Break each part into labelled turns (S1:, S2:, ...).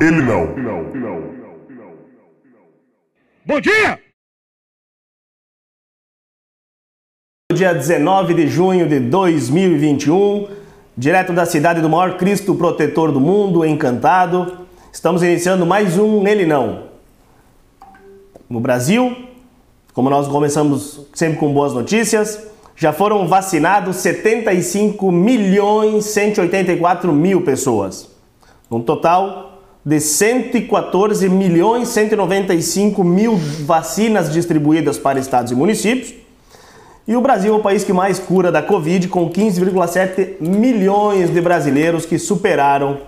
S1: Ele não.
S2: Bom dia!
S3: Dia 19 de junho de 2021, direto da cidade do maior Cristo protetor do mundo, encantado, estamos iniciando mais um Ele Não. No Brasil, como nós começamos sempre com boas notícias, já foram vacinados 75 milhões 184 mil pessoas. Um total de 114 milhões 195 mil vacinas distribuídas para estados e municípios. E o Brasil é o país que mais cura da Covid, com 15,7 milhões de brasileiros que superaram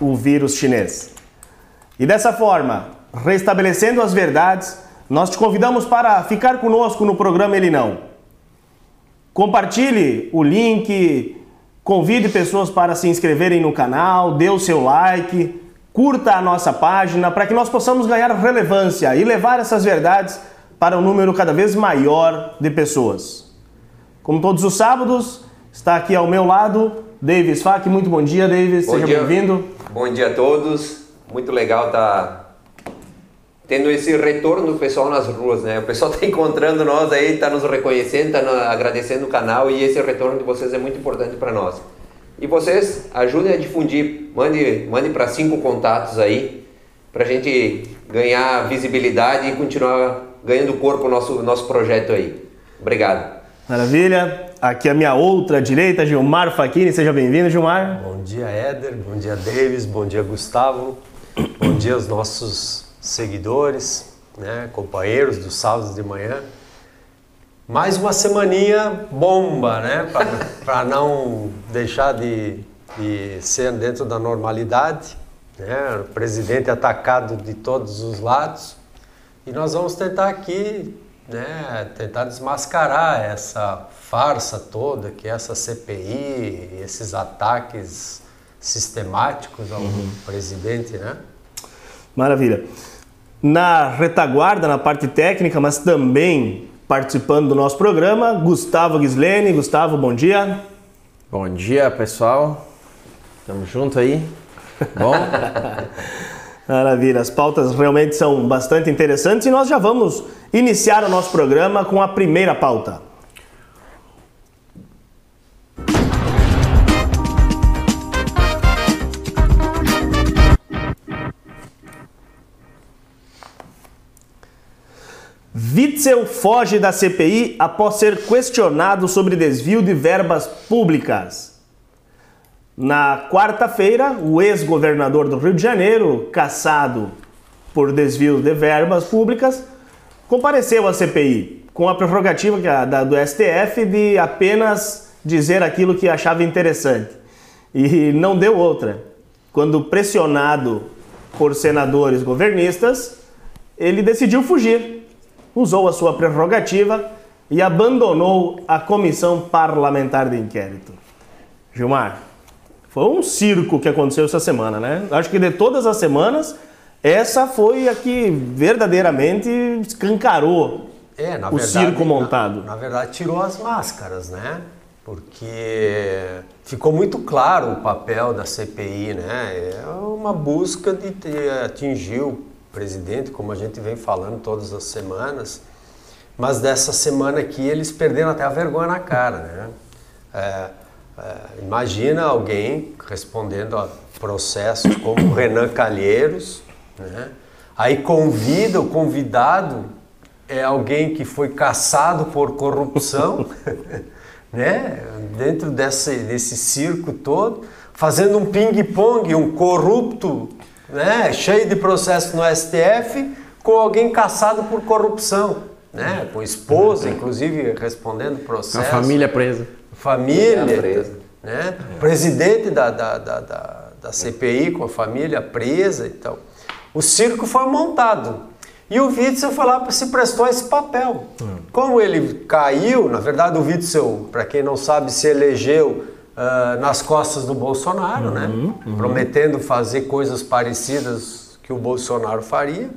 S3: o vírus chinês. E dessa forma, restabelecendo as verdades, nós te convidamos para ficar conosco no programa Ele Não. Compartilhe o link, convide pessoas para se inscreverem no canal, dê o seu like, curta a nossa página para que nós possamos ganhar relevância e levar essas verdades para um número cada vez maior de pessoas. Como todos os sábados, está aqui ao meu lado Davis Fac. Muito bom dia, Davis.
S4: Bom
S3: Seja bem-vindo.
S4: Bom dia a todos. Muito legal estar tá tendo esse retorno do pessoal nas ruas, né? O pessoal está encontrando nós aí, está nos reconhecendo, está agradecendo o canal e esse retorno de vocês é muito importante para nós. E vocês ajudem a difundir, mande, mande para cinco contatos aí, para a gente ganhar visibilidade e continuar ganhando corpo o nosso, nosso projeto aí. Obrigado.
S3: Maravilha. Aqui a minha outra direita, Gilmar Faquini. Seja bem-vindo, Gilmar.
S5: Bom dia, Éder. Bom dia, Davis. Bom dia, Gustavo. Bom dia aos nossos seguidores, né, companheiros dos sábados de manhã. Mais uma semaninha bomba, né, para não deixar de, de ser dentro da normalidade. Né, o presidente atacado de todos os lados. E nós vamos tentar aqui, né, tentar desmascarar essa farsa toda, que é essa CPI, esses ataques sistemáticos ao uhum. presidente, né?
S3: Maravilha na retaguarda, na parte técnica, mas também participando do nosso programa, Gustavo Gislene. Gustavo, bom dia.
S6: Bom dia, pessoal. Tamo junto aí. Bom?
S3: Maravilha, as pautas realmente são bastante interessantes e nós já vamos iniciar o nosso programa com a primeira pauta. Witzel foge da CPI após ser questionado sobre desvio de verbas públicas. Na quarta-feira, o ex-governador do Rio de Janeiro, caçado por desvio de verbas públicas, compareceu à CPI com a prerrogativa do STF de apenas dizer aquilo que achava interessante. E não deu outra. Quando pressionado por senadores governistas, ele decidiu fugir usou a sua prerrogativa e abandonou a comissão parlamentar de inquérito. Gilmar, foi um circo que aconteceu essa semana, né? Acho que de todas as semanas, essa foi a que verdadeiramente escancarou é, o verdade, circo montado.
S5: Na, na verdade, tirou as máscaras, né? Porque ficou muito claro o papel da CPI, né? É uma busca de atingir o presidente, como a gente vem falando todas as semanas, mas dessa semana aqui eles perderam até a vergonha na cara, né? É, é, imagina alguém respondendo a processos como Renan Calheiros, né? Aí convida, o convidado é alguém que foi caçado por corrupção, né? Dentro desse, desse circo todo, fazendo um ping-pong, um corrupto né, cheio de processo no STF, com alguém caçado por corrupção, né, com esposa, inclusive, respondendo processo. A
S6: família presa.
S5: Família, presa. Né, presidente da, da, da, da, da CPI com a família presa e tal. O circo foi montado. E o Witzel foi lá se prestou a esse papel. Hum. Como ele caiu, na verdade o Witzel, para quem não sabe, se elegeu uh, nas costas do Bolsonaro, né? uhum, né? Uhum. Prometendo fazer coisas parecidas que o Bolsonaro faria,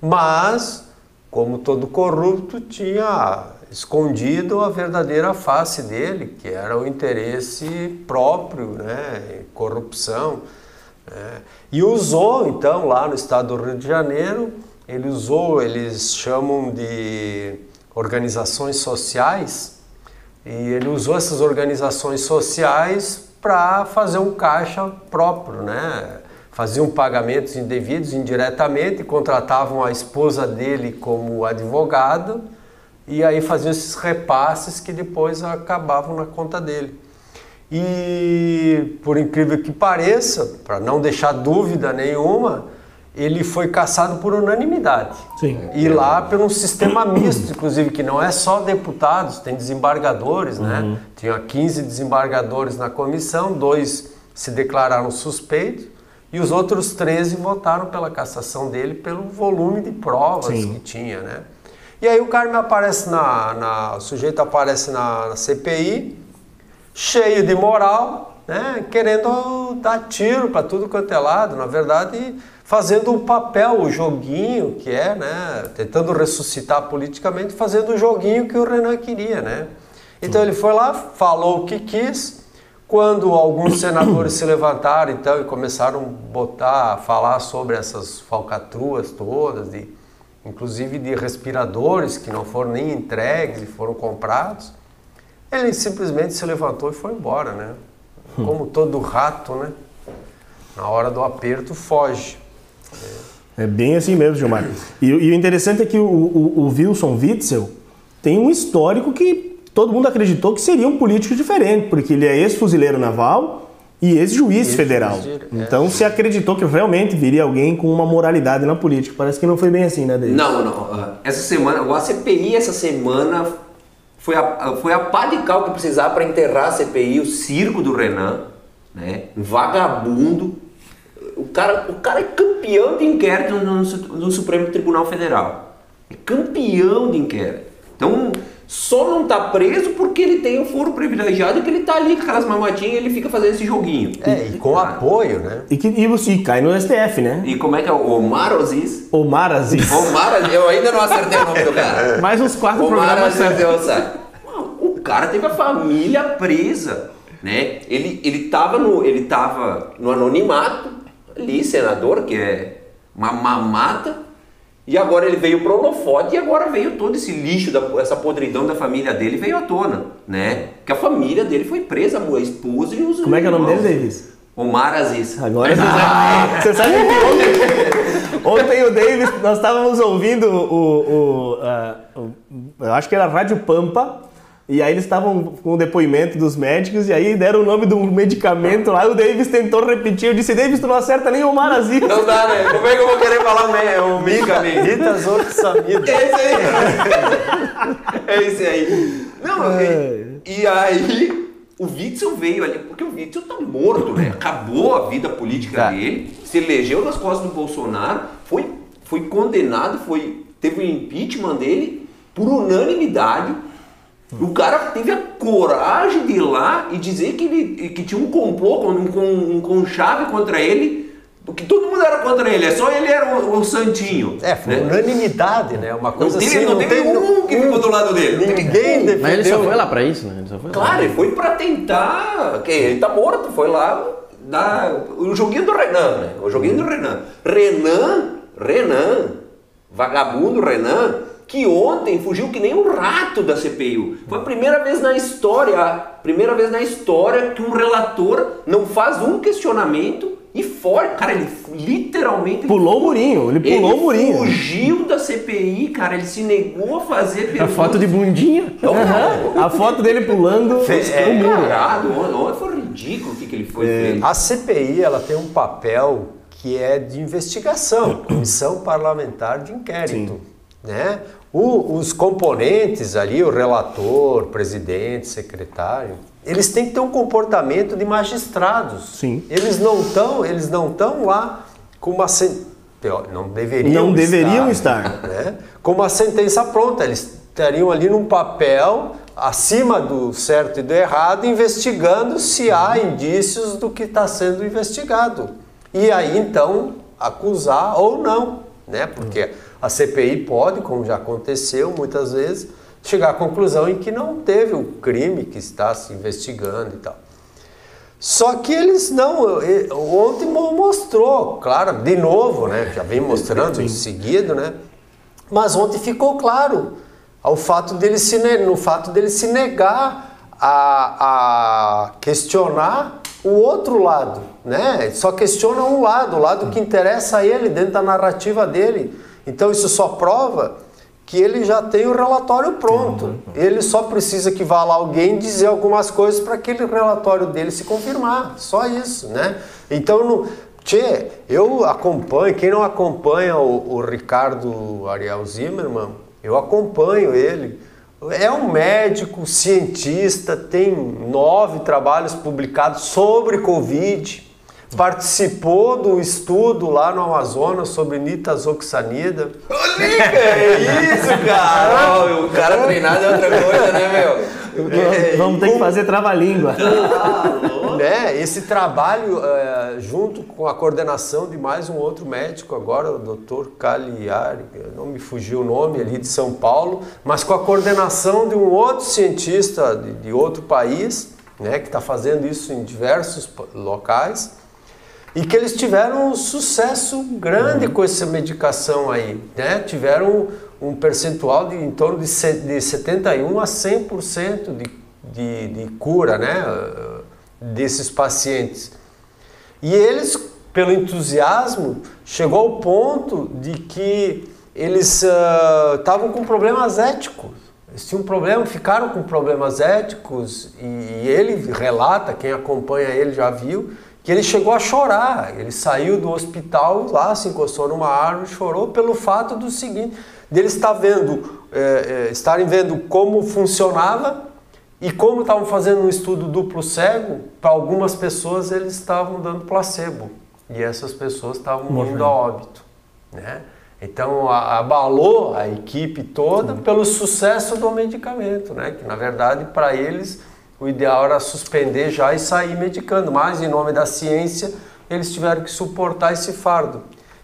S5: mas, como todo corrupto, tinha escondido a verdadeira face dele, que era o interesse próprio, né? Corrupção. É, e usou, então, lá no estado do Rio de Janeiro, ele usou, eles chamam de organizações sociais, e ele usou essas organizações sociais para fazer um caixa próprio, né? Faziam pagamentos indevidos indiretamente, contratavam a esposa dele como advogado e aí faziam esses repasses que depois acabavam na conta dele. E por incrível que pareça, para não deixar dúvida nenhuma, ele foi caçado por unanimidade.
S3: Sim.
S5: E lá por um sistema misto, inclusive, que não é só deputados, tem desembargadores, né? Tinha 15 desembargadores na comissão, dois se declararam suspeitos e os outros 13 votaram pela cassação dele pelo volume de provas
S3: Sim.
S5: que tinha, né? E aí o cara me aparece na, na o sujeito aparece na, na CPI, cheio de moral, né? Querendo dar tiro para tudo quanto é lado, na verdade, fazendo o papel, o joguinho que é, né? Tentando ressuscitar politicamente, fazendo o joguinho que o Renan queria, né? Então ele foi lá, falou o que quis. Quando alguns senadores se levantaram então e começaram a botar, falar sobre essas falcatruas todas, de, inclusive de respiradores que não foram nem entregues e foram comprados, ele simplesmente se levantou e foi embora, né? Como todo rato, né? Na hora do aperto foge.
S3: É bem assim mesmo, Gilmar. E, e o interessante é que o, o, o Wilson Witzel tem um histórico que todo mundo acreditou que seria um político diferente, porque ele é ex-fuzileiro naval e ex-juiz
S5: Ex-juiz
S3: federal.
S5: de- é.
S3: Então se acreditou que realmente viria alguém com uma moralidade na política. Parece que não foi bem assim, né, David?
S1: Não, não. ah, Essa semana, a CPI essa semana foi a, foi a pá de cal que precisava para enterrar a CPI, o circo do Renan, né? Um vagabundo. O cara, o cara é campeão de inquérito no, no Supremo Tribunal Federal. É campeão de inquérito. Então, só não tá preso porque ele tem um foro privilegiado e que ele tá ali com aquelas mamatinhas e ele fica fazendo esse joguinho.
S5: É, e com
S1: Ah,
S5: apoio, né?
S3: E, que, e, você- cai no STF, né?
S1: E como é que é? O Omar Aziz?
S3: Omar Aziz.
S1: Omar Aziz, eu ainda não acertei o nome do cara.
S3: Mais uns quatro
S1: Omar
S3: programas.
S1: Mano, O cara teve a família presa, né? Ele, ele, tava no, ele tava no anonimato, ali, senador, que é uma mamata, e agora ele veio pro holofote e agora veio todo esse lixo, da, essa podridão da família dele veio à tona, né? Que a família dele foi presa, a esposa e os
S3: Como é que é o nome dele,
S1: irmãos.
S3: Davis?
S1: Omar Aziz.
S3: Agora você sabe, você sabe que ontem, ontem o Davis, nós estávamos ouvindo o, o, ah, o- Eu acho que era Rádio Pampa. E aí eles estavam com o depoimento dos médicos e aí deram o nome do medicamento lá e o Davis tentou repetir. Eu disse, Davis, tu não acerta nem o Marazinho.
S1: Não dá, né? Como é que eu vou querer falar me- o Mica, me?
S5: Ritazoxamida.
S1: É esse aí. É esse aí. Não, e, e aí o Witzel veio ali, porque o Witzel tá morto, né? Acabou a vida política
S6: Tá.
S1: dele, se elegeu nas costas do Bolsonaro, foi, foi condenado, foi, teve o impeachment dele por unanimidade. O cara teve a coragem de ir lá e dizer que, ele, que tinha um complô com, com, com chave contra ele, porque todo mundo era contra ele, é só ele era o, o santinho.
S5: É, foi
S1: né?
S5: unanimidade, né? Uma
S1: Não
S5: coisa
S1: teve,
S5: assim.
S1: não teve
S5: tem-
S1: um que ficou do lado dele. Não teve
S5: Ninguém
S1: um.
S5: defendeu.
S6: Mas ele só foi lá pra isso, né? Ele só foi lá.
S1: Claro, ele foi pra tentar. que Ele tá morto, foi lá dar o joguinho do Renan, né? O joguinho do Renan. Renan, Renan, vagabundo Renan, que ontem fugiu que nem um rato da CPI. Foi a primeira vez na história, a primeira vez na história que um relator não faz um questionamento e foge. Cara, ele literalmente
S3: Pulou o murinho, ele pulou o murinho.
S1: fugiu da CPI, cara. Ele se negou a fazer
S3: A
S1: perguntas.
S3: foto de bundinha.
S1: Aham.
S3: A foto dele pulando
S1: É,
S3: o muro.
S1: caralho, ontem- foi ridículo o que, que ele foi
S3: É.
S1: feito.
S5: A CPI ela tem um papel que é de investigação, comissão parlamentar de inquérito, né? O- os componentes ali, o relator, presidente, secretário, eles têm que ter um comportamento de magistrados.
S3: Sim.
S5: Eles não estão, eles não estão lá com uma não deveriam
S3: Não deveriam
S5: estar, né? Com uma sentença pronta, eles estariam ali num papel acima do certo e do errado, investigando se há indícios do que está sendo investigado. E aí então acusar ou não, né? Porque a CPI pode, como já aconteceu muitas vezes, chegar à conclusão em que não teve o crime que está se investigando e tal. Só que eles não, ontem mo- mostrou, claro, de novo, né? Já vem mostrando em seguida, né? Mas ontem ficou claro ao fato dele se, no fato dele se negar a, a questionar o outro lado, né? Só questiona um lado, o lado que interessa a ele dentro da narrativa dele. Então isso só prova que ele já tem o relatório pronto. Ele só precisa que vá lá alguém dizer algumas coisas para aquele relatório dele se confirmar. Só isso, né? Então, no, tchê, eu acompanho, quem não acompanha o, o Ricardo Ariel Zimmermann, eu acompanho ele. É um médico, cientista, tem nove trabalhos publicados sobre Covid, participou do estudo lá no Amazonas sobre nitazoxanida.
S4: É isso, cara! O cara treinado é outra coisa, né, meu? É,
S3: Vamos ter que fazer trava-língua.
S5: né? Esse trabalho, eh, junto com a coordenação de mais um outro médico, agora o Dr. Cagliari, não me fugiu o nome ali de São Paulo, mas com a coordenação de um outro cientista de, de outro país, né, que está fazendo isso em diversos locais, e que eles tiveram um sucesso grande com essa medicação aí, né? Tiveram um percentual de em torno de, de 71 a 100% de, de, de cura, né? Desses pacientes. E eles, pelo entusiasmo, chegou ao ponto de que eles ah, estavam com problemas éticos. Eles tinham um problema, ficaram com problemas éticos e, e ele relata, quem acompanha ele já viu, que ele chegou a chorar. Ele saiu do hospital lá, se encostou numa árvore, chorou pelo fato do seguinte, dele estar vendo, eh, eh, estarem vendo como funcionava e como estavam fazendo um estudo duplo cego, para algumas pessoas eles estavam dando placebo e essas pessoas estavam indo a óbito, né? Então a- abalou a equipe toda pelo sucesso do medicamento, né? Que na verdade para eles o ideal era suspender já e sair medicando, mas em nome da ciência eles tiveram que suportar esse fardo.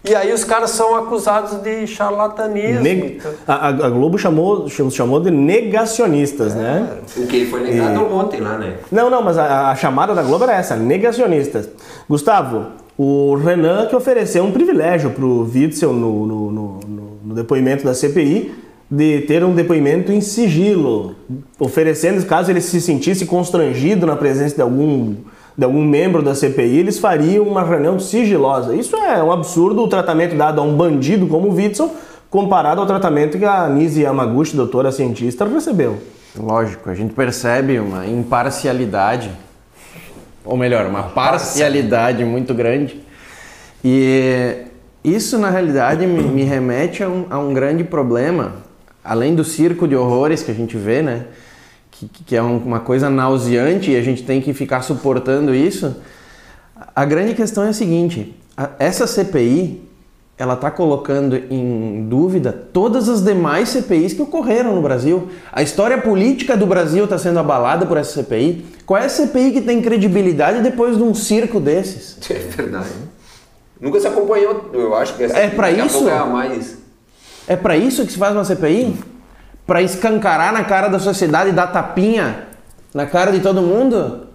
S5: E aí os caras são acusados de charlatanismo.
S3: Neg- A, a- Globo chamou, chamou de negacionistas, né?
S4: O que foi negado ontem lá, né?
S3: Não, não, mas a, a chamada da Globo era essa, negacionistas. Gustavo, o Renan que ofereceu um privilégio pro Witzel no, no, no- no- no depoimento da CPI de ter um depoimento em sigilo, oferecendo, caso ele se sentisse constrangido na presença de algum, de algum membro da CPI, eles fariam uma reunião sigilosa. Isso é um absurdo, o tratamento dado a um bandido como o Witzel, comparado ao tratamento que a Nise Yamaguchi, doutora cientista, recebeu.
S6: Lógico, a gente percebe uma imparcialidade, ou melhor, uma parcialidade muito grande. E isso, na realidade, me, me remete a um, a um grande problema, além do circo de horrores que a gente vê, né? Que, que é um- uma coisa nauseante e a gente tem que ficar suportando isso. A grande questão é a seguinte: essa CPI ela está colocando em dúvida todas as demais CPIs que ocorreram no Brasil. A história política do Brasil está sendo abalada por essa CPI. Qual é a CPI que tem credibilidade depois de um circo desses?
S4: É verdade. Nunca se acompanhou, eu acho que essa
S6: É pra
S4: daqui a
S6: isso?
S4: é a mais.
S6: É para isso que se faz uma CPI? Para escancarar na cara da sociedade dar tapinha na cara de todo mundo?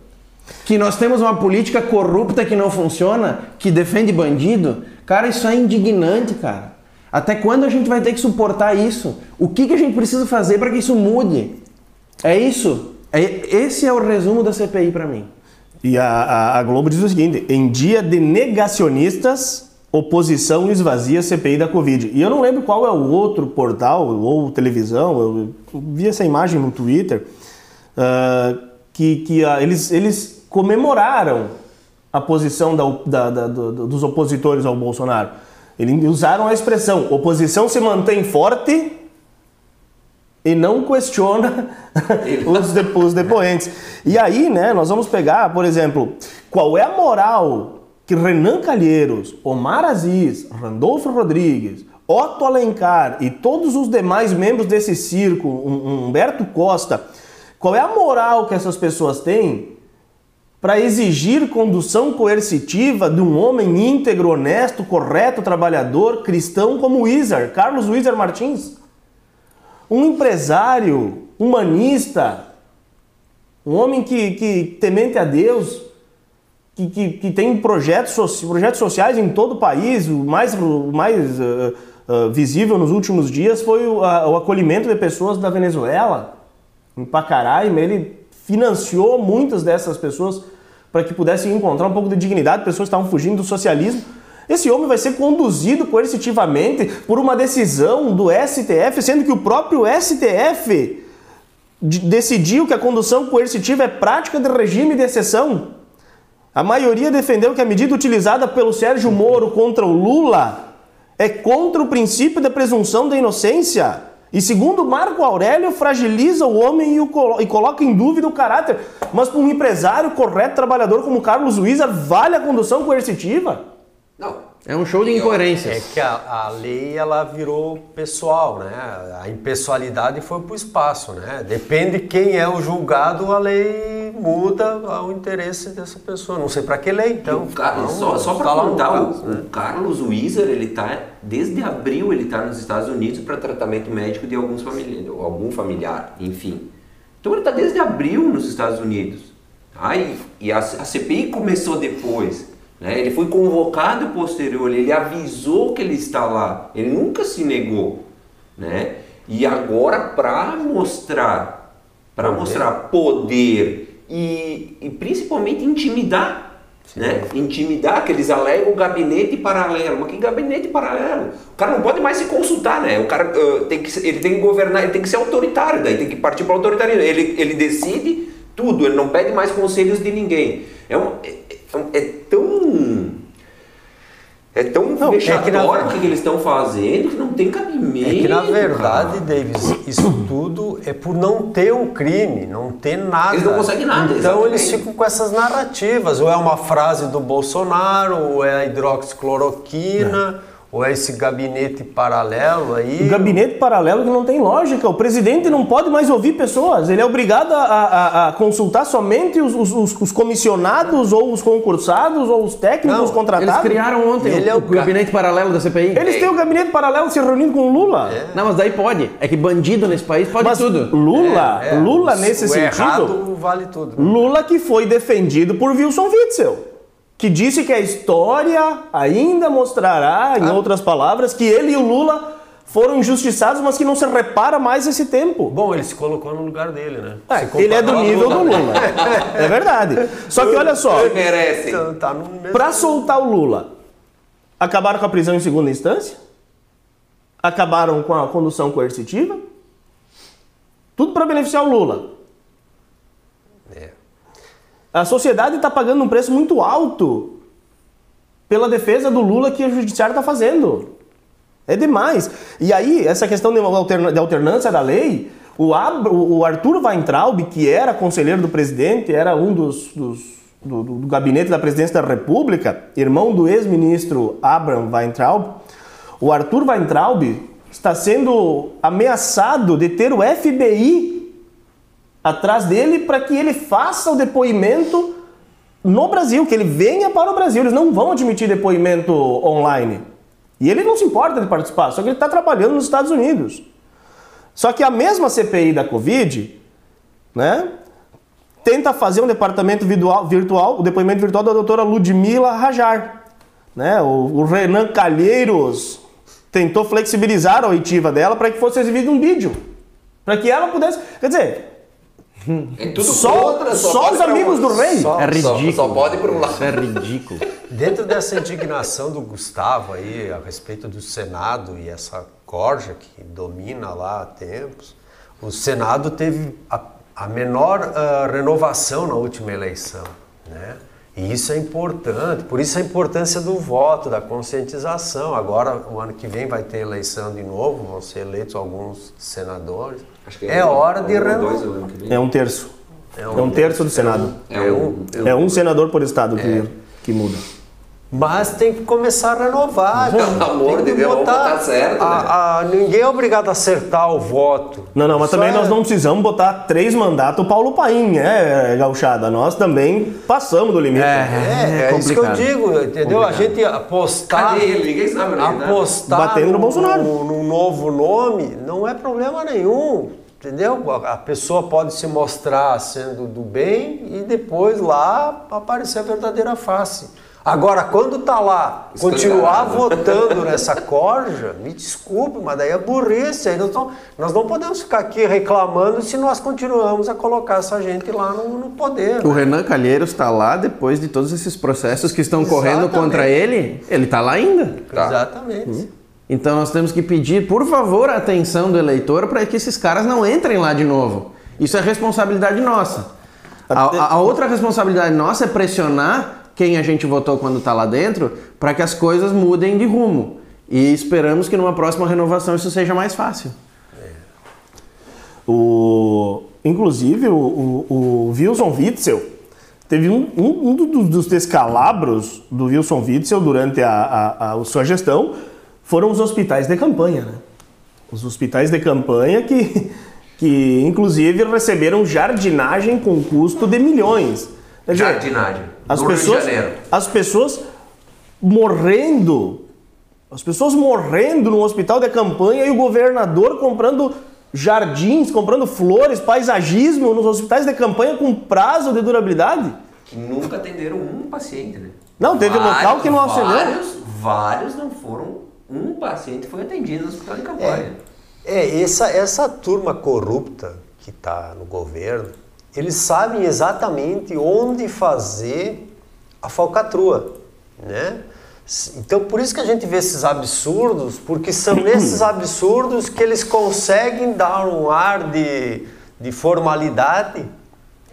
S6: Que nós temos uma política corrupta que não funciona, que defende bandido? Cara, isso é indignante, cara. Até quando a gente vai ter que suportar isso? O que, que a gente precisa fazer para que isso mude? É isso. É, esse é o resumo da CPI para mim.
S3: E a, a- a Globo diz o seguinte: em dia de negacionistas, oposição esvazia CPI da Covid. E eu não lembro qual é o outro portal ou televisão, eu vi essa imagem no Twitter, ah, que, que ah, eles, eles comemoraram a posição da, da- da- do- dos opositores ao Bolsonaro. Eles usaram a expressão: oposição se mantém forte e não questiona os, os depoentes. E aí, né, nós vamos pegar, por exemplo, qual é a moral que Renan Calheiros, Omar Aziz, Randolfo Rodrigues, Otto Alencar e todos os demais membros desse circo, um- Humberto Costa, qual é a moral que essas pessoas têm para exigir condução coercitiva de um homem íntegro, honesto, correto, trabalhador, cristão como Wizard, Carlos Wizard Martins? um empresário humanista, um homem que, que temente a Deus, que, que, que tem projetos, projetos sociais em todo o país. O mais, o mais uh, uh, visível nos últimos dias foi o, o acolhimento de pessoas da Venezuela, em Pacaraima. Ele financiou muitas dessas pessoas para que pudessem encontrar um pouco de dignidade, pessoas que estavam fugindo do socialismo. Esse homem vai ser conduzido coercitivamente por uma decisão do STF, sendo que o próprio STF de- decidiu que a condução coercitiva é prática de regime de exceção. A maioria defendeu que a medida utilizada pelo Sérgio Moro contra o Lula é contra o princípio da presunção da inocência. E segundo Marco Aurélio, fragiliza o homem e, o colo- e coloca em dúvida o caráter. Mas para um empresário correto, trabalhador como Carlos Luiza, vale a condução coercitiva?
S4: Não.
S6: É um show de
S5: É
S6: incoerências.
S5: que a, a lei ela virou pessoal, né? A impessoalidade foi para o espaço, né? Depende quem é o julgado, a lei muda o interesse dessa pessoa. Não sei para que lei, então.
S1: o Ca-
S5: vamos
S1: só só para
S5: falar um
S1: contar,
S5: caso,
S1: o,
S5: né?
S1: o Carlos Wieser, ele tá desde abril ele tá nos Estados Unidos para tratamento médico de alguns familiares, algum familiar, enfim. Então ele tá desde abril nos Estados Unidos. Tá? E, e a, a CPI começou depois. Né? Ele foi convocado posterior, ele avisou que ele está lá. Ele nunca se negou. Né? E agora para mostrar, para mostrar poder e, e principalmente intimidar né? Intimidar, que eles alegam gabinete paralelo. Mas que gabinete paralelo? O cara não pode mais se consultar, né? O cara ah, tem que, ele tem que governar, ele tem que ser autoritário, daí tem que partir para autoritarismo. Ele, ele decide tudo, ele não pede mais conselhos de ninguém. É, um, é, é- é tão. É tão
S5: Não, é que
S1: vexatório o que eles estão fazendo que não tem cabimento.
S5: É que na
S1: cara.
S5: verdade, Davis, isso tudo é por não ter um crime, não ter nada.
S1: Eles não conseguem nada,
S5: Então eles
S1: exatamente.
S5: ficam com essas narrativas. Ou é uma frase do Bolsonaro, ou é a hidroxicloroquina, ou é esse gabinete paralelo aí.
S3: O gabinete paralelo que não tem lógica. O presidente não pode mais ouvir pessoas. Ele é obrigado a, a- a consultar somente os, os- os- os comissionados, ou os concursados, ou os técnicos
S5: Não,
S6: Eles
S3: contratados.
S6: criaram ontem
S5: Ele
S6: o,
S5: é o
S6: o gabinete paralelo da CPI.
S3: Eles têm o gabinete paralelo se reunindo com o Lula.
S6: Não, mas daí pode. É que bandido nesse país pode
S3: Mas
S6: tudo.
S3: Lula,
S5: É, é,
S3: Lula
S5: o-
S3: nesse
S5: o
S3: sentido,
S5: errado vale tudo.
S3: Lula que foi defendido por Wilson Witzel, que disse que a história ainda mostrará,
S5: Ah.
S3: em outras palavras, que ele e o Lula foram injustiçados, mas que não se repara mais esse tempo.
S5: Bom, ele se colocou no lugar dele, né?
S3: É, ele é do nível do Lula. É verdade. Só que olha só,
S1: Eles merecem.
S5: Então, tá
S3: para soltar o Lula, acabaram com a prisão em segunda instância? Acabaram com a condução coercitiva? Tudo para beneficiar o Lula. A sociedade está pagando um preço muito alto pela defesa do Lula que o judiciário está fazendo. É demais. E aí, essa questão de alternância da lei, o, Ab- o Arthur Weintraub, que era conselheiro do presidente, era um dos, dos- do, do- do gabinete da presidência da República, irmão do ex-ministro Abraham Weintraub, o Arthur Weintraub está sendo ameaçado de ter o FBI atrás dele para que ele faça o depoimento no Brasil, que ele venha para o Brasil. Eles não vão admitir depoimento online. E ele não se importa de participar, só que ele está trabalhando nos Estados Unidos. Só que a mesma CPI da Covid, né, tenta fazer um departamento virtual, o depoimento virtual da doutora Ludmila Rajar. Né? O, o Renan Calheiros tentou flexibilizar a oitiva dela para que fosse exibido um vídeo. Para que ela pudesse. Quer dizer,
S1: É tudo
S3: Só-
S1: contra,
S3: só
S1: pode
S3: os amigos
S1: um-
S3: do rei.
S5: Só-
S6: É
S1: só-
S6: ridículo.
S1: só pode para um lado.
S6: Isso é ridículo.
S5: Dentro dessa indignação do Gustavo aí a respeito do Senado e essa corja que domina lá há tempos, o Senado teve a, a menor ah, renovação na última eleição, né? E isso é importante, por isso a importância do voto, da conscientização. Agora, o ano que vem vai ter eleição de novo, vão ser eleitos alguns senadores.
S1: Acho que
S5: é hora de
S1: um ou dois
S5: renovar.
S1: o ano que vem.
S3: é um terço. É um terço do Senado.
S1: É um,
S3: É um senador por estado que, que muda.
S5: Mas tem que começar a renovar.
S1: Pelo
S5: tem
S1: amor
S5: que
S1: de Deus, botar certo,
S5: a- a- ninguém é obrigado a acertar o voto.
S3: Não, não, mas
S5: Só
S3: também
S5: é-
S3: nós não precisamos botar três mandatos o Paulo Paim, né, Gauchada? Nós também passamos do limite.
S5: É, é, isso que eu
S6: complicado.
S5: digo, entendeu? A gente apostar.
S1: Cadê ele? Ninguém sabe tá.
S5: Apostar
S3: Batendo no Bolsonaro.
S5: no, no novo nome não é problema nenhum. Entendeu? A pessoa pode se mostrar sendo do bem e depois lá aparecer a verdadeira face. Agora, quando tá lá, continuar votando nessa corja, me desculpe, mas daí é burrice. Aí nós, não, nós não podemos ficar aqui reclamando se nós continuamos a colocar essa gente lá no, no poder.
S6: O
S5: né?
S6: Renan Calheiros está lá depois de todos esses processos que estão correndo
S5: Exatamente.
S6: contra ele. Ele está lá ainda.
S1: Tá.
S5: Exatamente.
S6: Então nós temos que pedir, por favor, a atenção do eleitor para que esses caras não entrem lá de novo. Isso é responsabilidade nossa. A- a outra responsabilidade nossa é pressionar quem a gente votou quando está lá dentro para que as coisas mudem de rumo. E esperamos que numa próxima renovação isso seja mais fácil.
S3: O, inclusive, o, o, o Wilson Witzel teve um, um, um dos, dos descalabros do Wilson Witzel durante a, a, a sua gestão foram os hospitais de campanha. Né? Os hospitais de campanha que, que, inclusive, receberam jardinagem com custo de milhões. Quer dizer,
S1: Jardinagem.
S3: As pessoas,
S1: Rio de Janeiro.
S3: as pessoas morrendo, as pessoas morrendo no hospital de campanha e o governador comprando jardins, comprando flores, paisagismo nos hospitais de campanha com prazo de durabilidade.
S1: Nunca atenderam um paciente, né?
S3: Não, teve local que não acendeu.
S1: Vários, vários não foram. Um paciente foi atendido no hospital de campanha.
S5: É, essa, essa turma corrupta que está no governo, eles sabem exatamente onde fazer a falcatrua, né? Então, por isso que a gente vê esses absurdos, porque são nesses absurdos que eles conseguem dar um ar de, de formalidade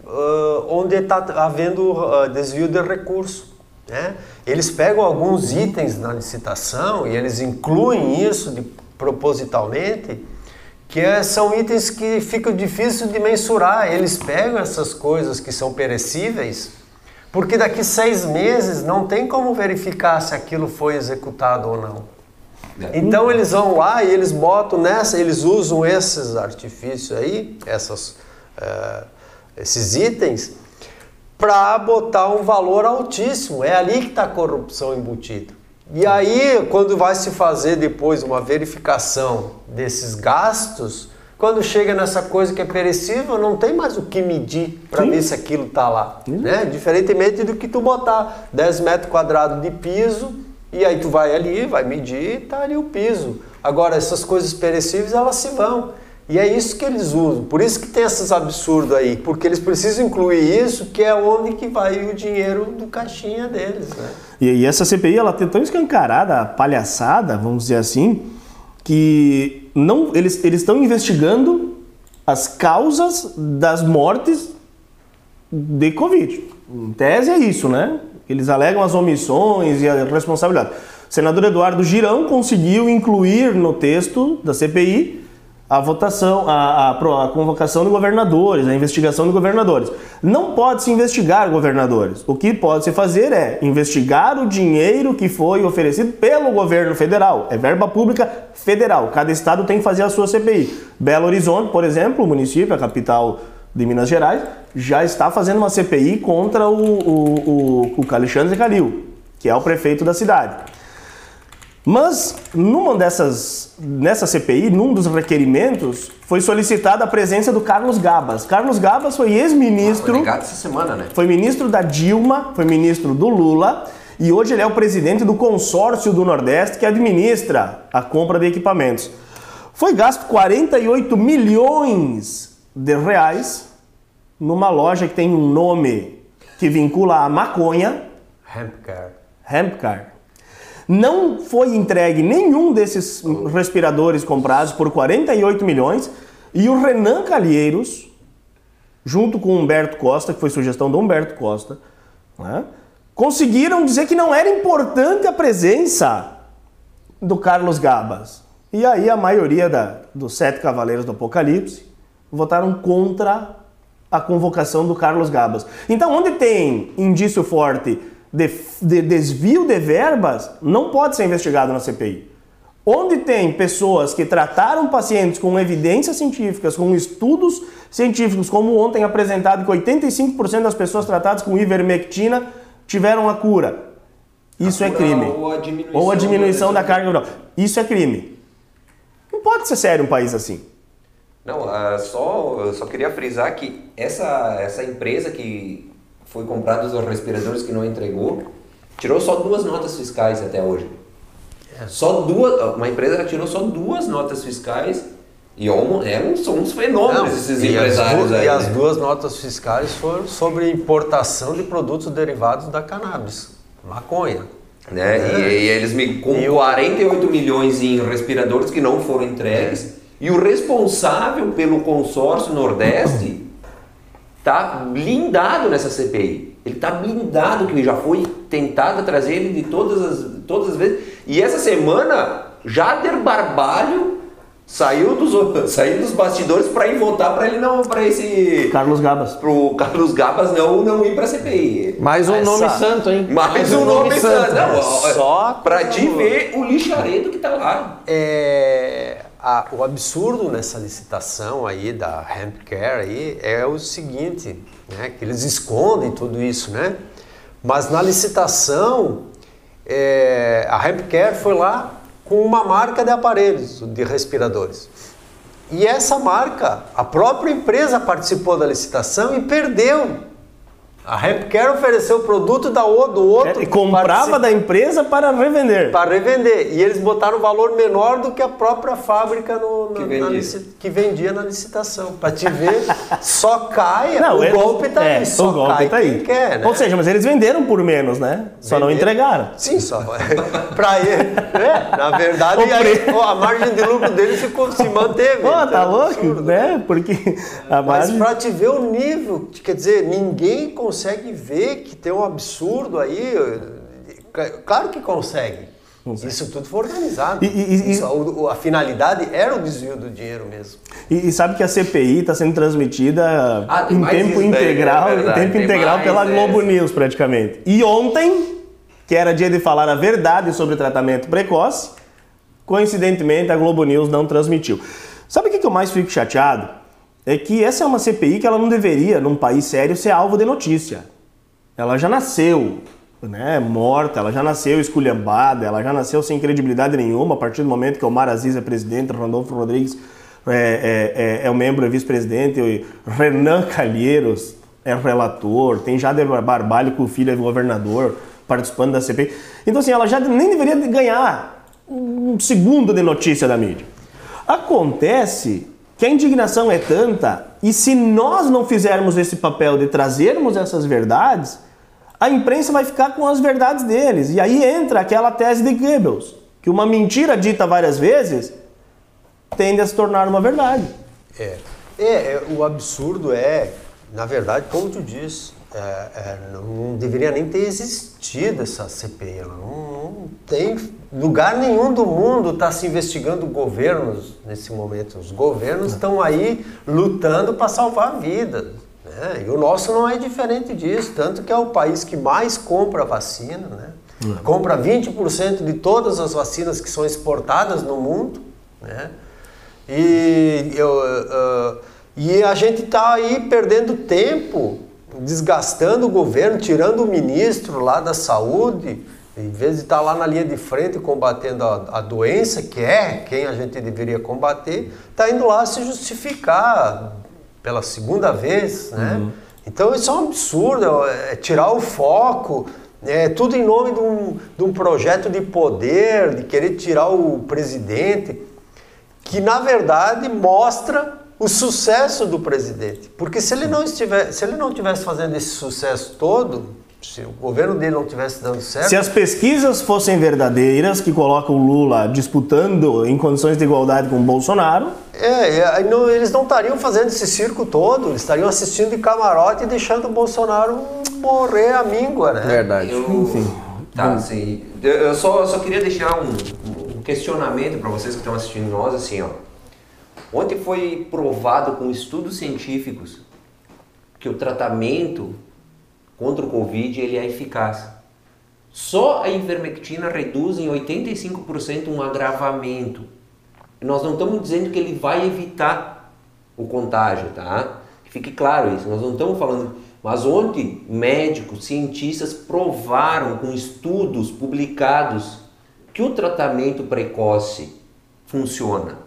S5: ah, onde está havendo ah, desvio de recurso. Né? Eles pegam alguns itens na licitação e eles incluem isso de- propositalmente, que é- são itens que ficam difíceis de mensurar. Eles pegam essas coisas que são perecíveis, porque daqui seis meses não tem como verificar se aquilo foi executado ou não. Então eles vão lá e eles botam nessa, eles usam esses artifícios aí, essas, eh, esses itens, para botar um valor altíssimo. É ali que está a corrupção embutida. E aí, quando vai se fazer depois uma verificação desses gastos, quando chega nessa coisa que é perecível, não tem mais o que medir para ver se aquilo está lá. Né? Diferentemente do que tu botar 10 metros quadrados de piso e aí tu vai ali, vai medir e tá ali o piso. Agora, essas coisas perecíveis, elas se vão. E é isso que eles usam. Por isso que tem esses absurdos aí. Porque eles precisam incluir isso, que é onde que vai o dinheiro do caixinha deles, né?
S3: E, e essa CPI ela tem tão escancarada, palhaçada, vamos dizer assim, que não eles eles estão investigando as causas das mortes de Covid. Em tese é isso, né? Eles alegam as omissões e a responsabilidade. O senador Eduardo Girão conseguiu incluir no texto da CPI a votação, a, a a convocação de governadores, a investigação de governadores. Não pode se investigar governadores. O que pode se fazer é investigar o dinheiro que foi oferecido pelo governo federal. É verba pública federal. Cada estado tem que fazer a sua CPI. Belo Horizonte, por exemplo, o município, a capital de Minas Gerais, já está fazendo uma CPI contra o, o, o, o Alexandre Calil, que é o prefeito da cidade. Mas numa dessas nessa CPI, num dos requerimentos, foi solicitada a presença do Carlos Gabas. Carlos Gabas foi ex-ministro,
S1: ligado essa semana, né?
S3: foi ministro da Dilma, foi ministro do Lula e hoje ele é o presidente do consórcio do Nordeste que administra a compra de equipamentos. Foi gasto 48 milhões de reais numa loja que tem um nome que vincula a maconha,
S5: Hempcare.
S3: Hempcar. Não foi entregue nenhum desses respiradores comprados por 48 milhões e o Renan Calheiros, junto com o Humberto Costa, que foi sugestão do Humberto Costa, né, conseguiram dizer que não era importante a presença do Carlos Gabas. E aí a maioria da- dos sete cavaleiros do Apocalipse votaram contra a convocação do Carlos Gabas. Então, onde tem indício forte de, de desvio de verbas, não pode ser investigado na CPI. Onde tem pessoas que trataram pacientes com evidências científicas, com estudos científicos, como ontem apresentado, que 85% das pessoas tratadas com ivermectina tiveram a cura. Isso é
S1: cura
S3: crime.
S1: ou a diminuição
S3: Ou a diminuição
S1: da-
S3: carga viral. Isso é crime. Não pode ser sério um país assim.
S1: Não, ah, só, eu só queria frisar que essa, essa empresa que foi comprada os respiradores que não entregou, tirou só duas notas fiscais até hoje. Só duas, uma empresa tirou só duas notas fiscais e é um- eram, são uns fenômenos
S5: Não,
S1: esses empresários aí.
S5: E as
S1: né?
S5: duas notas fiscais foram sobre importação de produtos derivados da cannabis, maconha.
S1: né? E, e eles me com
S5: E o-
S1: 48 milhões em respiradores que não foram entregues e o responsável pelo consórcio Nordeste tá blindado nessa CPI. Ele tá blindado que já foi tentado trazer ele de todas as todas as vezes. E essa semana Jader Barbalho saiu dos saiu dos bastidores para ir votar para ele não para esse
S3: Carlos Gabas.
S1: pro Carlos Gabas não não ir para CPI.
S6: Mais um
S5: Essa-
S6: nome santo, hein?
S1: Mais um nome santo. Não, ó,
S5: Só
S1: pra
S5: coisa
S1: te ver o lixaredo que tá lá.
S5: É, a- o absurdo nessa licitação aí da Hemp Care aí é o seguinte, né, que eles escondem tudo isso, né? Mas na licitação, é, a Hemp Care foi lá com uma marca de aparelhos, de respiradores. E essa marca, a própria empresa participou da licitação e perdeu. A Hemp Care ofereceu o produto da, o- do outro.
S3: É, E comprava da empresa para revender.
S5: para revender. E eles botaram um valor menor do que a própria fábrica no- na-
S1: Que
S5: na
S1: vendia.
S5: lici- que vendia na licitação. Para te ver, só cai,
S3: Não,
S5: o
S3: eles-
S5: golpe tá
S3: é,
S5: aí, só
S3: o golpe
S5: cai
S3: tá aí.
S5: quem quer, né?
S3: Ou seja, mas eles venderam por menos, né? Só não entregaram.
S5: Sim, só. para ele, né? Na verdade,
S3: O
S5: aí, a margem de lucro dele ficou, se manteve.
S3: Pô,
S5: Então,
S3: tá
S5: é
S3: louco?
S5: absurdo.
S3: Né? Porque a
S5: Mas
S3: margem...
S5: para te ver o nível, quer dizer, ninguém consegue ver que tem um absurdo aí. Claro que consegue. Isso tudo foi organizado.
S3: E- e-
S5: Isso, o- a finalidade era o desvio do dinheiro mesmo.
S3: E, e sabe que a CPI está sendo transmitida
S1: Ah,
S3: em tempo
S1: isso daí,
S3: integral,
S1: é
S3: em tempo
S1: tem
S3: integral pela
S1: essa.
S3: Globo News praticamente. E ontem, que era dia de falar a verdade sobre tratamento precoce, coincidentemente a Globo News não transmitiu. Sabe o que que eu mais fico chateado? É que essa é uma CPI que ela não deveria, num país sério, ser alvo de notícia. Ela já nasceu né, morta, ela já nasceu esculhambada, ela já nasceu sem credibilidade nenhuma a partir do momento que Omar Aziz é presidente, Randolfo Rodrigues é, é, é, é o membro e vice-presidente, Renan Calheiros é relator, tem Jader Barbalho, que o filho é governador, participando da CPI. Então, assim, ela já nem deveria ganhar um segundo de notícia da mídia. Acontece que a indignação é tanta e se nós não fizermos esse papel de trazermos essas verdades, a imprensa vai ficar com as verdades deles. E aí entra aquela tese de Goebbels, que uma mentira dita várias vezes tende a se tornar uma verdade.
S5: É, é, é, o absurdo é, na verdade, como tu disse, é, é, não deveria nem ter existido essa CPI. Não, não tem lugar nenhum do mundo está se investigando governos nesse momento. Os governos estão aí lutando para salvar vidas. Né? E o nosso não é diferente disso, tanto que é o país que mais compra vacina, né? compra 20% de todas as vacinas que são exportadas no mundo. Né? E, eu, ah, e a gente está aí perdendo tempo, desgastando o governo, tirando o ministro lá da saúde, em vez de estar lá na linha de frente combatendo a, a doença, que é quem a gente deveria combater, está indo lá se justificar pela segunda vez, né? Então isso é um absurdo, é tirar o foco, é tudo em nome de um, de um projeto de poder, de querer tirar o presidente que na verdade mostra o sucesso do presidente. Porque se ele não estiver, se ele não tivesse fazendo esse sucesso todo, se o governo dele não tivesse dando certo,
S3: Se as pesquisas fossem verdadeiras, que colocam o Lula disputando em condições de igualdade com o Bolsonaro,
S5: é, é, não- eles não estariam fazendo esse circo todo, eles estariam assistindo de camarote e deixando o Bolsonaro morrer à míngua, né?
S6: Verdade.
S1: Eu, Tá, sim. Eu- Eu só, só queria deixar um, um questionamento para vocês que estão assistindo nós, assim, ó. Ontem foi provado com estudos científicos que o tratamento contra o Covid ele é eficaz. Só a ivermectina reduz em 85% um agravamento. Nós não estamos dizendo que ele vai evitar o contágio, tá? Que fique claro isso. Nós não estamos falando. Mas ontem, médicos, cientistas provaram com estudos publicados que o tratamento precoce funciona.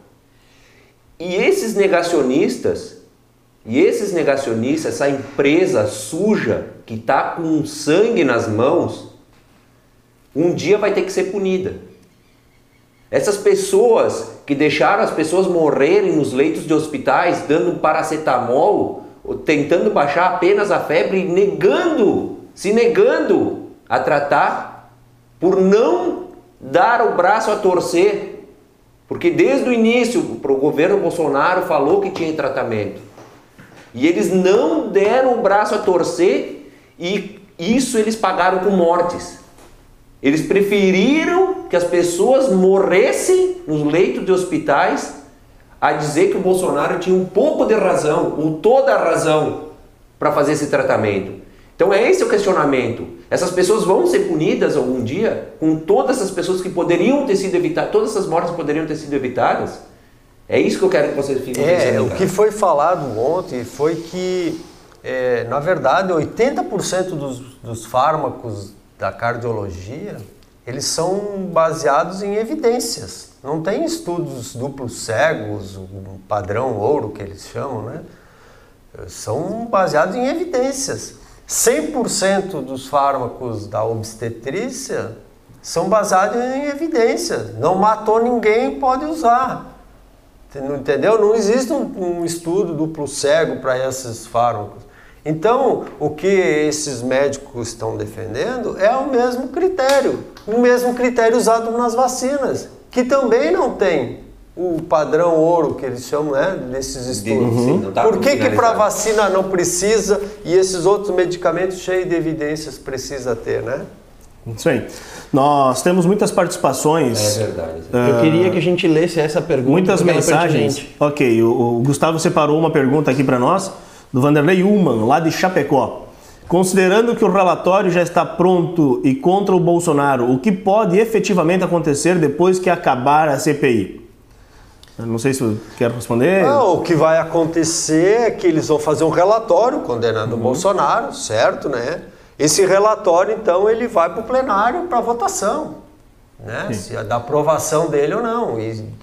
S1: E esses negacionistas, e esses negacionistas, essa empresa suja que está com sangue nas mãos, um dia vai ter que ser punida. Essas pessoas que deixaram as pessoas morrerem nos leitos de hospitais, dando paracetamol, tentando baixar apenas a febre, negando, se negando a tratar, por não dar o braço a torcer. Porque desde o início o governo Bolsonaro falou que tinha tratamento. E eles não deram o braço a torcer e isso eles pagaram com mortes. Eles preferiram que as pessoas morressem nos leitos de hospitais a dizer que o Bolsonaro tinha um pouco de razão, ou toda a razão, para fazer esse tratamento. Então é esse o questionamento. Essas pessoas vão ser punidas algum dia com todas essas pessoas que poderiam ter sido evitadas, todas essas mortes poderiam ter sido evitadas? É isso que eu quero que vocês fiquem
S5: É, o que foi falado ontem foi que, é, na verdade, 80% dos, dos fármacos da cardiologia, eles são baseados em evidências. Não tem estudos duplos cegos, um padrão ouro que eles chamam, né? São baseados em evidências. 100% dos fármacos da obstetrícia são baseados em evidências. Não matou ninguém, pode usar. Entendeu? Não existe um, um estudo duplo cego para esses fármacos. Então, o que esses médicos estão defendendo é o mesmo critério, o mesmo critério usado nas vacinas, que também não tem o padrão ouro que eles chamam, né, desses estudos.
S1: Uhum.
S5: Por que que para vacina não precisa e esses outros medicamentos cheios de evidências precisa ter, né?
S3: Isso aí. Nós temos muitas participações.
S1: É verdade.
S6: Eu queria que a gente lesse essa pergunta.
S3: Muitas
S6: é
S3: mensagens.
S6: pertinente.
S3: Ok, o, o Gustavo separou uma pergunta aqui para nós, do Vanderlei Ullman, lá de Chapecó. Considerando que o relatório já está pronto e contra o Bolsonaro, o que pode efetivamente acontecer depois que acabar a CPI? Eu não sei se você quer responder.
S5: Não, o que vai acontecer é que eles vão fazer um relatório condenando o Bolsonaro, certo, né? Esse relatório, então, ele vai para o plenário para votação, né? Se é da aprovação dele ou não. E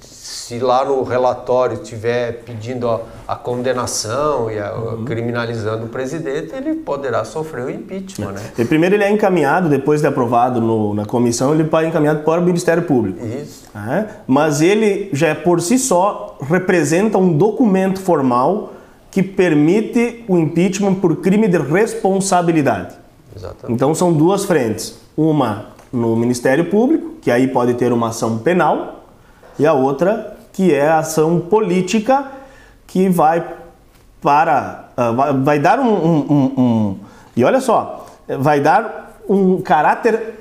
S5: se lá no relatório estiver pedindo a, a condenação e a- criminalizando o presidente, ele poderá sofrer o impeachment, né?
S3: E primeiro ele é encaminhado, depois de aprovado no- na comissão, ele vai encaminhado para o Ministério Público.
S5: Isso.
S3: né? Mas ele já por si só representa um documento formal que permite o impeachment por crime de responsabilidade.
S5: Exatamente.
S3: Então são duas frentes. Uma no Ministério Público, que aí pode ter uma ação penal, e a outra que é a ação política, que vai para. vai, vai dar um, um- um- um- E olha só, vai dar um caráter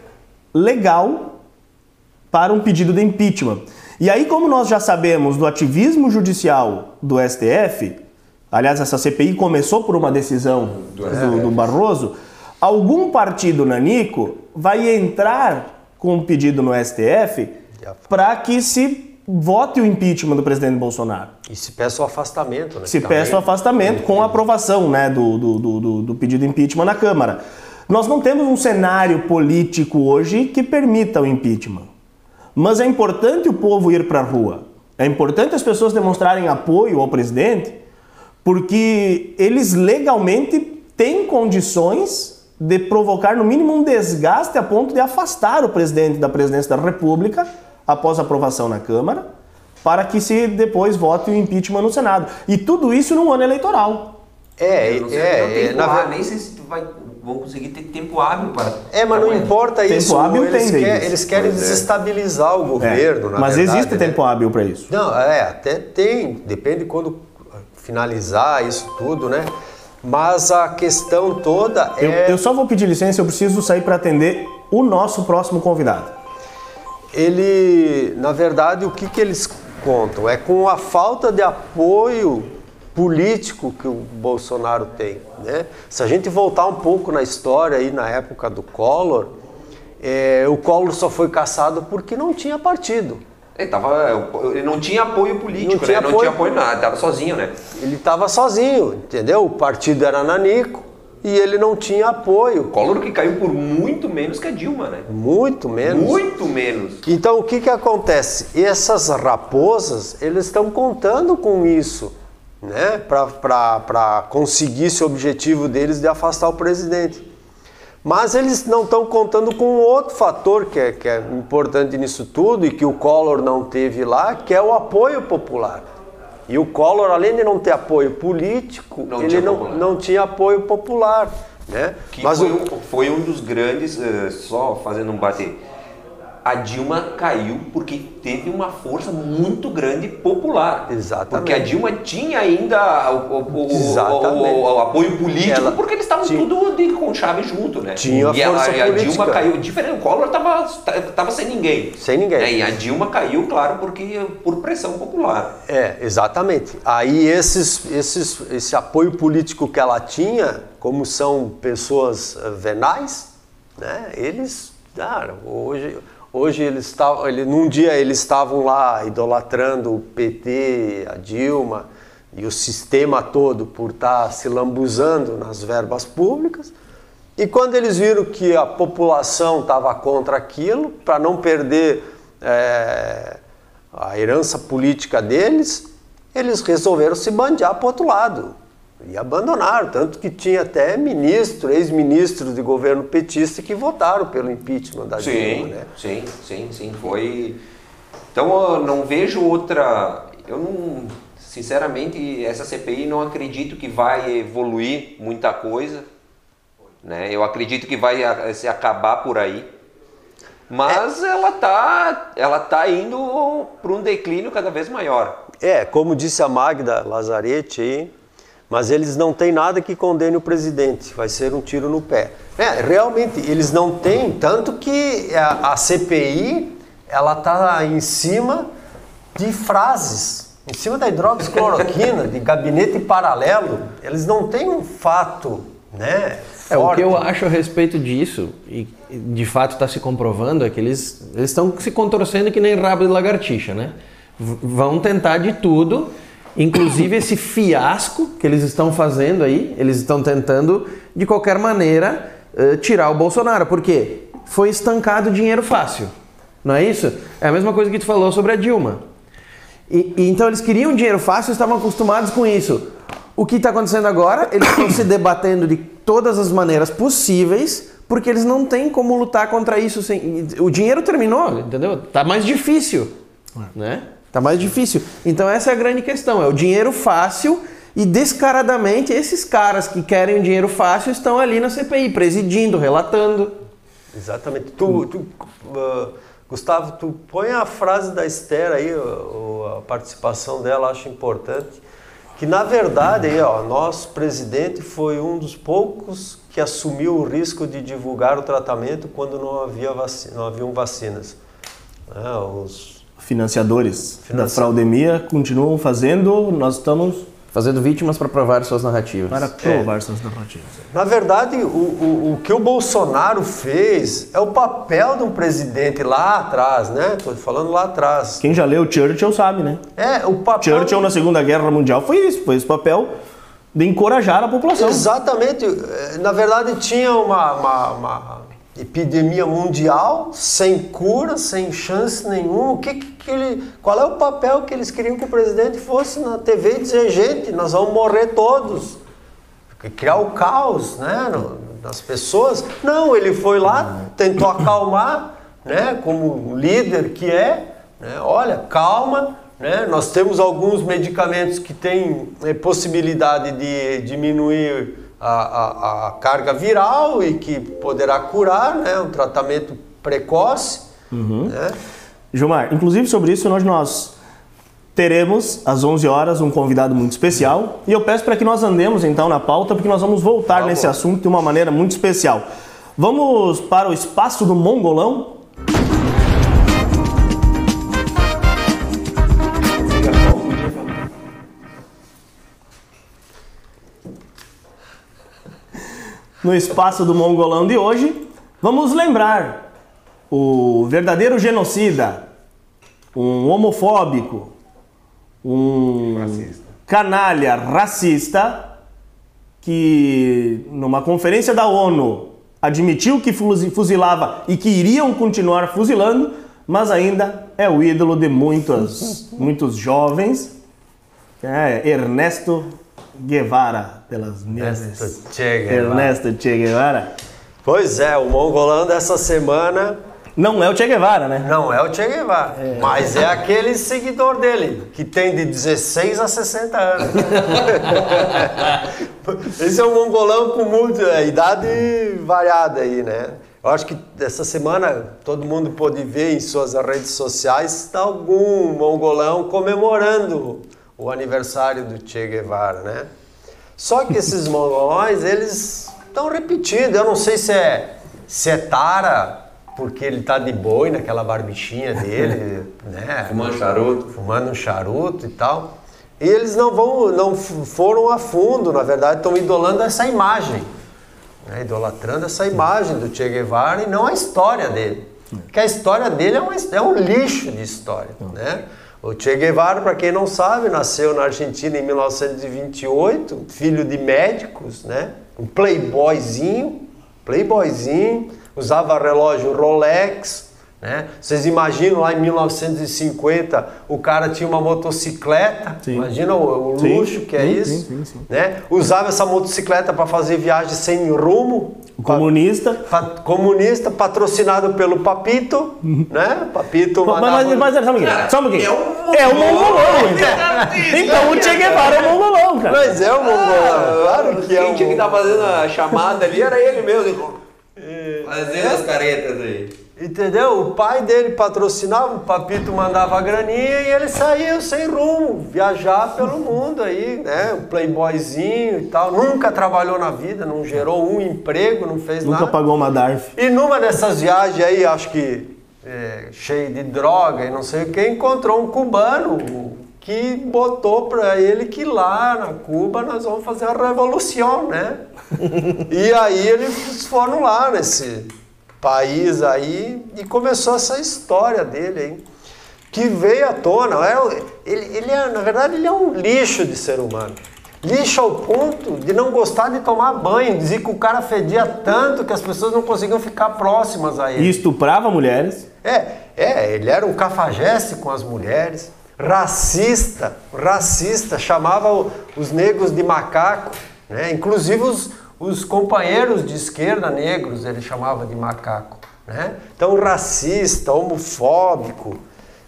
S3: legal para um pedido de impeachment. E aí, como nós já sabemos do ativismo judicial do STF, aliás, essa CPI começou por uma decisão do, do Barroso, algum partido nanico vai entrar com um pedido no STF para que se vote o impeachment do presidente Bolsonaro.
S5: E se peça o afastamento, né?
S3: Se peça o afastamento com a aprovação né, do, do, do, do- do pedido de impeachment na Câmara. Nós não temos um cenário político hoje que permita o impeachment. Mas é importante o povo ir para a rua. É importante as pessoas demonstrarem apoio ao presidente, porque eles legalmente têm condições de provocar, no mínimo, um desgaste a ponto de afastar o presidente da presidência da República após a aprovação na Câmara, para que se depois vote o impeachment no Senado. E tudo isso num ano eleitoral.
S5: É,
S1: Eu não sei,
S5: é, é, na
S1: tempo nem sei se tu vai, vão conseguir ter tempo hábil para.
S5: É, mas não importa
S3: Tempo
S5: isso.
S3: hábil
S5: eles,
S3: tem
S5: quer- eles querem
S1: Pois é.
S5: desestabilizar o
S3: É,
S5: governo, na
S3: Mas
S5: verdade,
S3: existe
S5: né?
S3: tempo hábil para isso.
S5: Não, é, até tem, depende quando finalizar isso tudo, né? Mas a questão toda
S3: Eu,
S5: é
S3: eu só vou pedir licença, eu preciso sair para atender o nosso próximo convidado.
S5: Ele, na verdade, o que, que eles contam? É com a falta de apoio político que o Bolsonaro tem, né? Se a gente voltar um pouco na história aí na época do Collor, é, o Collor só foi caçado porque não tinha partido.
S1: Ele, tava, ele não tinha apoio político,
S5: Não tinha
S1: né? Não
S5: apoio-
S1: tinha apoio nada, tava sozinho, né?
S5: Ele estava sozinho, entendeu? O partido era nanico e ele não tinha apoio.
S1: Collor que caiu por muito menos que a Dilma, né?
S5: Muito menos.
S1: Muito menos.
S5: Então o que, que acontece? Essas raposas, eles estão contando com isso, né? Para conseguir esse objetivo deles de afastar o presidente. Mas eles não estão contando com outro fator que é, que é importante nisso tudo e que o Collor não teve lá, que é o apoio popular. E o Collor, além de não ter apoio político,
S1: Não
S5: ele
S1: tinha
S5: não,
S1: popular.
S5: não tinha apoio popular. Né?
S1: Que
S5: Mas
S1: foi,
S5: o-
S1: um, foi um dos grandes, eh, só fazendo um bate. A Dilma caiu porque teve uma força muito grande popular.
S5: Exatamente.
S1: Porque a Dilma tinha ainda o, o- o- o- apoio político,
S5: Ela
S1: porque eles estavam tudo de, com chave junto, né?
S5: Tinha
S1: e ela-
S5: força
S1: e a Dilma caiu, diferente, o Collor estava tava sem ninguém.
S5: Sem ninguém.
S1: né? E a Dilma caiu, claro, porque por pressão popular.
S5: É, exatamente. Aí esses, esses, esse apoio político que ela tinha, como são pessoas eh, venais, né? Eles, cara, hoje, hoje eles estavam, ele, num dia eles estavam lá idolatrando o PT, a Dilma e o sistema todo por estar se lambuzando nas verbas públicas. E quando eles viram que a população estava contra aquilo, para não perder eh, a herança política deles, eles resolveram se bandear para o outro lado. E abandonaram, tanto que tinha até ministro, ex-ministros de governo petista que votaram pelo impeachment da Dilma,
S1: Sim,
S5: né?
S1: sim, sim, sim, foi. Então eu não vejo outra. Eu não, sinceramente, essa CPI não acredito que vai evoluir muita coisa, né? Eu acredito que vai se acabar por aí. Mas ela tá, ela tá indo para um declínio cada vez maior.
S5: É, como disse a Magda Lazarete mas eles não têm nada que condene o presidente, vai ser um tiro no pé. É, realmente, eles não têm, tanto que a, a CPI, ela tá em cima de frases, em cima da hidroxicloroquina, de gabinete paralelo, eles não têm um fato, né,
S6: É, o que eu acho a respeito disso, e de fato está se comprovando, é que eles eles estão se contorcendo que nem rabo de lagartixa, né? V- vão tentar de tudo, inclusive esse fiasco que eles estão fazendo aí, eles estão tentando, de qualquer maneira, eh, tirar o Bolsonaro, porque foi estancado dinheiro fácil, não é isso? É a mesma coisa que tu falou sobre a Dilma. E, e então eles queriam dinheiro fácil estavam acostumados com isso. O que está acontecendo agora? Eles estão se debatendo de todas as maneiras possíveis, porque eles não têm como lutar contra isso sem. O dinheiro terminou, entendeu? Tá mais difícil, né? Tá mais difícil. Então essa é a grande questão, é o dinheiro fácil e descaradamente esses caras que querem o dinheiro fácil estão ali na CPI, presidindo, relatando.
S5: Exatamente. Tu, tu, uh, Gustavo, tu põe a frase da Esther aí, a participação dela, acho importante. Que na verdade, aí, ó, nosso presidente foi um dos poucos que assumiu o risco de divulgar o tratamento quando não, havia vaci não haviam vacinas. Né, os
S3: Financiadores da
S5: Financi-
S3: fraudemia continuam fazendo, nós estamos
S6: Fazendo vítimas para provar suas narrativas.
S3: para provar suas narrativas.
S5: Na verdade, o, o, o que o Bolsonaro fez é o papel de um presidente lá atrás, né? Estou falando lá atrás.
S3: Quem já leu Churchill sabe, né?
S5: É, o papel.
S3: Churchill na Segunda Guerra Mundial foi isso, foi esse papel de encorajar a população.
S5: Exatamente. Eh, Na verdade, tinha uma, uma- uma epidemia mundial sem cura, sem chance nenhuma. O que, que, ele, qual é o papel que eles queriam que o presidente fosse na TV e dizer, gente, nós vamos morrer todos? Criar o caos né, nas pessoas. Não, ele foi lá, tentou acalmar, né, como líder que é. né, olha, calma, né, nós temos alguns medicamentos que têm eh, possibilidade de diminuir a, a- a carga viral e que poderá curar, né, um tratamento precoce. Né?
S3: Gilmar, inclusive sobre isso hoje nós teremos às 11 horas um convidado muito especial e eu peço para que nós andemos então na pauta porque nós vamos voltar nesse assunto de uma maneira muito especial. Vamos para o espaço do Mongolão? No espaço do Mongolão de hoje, vamos lembrar o verdadeiro genocida, um homofóbico, um canalha racista que numa conferência da ONU admitiu que fuzi- fuzilava e que iriam continuar fuzilando, mas ainda é o ídolo de muitos, muitos jovens. É Ernesto Guevara, pelas minhas.
S5: Ernesto Che Guevara.
S3: Ernesto Che Guevara.
S5: Pois é, o mongolão dessa semana
S3: Não é o Che Guevara, né?
S5: não é o Che Guevara, mas é aquele seguidor dele, que tem de 16 a 60 anos. Esse é um mongolão com muita idade variada aí, né? Eu acho que essa semana todo mundo pôde ver em suas redes sociais tá algum mongolão comemorando o aniversário do Che Guevara, né? Só que esses mongolões, eles estão repetindo. Eu não sei se é, se é tara, porque ele tá de boi naquela barbichinha dele, né?
S1: Fumando charuto.
S5: Fumando um charuto e tal. E eles não vão, não foram a fundo, na verdade, estão idolando essa imagem. Né? Idolatrando essa imagem do Che Guevara e não a história dele. Porque a história dele é, uma, é um lixo de história, né? O Che Guevara, para quem não sabe, nasceu na Argentina em 1928, filho de médicos, né? Um playboyzinho, playboyzinho, usava relógio Rolex, né? Vocês imaginam lá em 1950 o cara tinha uma motocicleta,
S3: Sim.
S5: imagina o, o
S3: Sim,
S5: luxo que é
S3: sim,
S5: isso,
S3: sim, sim, sim.
S5: né? Usava essa motocicleta para fazer viagem sem rumo,
S3: comunista.
S5: Pa- comunista, patrocinado pelo Papito, né? Papito
S3: Mas,
S5: mandava...
S3: mas, mas, só um pouquinho. Só um pouquinho.
S1: é
S3: É o mongolão, então. Então o Che Guevara é o mongolão, cara.
S5: Mas é o mongolão, claro que é
S1: Quem
S5: o
S1: tinha que estar fazendo a chamada ali era ele mesmo. Fazendo as caretas aí.
S5: Entendeu? O pai dele patrocinava, o Papito mandava a graninha e ele saiu sem rumo, viajar pelo mundo aí, né? Um playboyzinho e tal. Nunca trabalhou na vida, não gerou um emprego, não fez
S3: Nunca
S5: nada.
S3: pagou uma DARF.
S5: E numa dessas viagens aí, acho que é, cheio de droga e não sei o que, encontrou um cubano que botou pra ele que lá na Cuba nós vamos fazer a revolução, né? e aí eles foram lá nesse país aí e começou essa história dele aí. Que veio à tona. É, ele, ele é, na verdade, ele é um lixo de ser humano. Lixo ao ponto de não gostar de tomar banho. Dizia que o cara fedia tanto que as pessoas não conseguiam ficar próximas a
S3: E
S5: ele.
S3: estuprava mulheres.
S5: É, é, ele era um cafajeste com as mulheres, racista, racista, chamava os negros de macaco, né? Inclusive os, os companheiros de esquerda negros ele chamava de macaco, né? Então racista, homofóbico,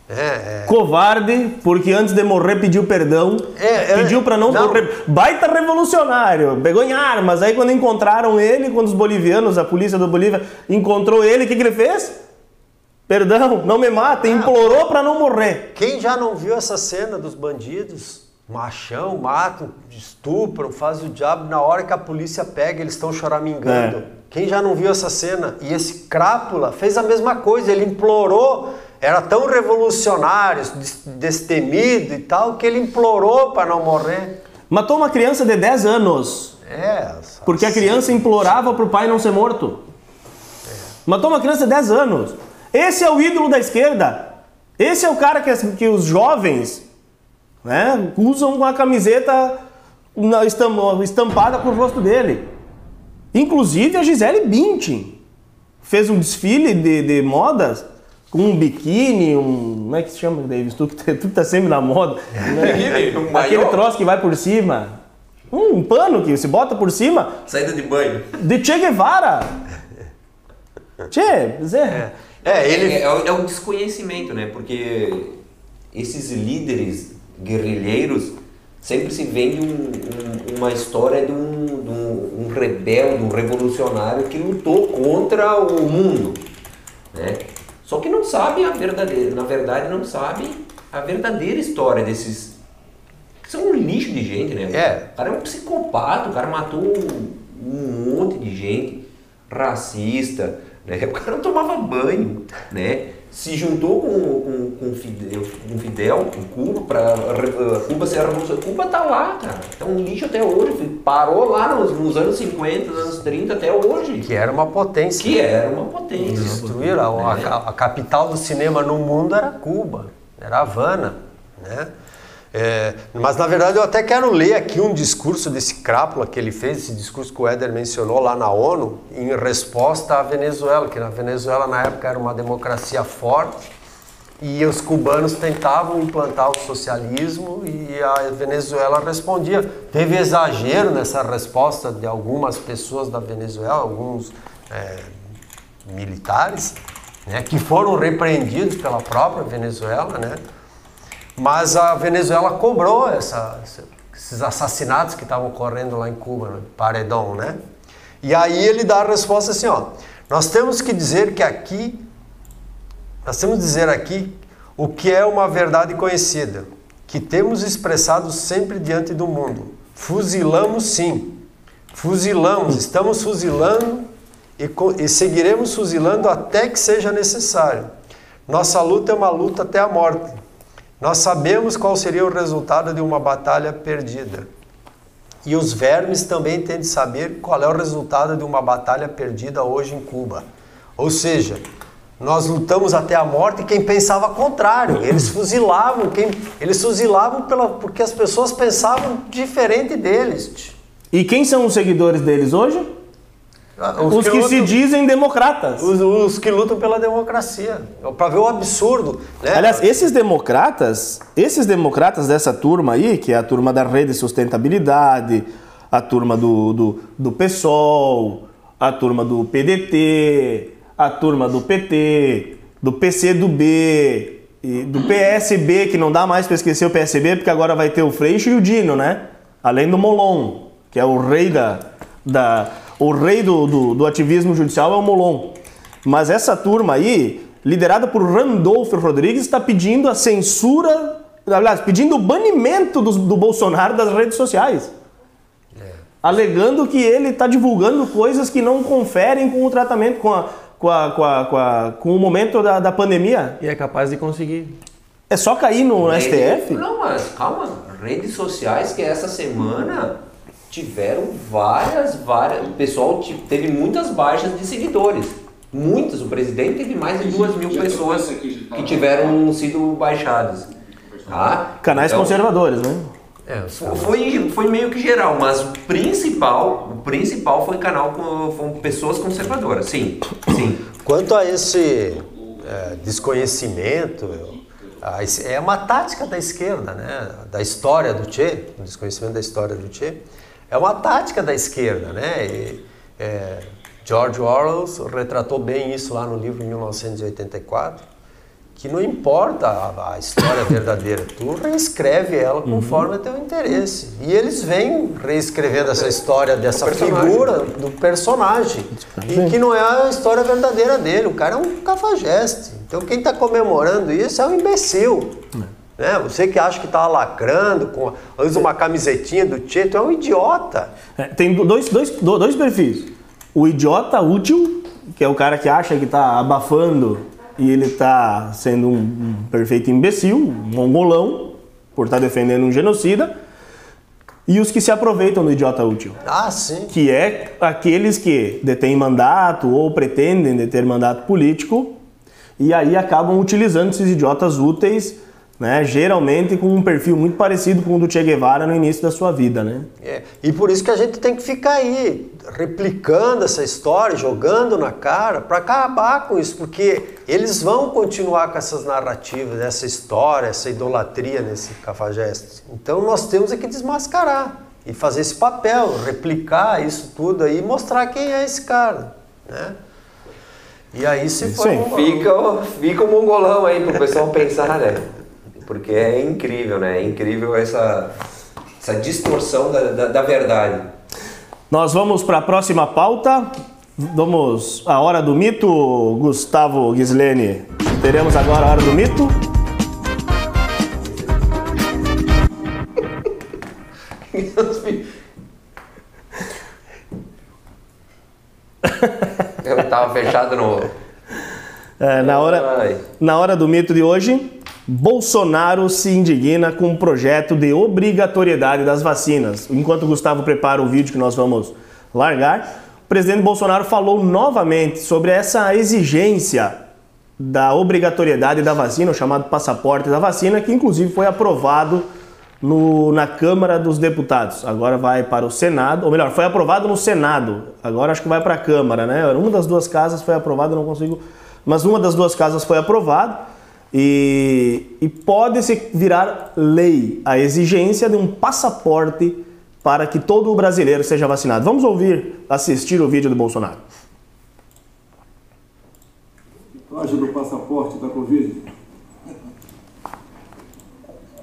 S5: né? É,
S3: Covarde, porque antes de morrer pediu perdão.
S5: É, é,
S3: pediu pra não,
S5: não.
S3: morrer. Baita revolucionário. Pegou em armas. Aí quando encontraram ele, quando os bolivianos, a polícia da Bolívia, encontrou ele, o que, que ele fez? Perdão, não me matem. Implorou pra não morrer.
S5: Quem já não viu essa cena dos bandidos? Machão, matam, estupram, fazem o diabo. Na hora que a polícia pega, eles estão choramingando.
S3: É.
S5: Quem já não viu essa cena? E esse crápula fez a mesma coisa. Ele implorou, era tão revolucionário, des- destemido e tal, que ele implorou para não morrer.
S3: Matou uma criança de 10 anos.
S5: É,
S3: Porque a criança implorava pro pai não ser morto. Matou uma criança de 10 anos. Esse é o ídolo da esquerda. Esse é o cara que, que os jovens né, usam com a camiseta estampada com o rosto dele. Inclusive a Gisele Bündchen fez um desfile de, de modas com um biquíni, um. Como é que se chama, Davis? Tu que tá- tu que tá sempre na moda. né?
S1: Um
S3: Aquele
S1: maiô.
S3: troço que vai por cima. Um pano que se bota por cima
S1: Saída de banho.
S3: de Che Guevara. Che, Zé.
S5: É, ele.
S1: É, é, é um desconhecimento, né? Porque esses líderes guerrilheiros sempre se vende um- um- uma história de um, de um- um rebelde, um revolucionário que lutou contra o mundo, né? Só que não sabe a verdadeira, na verdade não sabe a verdadeira história desses que são um lixo de gente, né?
S5: É.
S1: O cara é um psicopata, o cara matou um monte de gente, racista, né? O cara não tomava banho, né? Se juntou com, com, com Fidel, com Fidel, com Cuba, para Cuba ser a revolução. Cuba tá lá, cara. É um lixo até hoje. Parou lá nos, nos anos 50, nos anos 30 até hoje.
S5: Que era uma potência.
S1: Que era uma potência.
S5: Destruíram. A, a- a capital do cinema no mundo era Cuba, era Havana, né? É, mas na verdade eu até quero ler aqui um discurso desse crápula que ele fez, esse discurso que o Éder mencionou lá na ONU, em resposta à Venezuela, que na Venezuela na época era uma democracia forte e os cubanos tentavam implantar o socialismo e a Venezuela respondia. Teve exagero nessa resposta de algumas pessoas da Venezuela, alguns é, militares, né, que foram repreendidos pela própria Venezuela, né? Mas a Venezuela cobrou essa, esses assassinatos que estavam ocorrendo lá em Cuba, no Paredão, né? E aí ele dá a resposta assim, ó, nós temos que dizer que aqui, nós temos que dizer aqui o que é uma verdade conhecida, que temos expressado sempre diante do mundo. Fuzilamos sim, fuzilamos, estamos fuzilando e, e seguiremos fuzilando até que seja necessário. Nossa luta é uma luta até a morte. Nós sabemos qual seria o resultado de uma batalha perdida. E os vermes também têm de saber qual é o resultado de uma batalha perdida hoje em Cuba. Ou seja, nós lutamos até a morte quem pensava contrário. Eles fuzilavam, quem, eles fuzilavam pela, porque as pessoas pensavam diferente deles.
S3: E quem são os seguidores deles hoje? Os, os que, que lutam, se dizem democratas.
S5: Os, os, que lutam pela democracia. Para ver o absurdo. Né?
S3: Aliás, esses democratas, esses democratas dessa turma aí, que é a turma da rede de sustentabilidade, a turma do, do, do PSOL, a turma do PDT, a turma do PT, do PCdoB, e do PSB, que não dá mais para esquecer o PSB, porque agora vai ter o Freixo e o Dino, né? Além do Molon, que é o rei da, da o rei do, do, do ativismo judicial é o Molon. Mas essa turma aí, liderada por Randolfo Rodrigues, está pedindo a censura, aliás, pedindo o banimento do, do Bolsonaro das redes sociais. É. Alegando que ele está divulgando coisas que não conferem com o tratamento, com, a, com, a, com, a, com, a, com o momento da, da pandemia.
S6: E é capaz de conseguir.
S3: É só cair no Rede, STF?
S1: Não, mas calma. Redes sociais que essa semana tiveram várias, várias. O pessoal teve muitas baixas de seguidores. Muitas. O presidente teve mais de duas mil pessoas que tiveram sido baixadas. Tá?
S3: Canais então, conservadores, né?
S1: É, foi, foi meio que geral, mas o principal, o principal foi canal com, com pessoas conservadoras, sim, sim.
S5: Quanto a esse é, desconhecimento, é uma tática da esquerda, né? Da história do Che, o desconhecimento da história do Che. É uma tática da esquerda, né? E, é, George Orwell retratou bem isso lá no livro 1984, que não importa a, a história verdadeira, tu reescreve ela conforme uhum. teu interesse. E eles vêm reescrevendo essa história dessa figura do personagem, e que não é a história verdadeira dele. O cara é um cafajeste. Então quem está comemorando isso é um imbecil. É. Né? Você que acha que está lacrando, com, usa uma camisetinha do tu é um idiota.
S3: É, tem dois, dois, dois perfis. O idiota útil, que é o cara que acha que está abafando e ele está sendo um, um, perfeito imbecil, um mongolão, por estar tá defendendo um genocida. E os que se aproveitam do idiota útil.
S5: Ah, sim.
S3: Que é aqueles que detêm mandato ou pretendem deter mandato político e aí acabam utilizando esses idiotas úteis né? Geralmente com um perfil muito parecido com o do Che Guevara no início da sua vida, né?
S5: É, e por isso que a gente tem que ficar aí replicando essa história, jogando na cara para acabar com isso, porque eles vão continuar com essas narrativas, essa história, essa idolatria nesse cafajeste. Então nós temos é que desmascarar e fazer esse papel, replicar isso tudo aí, e mostrar quem é esse cara, né? E aí se for
S1: um... fica, fica o mongolão aí pro pessoal pensar, né? Porque é incrível, né? É incrível essa, essa distorção da, da, da verdade.
S3: Nós vamos para a próxima pauta. Vamos à hora do mito, Gustavo Gislene. Teremos agora a hora do mito.
S1: Eu estava fechado no.
S3: É, na, hora, na hora do mito de hoje, Bolsonaro se indigna com o projeto de obrigatoriedade das vacinas. Enquanto o Gustavo prepara o vídeo que nós vamos largar, o presidente Bolsonaro falou novamente sobre essa exigência da obrigatoriedade da vacina, o chamado passaporte da vacina, que inclusive foi aprovado no, na Câmara dos Deputados. Agora vai para o Senado, ou melhor, foi aprovado no Senado. Agora acho que vai para a Câmara, né? Uma das duas casas foi aprovada, não consigo. Mas uma das duas casas foi aprovada e, e pode-se virar lei a exigência de um passaporte para que todo brasileiro seja vacinado. Vamos ouvir, assistir o vídeo do Bolsonaro.
S7: Loja do passaporte da Covid.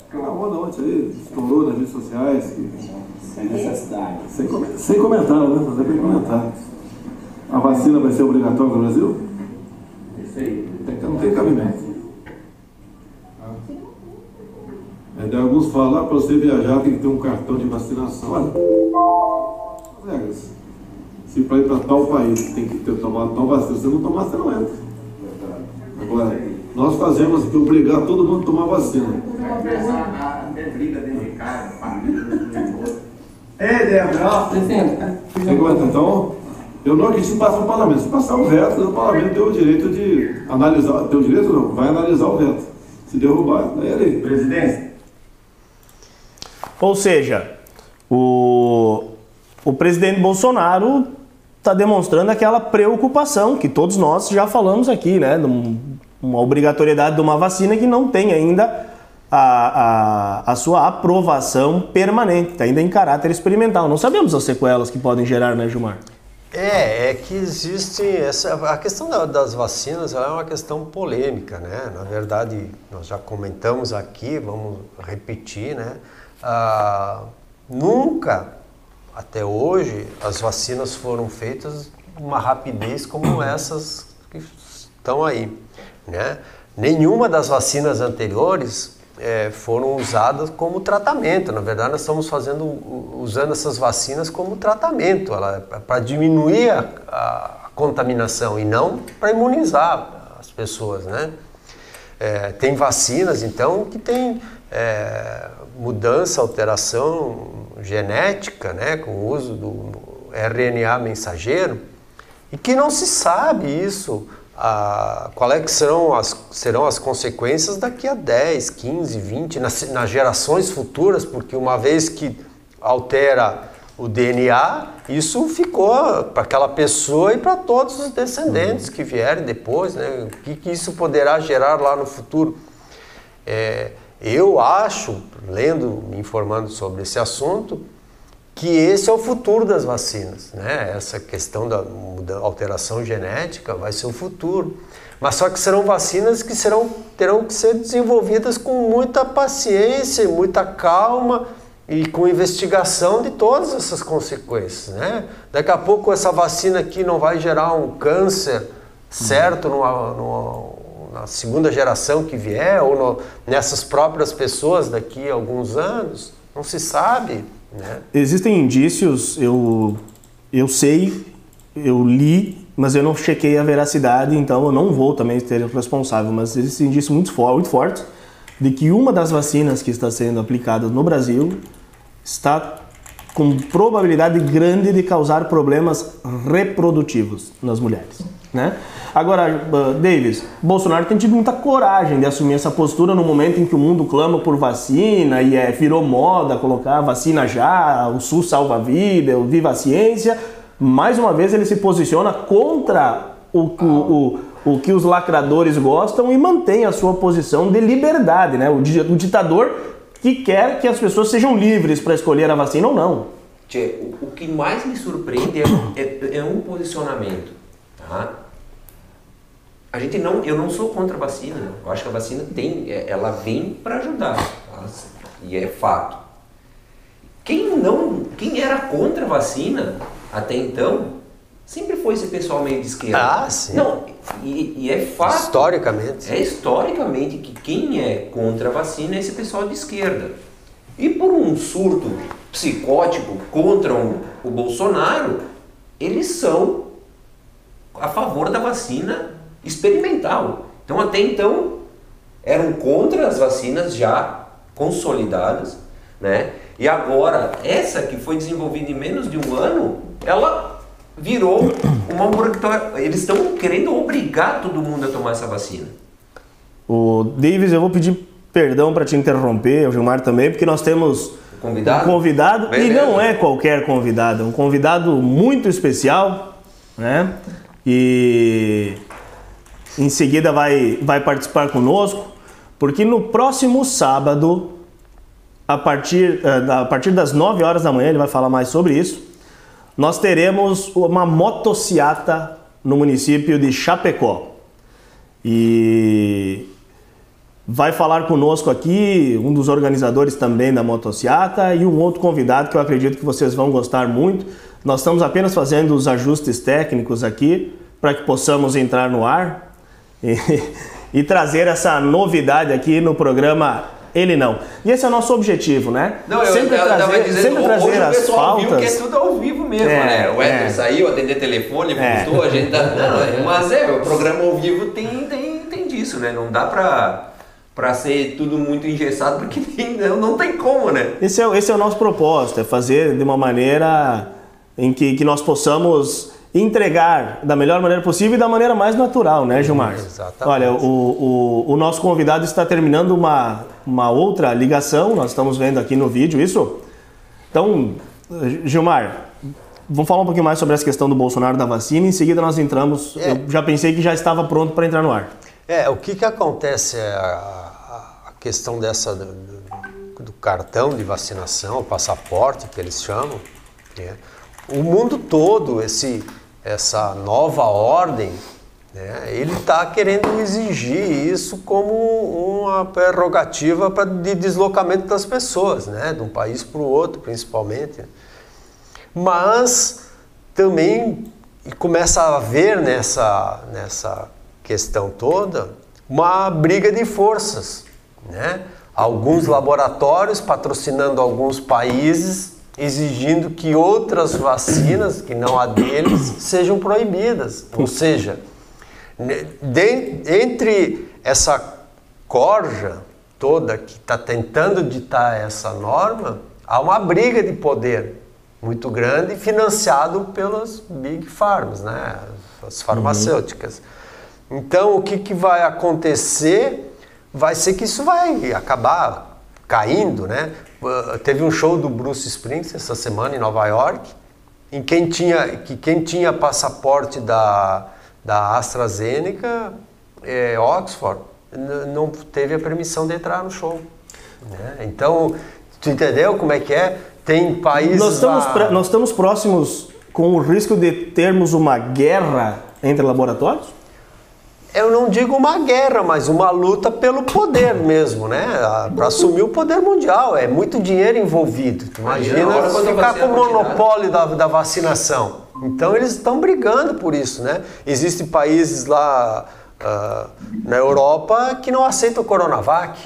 S7: Aquela moda ontem aí, estourou nas redes sociais. Que...
S8: Sem necessidade.
S7: Sem, com- sem comentário, né? Fazer bem comentário. A vacina vai ser obrigatória no Brasil?
S8: Isso aí.
S7: Tem- Não tem cabimento. É, daí alguns falam, ah, para você viajar tem que ter um cartão de vacinação. Olha, as regras. Se para ir para tal país tem que ter tomado tal vacina, se não tomar, você não entra. Agora, nós fazemos aqui obrigar todo mundo a tomar vacina. É, Débora. Comentar. Então, eu não em passar o parlamento. Se passar o veto, o parlamento tem o direito de analisar. Tem o direito não, vai analisar o veto. Se derrubar, é lei.
S8: Presidência.
S3: Ou seja, o, o presidente Bolsonaro está demonstrando aquela preocupação que todos nós já falamos aqui, né? um- uma obrigatoriedade de uma vacina que não tem ainda a, a, a sua aprovação permanente, está ainda em caráter experimental. Não sabemos as sequelas que podem gerar, né, Gilmar?
S5: É, é que existe essa a questão da- das vacinas é uma questão polêmica, né? Na verdade, nós já comentamos aqui, vamos repetir, né? Ah, nunca até hoje as vacinas foram feitas com uma rapidez como essas que estão aí, né? Nenhuma das vacinas anteriores eh, foram usadas como tratamento. Na verdade, nós estamos fazendo usando essas vacinas como tratamento, para diminuir a, a contaminação e não para imunizar as pessoas, né? É, tem vacinas, então, que tem é, mudança, alteração genética, né, com o uso do RNA mensageiro, e que não se sabe isso, a, qual é que serão as, serão as consequências daqui a 10, 15, 20, nas, nas gerações futuras, porque uma vez que altera o DNA, isso ficou para aquela pessoa e para todos os descendentes que vierem depois, né? O que, que isso poderá gerar lá no futuro? É, eu acho, lendo, me informando sobre esse assunto, que esse é o futuro das vacinas, né? Essa questão da, da alteração genética vai ser o futuro. Mas só que serão vacinas que serão, terão que ser desenvolvidas com muita paciência, muita calma e com investigação de todas essas consequências, né? Daqui a pouco essa vacina aqui não vai gerar um câncer certo numa, numa, na segunda geração que vier ou no, nessas próprias pessoas daqui a alguns anos, não se sabe, né?
S3: Existem indícios, eu, eu sei, eu li, mas eu não chequei a veracidade, então eu não vou também ter o responsável, mas existem indícios muito, for, muito fortes de que uma das vacinas que está sendo aplicada no Brasil está com probabilidade grande de causar problemas reprodutivos nas mulheres, né? Agora, uh, Davis, Bolsonaro tem tido muita coragem de assumir essa postura no momento em que o mundo clama por vacina e é, virou moda colocar vacina já, o SUS salva a vida, o Viva a Ciência. Mais uma vez ele se posiciona contra o, o, o, o que os lacradores gostam e mantém a sua posição de liberdade, né? O, o ditador que quer que as pessoas sejam livres para escolher a vacina ou não.
S1: Tchê, o, o que mais me surpreende é, é, é um posicionamento, tá? A gente não, eu não sou contra a vacina. Eu acho que a vacina tem, é- ela vem para ajudar, tá? e é fato. Quem não, quem era contra a vacina até então, sempre foi esse pessoal meio de esquerda.
S5: Ah, sim.
S1: Não, e, e é fato.
S5: Historicamente.
S1: É historicamente que quem é contra a vacina é esse pessoal de esquerda. E por um surto psicótico contra o, o Bolsonaro, eles são a favor da vacina experimental. Então, até então, eram contra as vacinas já consolidadas, né? E agora, essa que foi desenvolvida em menos de um ano, ela virou uma obrigatória. Eles estão querendo obrigar todo mundo a tomar essa vacina.
S3: O Davis, eu vou pedir perdão para te interromper, o Gilmar também, porque nós temos
S1: Convidado?
S3: um convidado e
S1: Beleza.
S3: não é qualquer convidado, é um convidado muito especial, né? E em seguida vai, vai participar conosco, porque no próximo sábado, a partir, eh, a partir das 9 horas da manhã, ele vai falar mais sobre isso, nós teremos uma motociata no município de Chapecó. E vai falar conosco aqui um dos organizadores também da motociata e um outro convidado que eu acredito que vocês vão gostar muito. Nós estamos apenas fazendo os ajustes técnicos aqui para que possamos entrar no ar e, e trazer essa novidade aqui no programa Ele Não. E esse é o nosso objetivo, né?
S1: Não, eu,
S3: sempre
S1: eu tava
S3: trazer,
S1: dizendo,
S3: sempre trazer
S1: hoje o
S3: as
S1: pessoal viu
S3: pautas.
S1: que é tudo ao vivo mesmo,
S3: É,
S1: né? O Éder
S3: é.
S1: saiu, atender telefone,
S3: É.
S1: postou, a gente tá... Não, mas é, o programa ao vivo tem, tem, tem disso, né? Não dá pra, pra ser tudo muito engessado, porque tem- não, não tem como, né?
S3: Esse é, esse é o nosso propósito, é fazer de uma maneira em que, que nós possamos entregar da melhor maneira possível e da maneira mais natural, né, Gilmar?
S5: Exatamente.
S3: Olha, o, o, o nosso convidado está terminando uma, uma outra ligação, nós estamos vendo aqui no vídeo isso. Então, Gilmar, vamos falar um pouquinho mais sobre essa questão do Bolsonaro da vacina, em seguida nós entramos,
S5: É.
S3: eu já pensei que já estava pronto para entrar no ar.
S5: É, o que que acontece a, a- questão dessa do, do- cartão de vacinação, o passaporte que eles chamam, né? o mundo todo esse essa nova ordem, né? Ele está querendo exigir isso como uma prerrogativa pra, de deslocamento das pessoas, né? De um país para o outro, principalmente mas também começa a haver nessa, nessa questão toda uma briga de forças. Né? Alguns laboratórios patrocinando alguns países, exigindo que outras vacinas, que não a deles, sejam proibidas. Ou seja, de- entre essa corja toda que está tentando ditar essa norma, há uma briga de poder muito grande financiado pelas big farms, né? as farmacêuticas. Então, o que, que vai acontecer vai ser que isso vai acabar caindo, né? Uh, Teve um show do Bruce Springsteen essa semana em Nova York, em quem tinha, que quem tinha passaporte da, da AstraZeneca, é, Oxford, não teve a permissão de entrar no show. né? Então, tu entendeu como é que é? Tem países
S3: Nós estamos,
S5: lá-
S3: nós estamos próximos com o risco de termos uma guerra entre laboratórios?
S5: Eu não digo uma guerra, mas uma luta pelo poder mesmo, né? Para assumir o poder mundial. É muito dinheiro envolvido.
S1: Imagina,
S5: Imagina ficar com o
S1: tirada.
S5: monopólio da, da vacinação. Então eles estão brigando por isso, né? Existem países lá ah, na Europa que não aceitam o Coronavac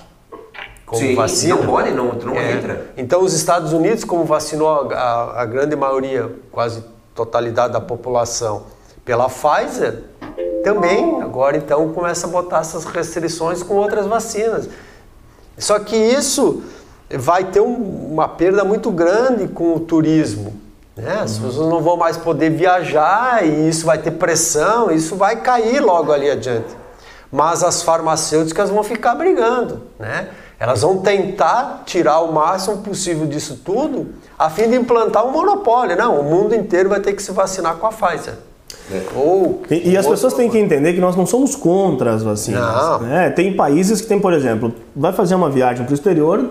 S5: como
S1: Sim,
S5: vacina.
S1: não pode, não, não
S5: É.
S1: entra.
S5: Então os Estados Unidos, como vacinou a, a- a grande maioria, quase totalidade da população, pela Pfizer, também agora então começa a botar essas restrições com outras vacinas. Só que isso vai ter um- uma perda muito grande com o turismo. Né? As pessoas não vão mais poder viajar e isso vai ter pressão, isso vai cair logo ali adiante. Mas as farmacêuticas vão ficar brigando. Né? Elas vão tentar tirar o máximo possível disso tudo a fim de implantar um monopólio. Não, o mundo inteiro vai ter que se vacinar com a Pfizer. Ou
S3: E, e as pessoas têm que entender que nós não somos contra as vacinas.
S5: Não.
S3: né? Tem países que tem, por exemplo, vai fazer uma viagem para o exterior,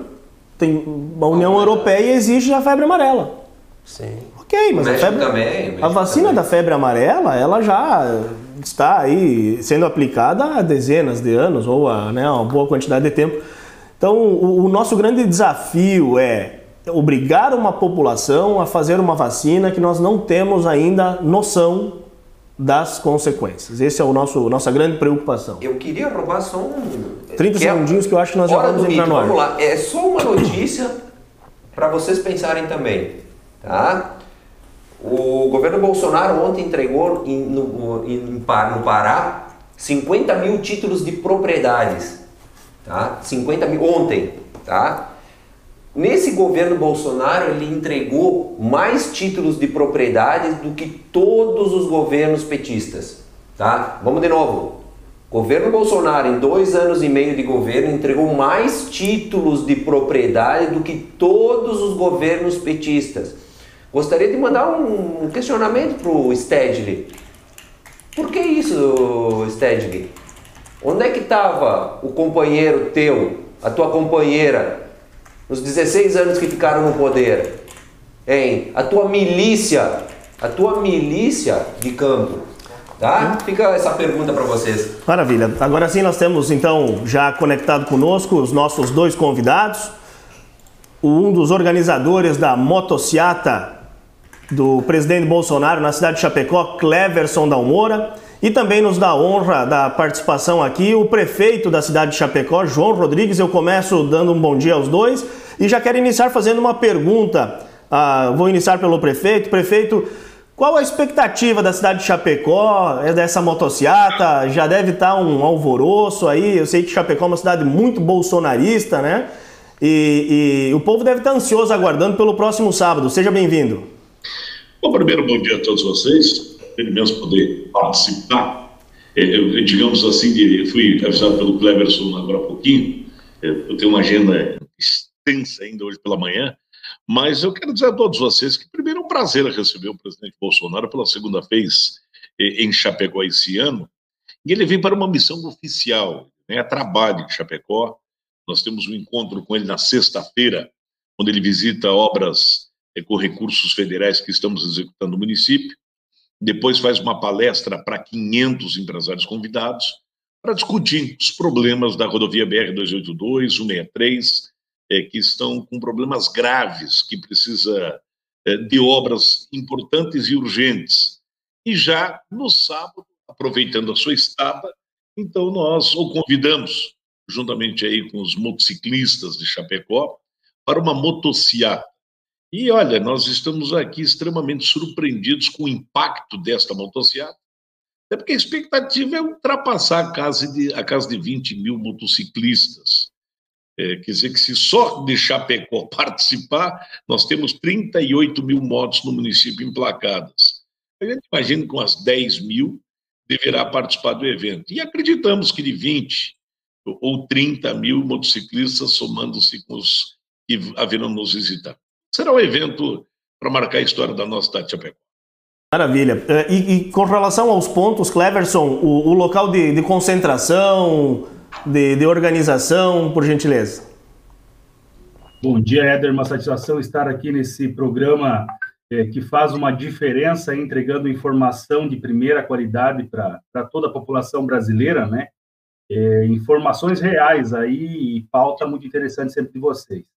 S3: tem a União Europeia exige a febre amarela.
S5: Sim.
S3: Ok, mas a febre,
S1: também,
S3: a vacina
S1: também.
S3: da febre amarela, ela já está aí sendo aplicada há dezenas de anos ou há né, uma boa quantidade de tempo. Então, o, o nosso grande desafio é obrigar uma população a fazer uma vacina que nós não temos ainda noção das consequências. Esse é o nosso nossa grande preocupação.
S1: Eu queria roubar só um.
S3: 30
S1: que é-
S3: segundinhos que eu acho que nós já vamos entrar
S1: mito,
S3: no ar.
S1: Vamos lá, é só uma notícia para vocês pensarem também, tá? O governo Bolsonaro ontem entregou em- no, em- no Pará 50 mil títulos de propriedades, tá? 50 mil ontem, tá? Nesse governo Bolsonaro ele entregou mais títulos de propriedades do que todos os governos petistas, tá? Vamos de novo. Governo Bolsonaro, em dois anos e meio de governo, entregou mais títulos de propriedade do que todos os governos petistas. Gostaria de mandar um questionamento para o Stedley. Por que isso, Stedley? Onde é que estava o companheiro teu, a tua companheira, nos 16 anos que ficaram no poder? Hein? A tua milícia, a tua milícia de campo. Tá? Fica essa pergunta para vocês.
S3: Maravilha. Agora sim nós temos então já conectado conosco os nossos dois convidados. Um dos organizadores da motociata do presidente Bolsonaro na cidade de Chapecó, Cleverson Dalmora. E também nos dá honra da participação aqui o prefeito da cidade de Chapecó, João Rodrigues. Eu começo dando um bom dia aos dois e já quero iniciar fazendo uma pergunta. Ah, vou iniciar pelo prefeito. Prefeito, qual a expectativa da cidade de Chapecó, é dessa motociata? Já deve estar um alvoroço aí. Eu sei que Chapecó é uma cidade muito bolsonarista, né? E, e o povo deve estar ansioso aguardando pelo próximo sábado. Seja bem-vindo.
S9: Bom, primeiro, bom dia a todos vocês pelo menos poder participar. É, eu, digamos assim, eu fui avisado pelo Cleverson agora há pouquinho, é, eu tenho uma agenda extensa ainda hoje pela manhã, mas eu quero dizer a todos vocês que, primeiro, é um prazer receber o presidente Bolsonaro pela segunda vez é, em Chapecó esse ano, e ele vem para uma missão oficial, né, trabalho em Chapecó. Nós temos um encontro com ele na sexta-feira, onde ele visita obras com recursos federais que estamos executando no município depois faz uma palestra para 500 empresários convidados para discutir os problemas da rodovia BR-282, 163, é, que estão com problemas graves, que precisa é, de obras importantes e urgentes. E já no sábado, aproveitando a sua estada, então nós o convidamos, juntamente aí com os motociclistas de Chapecó, para uma motociata e olha, nós estamos aqui extremamente surpreendidos com o impacto desta motocicleta, é porque a expectativa é ultrapassar a casa de, a casa de 20 mil motociclistas. É, quer dizer que se só de Chapecó participar, nós temos 38 mil motos no município emplacadas. A gente imagina que com as 10 mil deverá participar do evento. E acreditamos que de 20 ou 30 mil motociclistas, somando-se com os que haverão nos visitar. Será um evento para marcar a história da nossa cidade de Chapecó.
S3: Maravilha. É, e, e, com relação aos pontos, Cleverson, o, o local de, de concentração, de, de, organização, por gentileza.
S10: Bom dia, Éder. Uma satisfação estar aqui nesse programa é, que faz uma diferença entregando informação de primeira qualidade para toda a população brasileira, né? É, informações reais aí e pauta muito interessante sempre de vocês.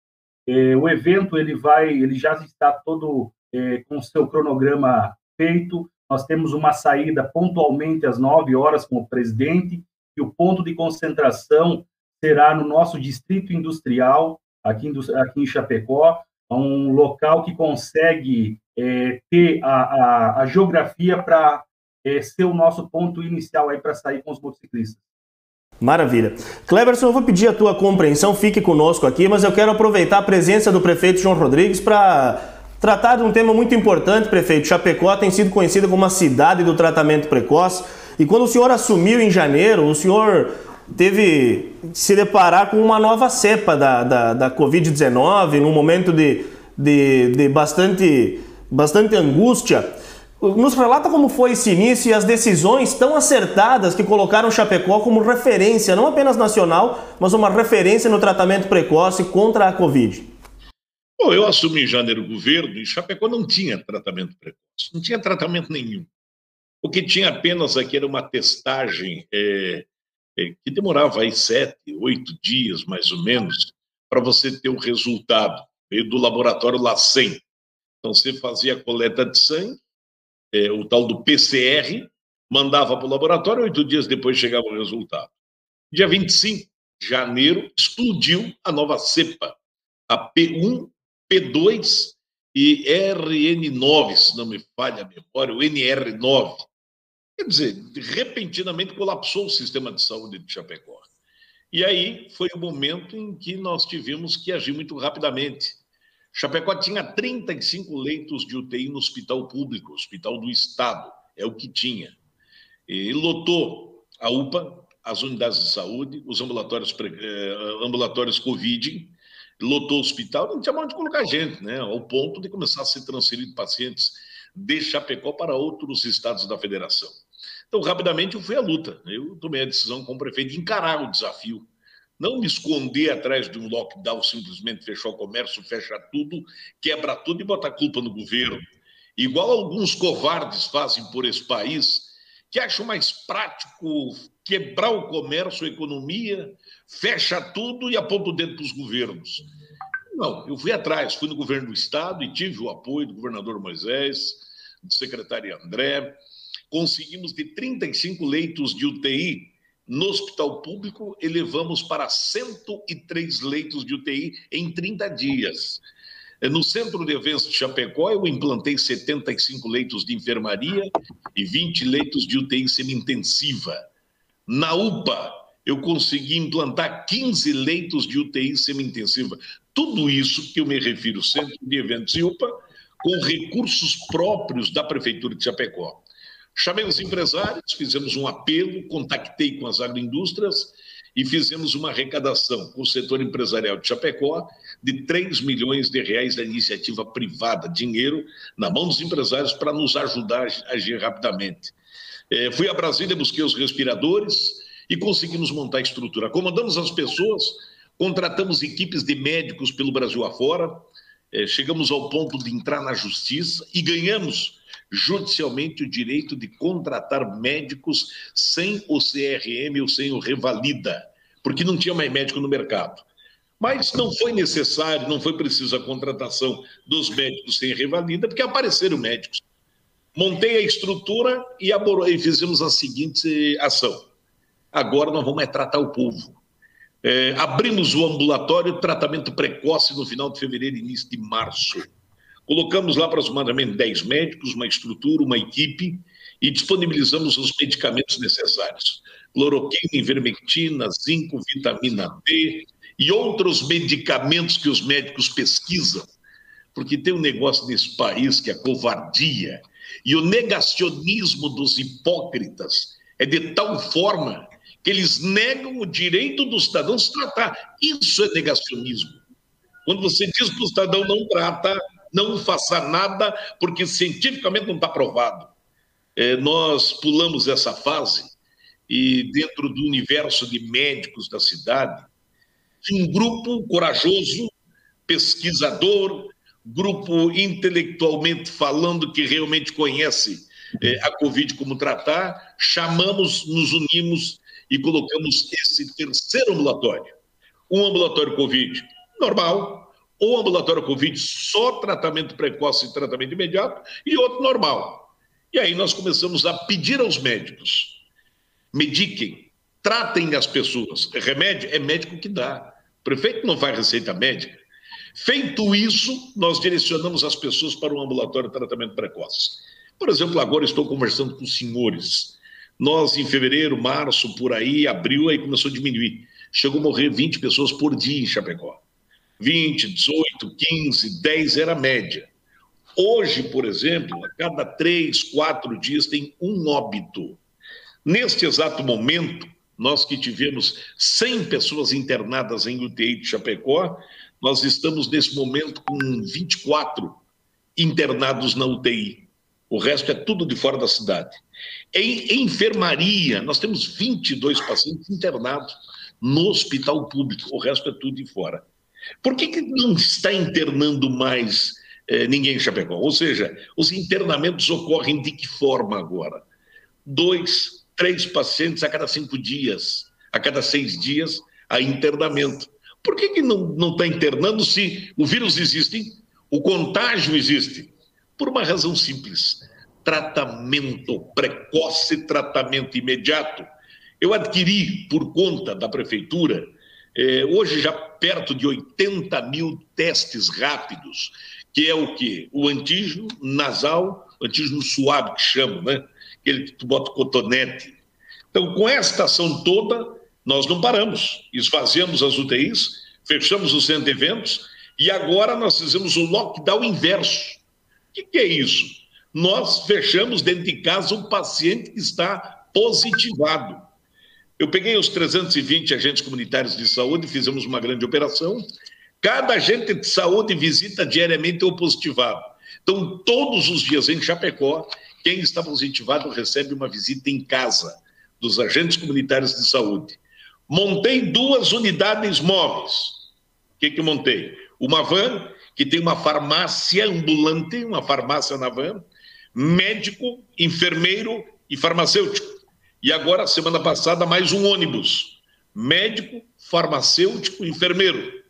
S10: É, o evento ele vai, ele já está todo é, com seu cronograma feito. Nós temos uma saída pontualmente às 9 horas com o presidente e o ponto de concentração será no nosso distrito industrial aqui em, aqui em Chapecó, um local que consegue é, ter a, a, a geografia para é, ser o nosso ponto inicial aí para sair com os motociclistas.
S3: Maravilha. Cleverson, eu vou pedir a tua compreensão, fique conosco aqui, mas eu quero aproveitar a presença do prefeito João Rodrigues para tratar de um tema muito importante, prefeito. Chapecó tem sido conhecida como a cidade do tratamento precoce. E quando o senhor assumiu em janeiro, o senhor teve se deparar com uma nova cepa da, da, da Covid-19, num momento de, de, de bastante, bastante angústia. Nos relata como foi esse início e as decisões tão acertadas que colocaram Chapecó como referência, não apenas nacional, mas uma referência no tratamento precoce contra a Covid.
S9: Bom, eu assumi em janeiro o governo e Chapecó não tinha tratamento precoce, não tinha tratamento nenhum. O que tinha apenas aqui era uma testagem é, é, que demorava aí sete, oito dias, mais ou menos, para você ter o resultado do laboratório LACEN. Então, você fazia a coleta de sangue, é, o tal do PCR, mandava para o laboratório, oito dias depois chegava o resultado. Dia 25 de janeiro, explodiu a nova cepa, a P1, P2 e RN9, se não me falha a memória, o NR9. Quer dizer, repentinamente colapsou o sistema de saúde de Chapecó. E aí foi o momento em que nós tivemos que agir muito rapidamente. Chapecó tinha 35 leitos de UTI no hospital público, hospital do Estado, é o que tinha. E lotou a UPA, as unidades de saúde, os ambulatórios, eh, ambulatórios Covid, lotou o hospital, não tinha mais onde colocar gente, né? Ao ponto de começar a ser transferido pacientes de Chapecó para outros estados da federação. Então, rapidamente, eu fui à luta. Eu tomei a decisão como prefeito de encarar o desafio. Não me esconder atrás de um lockdown, simplesmente fechar o comércio, fecha tudo, quebra tudo e botar culpa no governo. Igual alguns covardes fazem por esse país, que acham mais prático quebrar o comércio, a economia, fecha tudo e aponta o dedo para os governos. Não, eu fui atrás, fui no governo do estado e tive o apoio do governador Moisés, do secretário André. Conseguimos de 35 leitos de UTI no hospital público, elevamos para 103 leitos de UTI em 30 dias. No centro de eventos de Chapecó, eu implantei 75 leitos de enfermaria e 20 leitos de UTI semi-intensiva. Na UPA, eu consegui implantar 15 leitos de UTI semi-intensiva. Tudo isso que eu me refiro, centro de eventos e UPA, com recursos próprios da Prefeitura de Chapecó. Chamei os empresários, fizemos um apelo, contactei com as agroindústrias e fizemos uma arrecadação com o setor empresarial de Chapecó de 3 milhões de reais da iniciativa privada, dinheiro na mão dos empresários para nos ajudar a agir rapidamente. É, fui a Brasília, busquei os respiradores e conseguimos montar a estrutura. Comandamos as pessoas, contratamos equipes de médicos pelo Brasil afora, é, chegamos ao ponto de entrar na justiça e ganhamos judicialmente o direito de contratar médicos sem o CRM ou sem o Revalida, porque não tinha mais médico no mercado. Mas não foi necessário, não foi preciso a contratação dos médicos sem Revalida, porque apareceram médicos. Montei a estrutura e, e fizemos a seguinte ação. Agora nós vamos é tratar o povo. É, abrimos o ambulatório tratamento precoce no final de fevereiro início de março. Colocamos lá aproximadamente 10 médicos, uma estrutura, uma equipe e disponibilizamos os medicamentos necessários. Cloroquina, ivermectina, zinco, vitamina D e outros medicamentos que os médicos pesquisam. Porque tem um negócio nesse país que é covardia e o negacionismo dos hipócritas é de tal forma que eles negam o direito do cidadão se tratar. Isso é negacionismo. Quando você diz que o cidadão não trata, não faça nada, porque cientificamente não está provado. É, nós pulamos essa fase e, dentro do universo de médicos da cidade, um grupo corajoso, pesquisador, grupo intelectualmente falando que realmente conhece é, a Covid como tratar, chamamos, nos unimos e colocamos esse terceiro ambulatório. Um ambulatório Covid normal, ou ambulatório Covid só tratamento precoce e tratamento imediato, e outro normal. E aí nós começamos a pedir aos médicos: mediquem, tratem as pessoas. Remédio é médico que dá. O prefeito não faz receita médica. Feito isso, nós direcionamos as pessoas para o ambulatório de tratamento precoce. Por exemplo, agora estou conversando com senhores. Nós, em fevereiro, março, por aí, abril, aí começou a diminuir. Chegou a morrer 20 pessoas por dia em Chapecó. 20, 18, 15, 10 era a média. Hoje, por exemplo, a cada três, quatro dias tem um óbito. Neste exato momento, nós que tivemos 100 pessoas internadas em UTI de Chapecó, nós estamos nesse momento com 24 internados na UTI. O resto é tudo de fora da cidade. Em enfermaria, nós temos 22 pacientes internados no hospital público, o resto é tudo de fora. Por que, que não está internando mais eh, ninguém em Chapecó? Ou seja, os internamentos ocorrem de que forma agora? Dois, três pacientes a cada cinco dias, a cada seis dias, a internamento. Por que, que não está internando se o vírus existe, o contágio existe? Por uma razão simples: tratamento precoce, tratamento imediato. Eu adquiri, por conta da prefeitura, é, hoje já perto de 80 mil testes rápidos, que é o que? O antígeno nasal, antígeno suave que chamam, né? Aquele que tu bota cotonete. Então, com esta ação toda, nós não paramos. Esvaziamos as UTIs, fechamos os centro de eventos e agora nós fizemos o lockdown inverso. O que, que é isso? Nós fechamos dentro de casa um paciente que está positivado. Eu peguei os 320 agentes comunitários de saúde, fizemos uma grande operação. Cada agente de saúde visita diariamente o positivado. Então, todos os dias em Chapecó, quem está positivado recebe uma visita em casa dos agentes comunitários de saúde. Montei duas unidades móveis. O que, que montei? Uma van que tem uma farmácia ambulante, uma farmácia na van, médico, enfermeiro e farmacêutico. E agora, semana passada, mais um ônibus. Médico, farmacêutico, enfermeiro.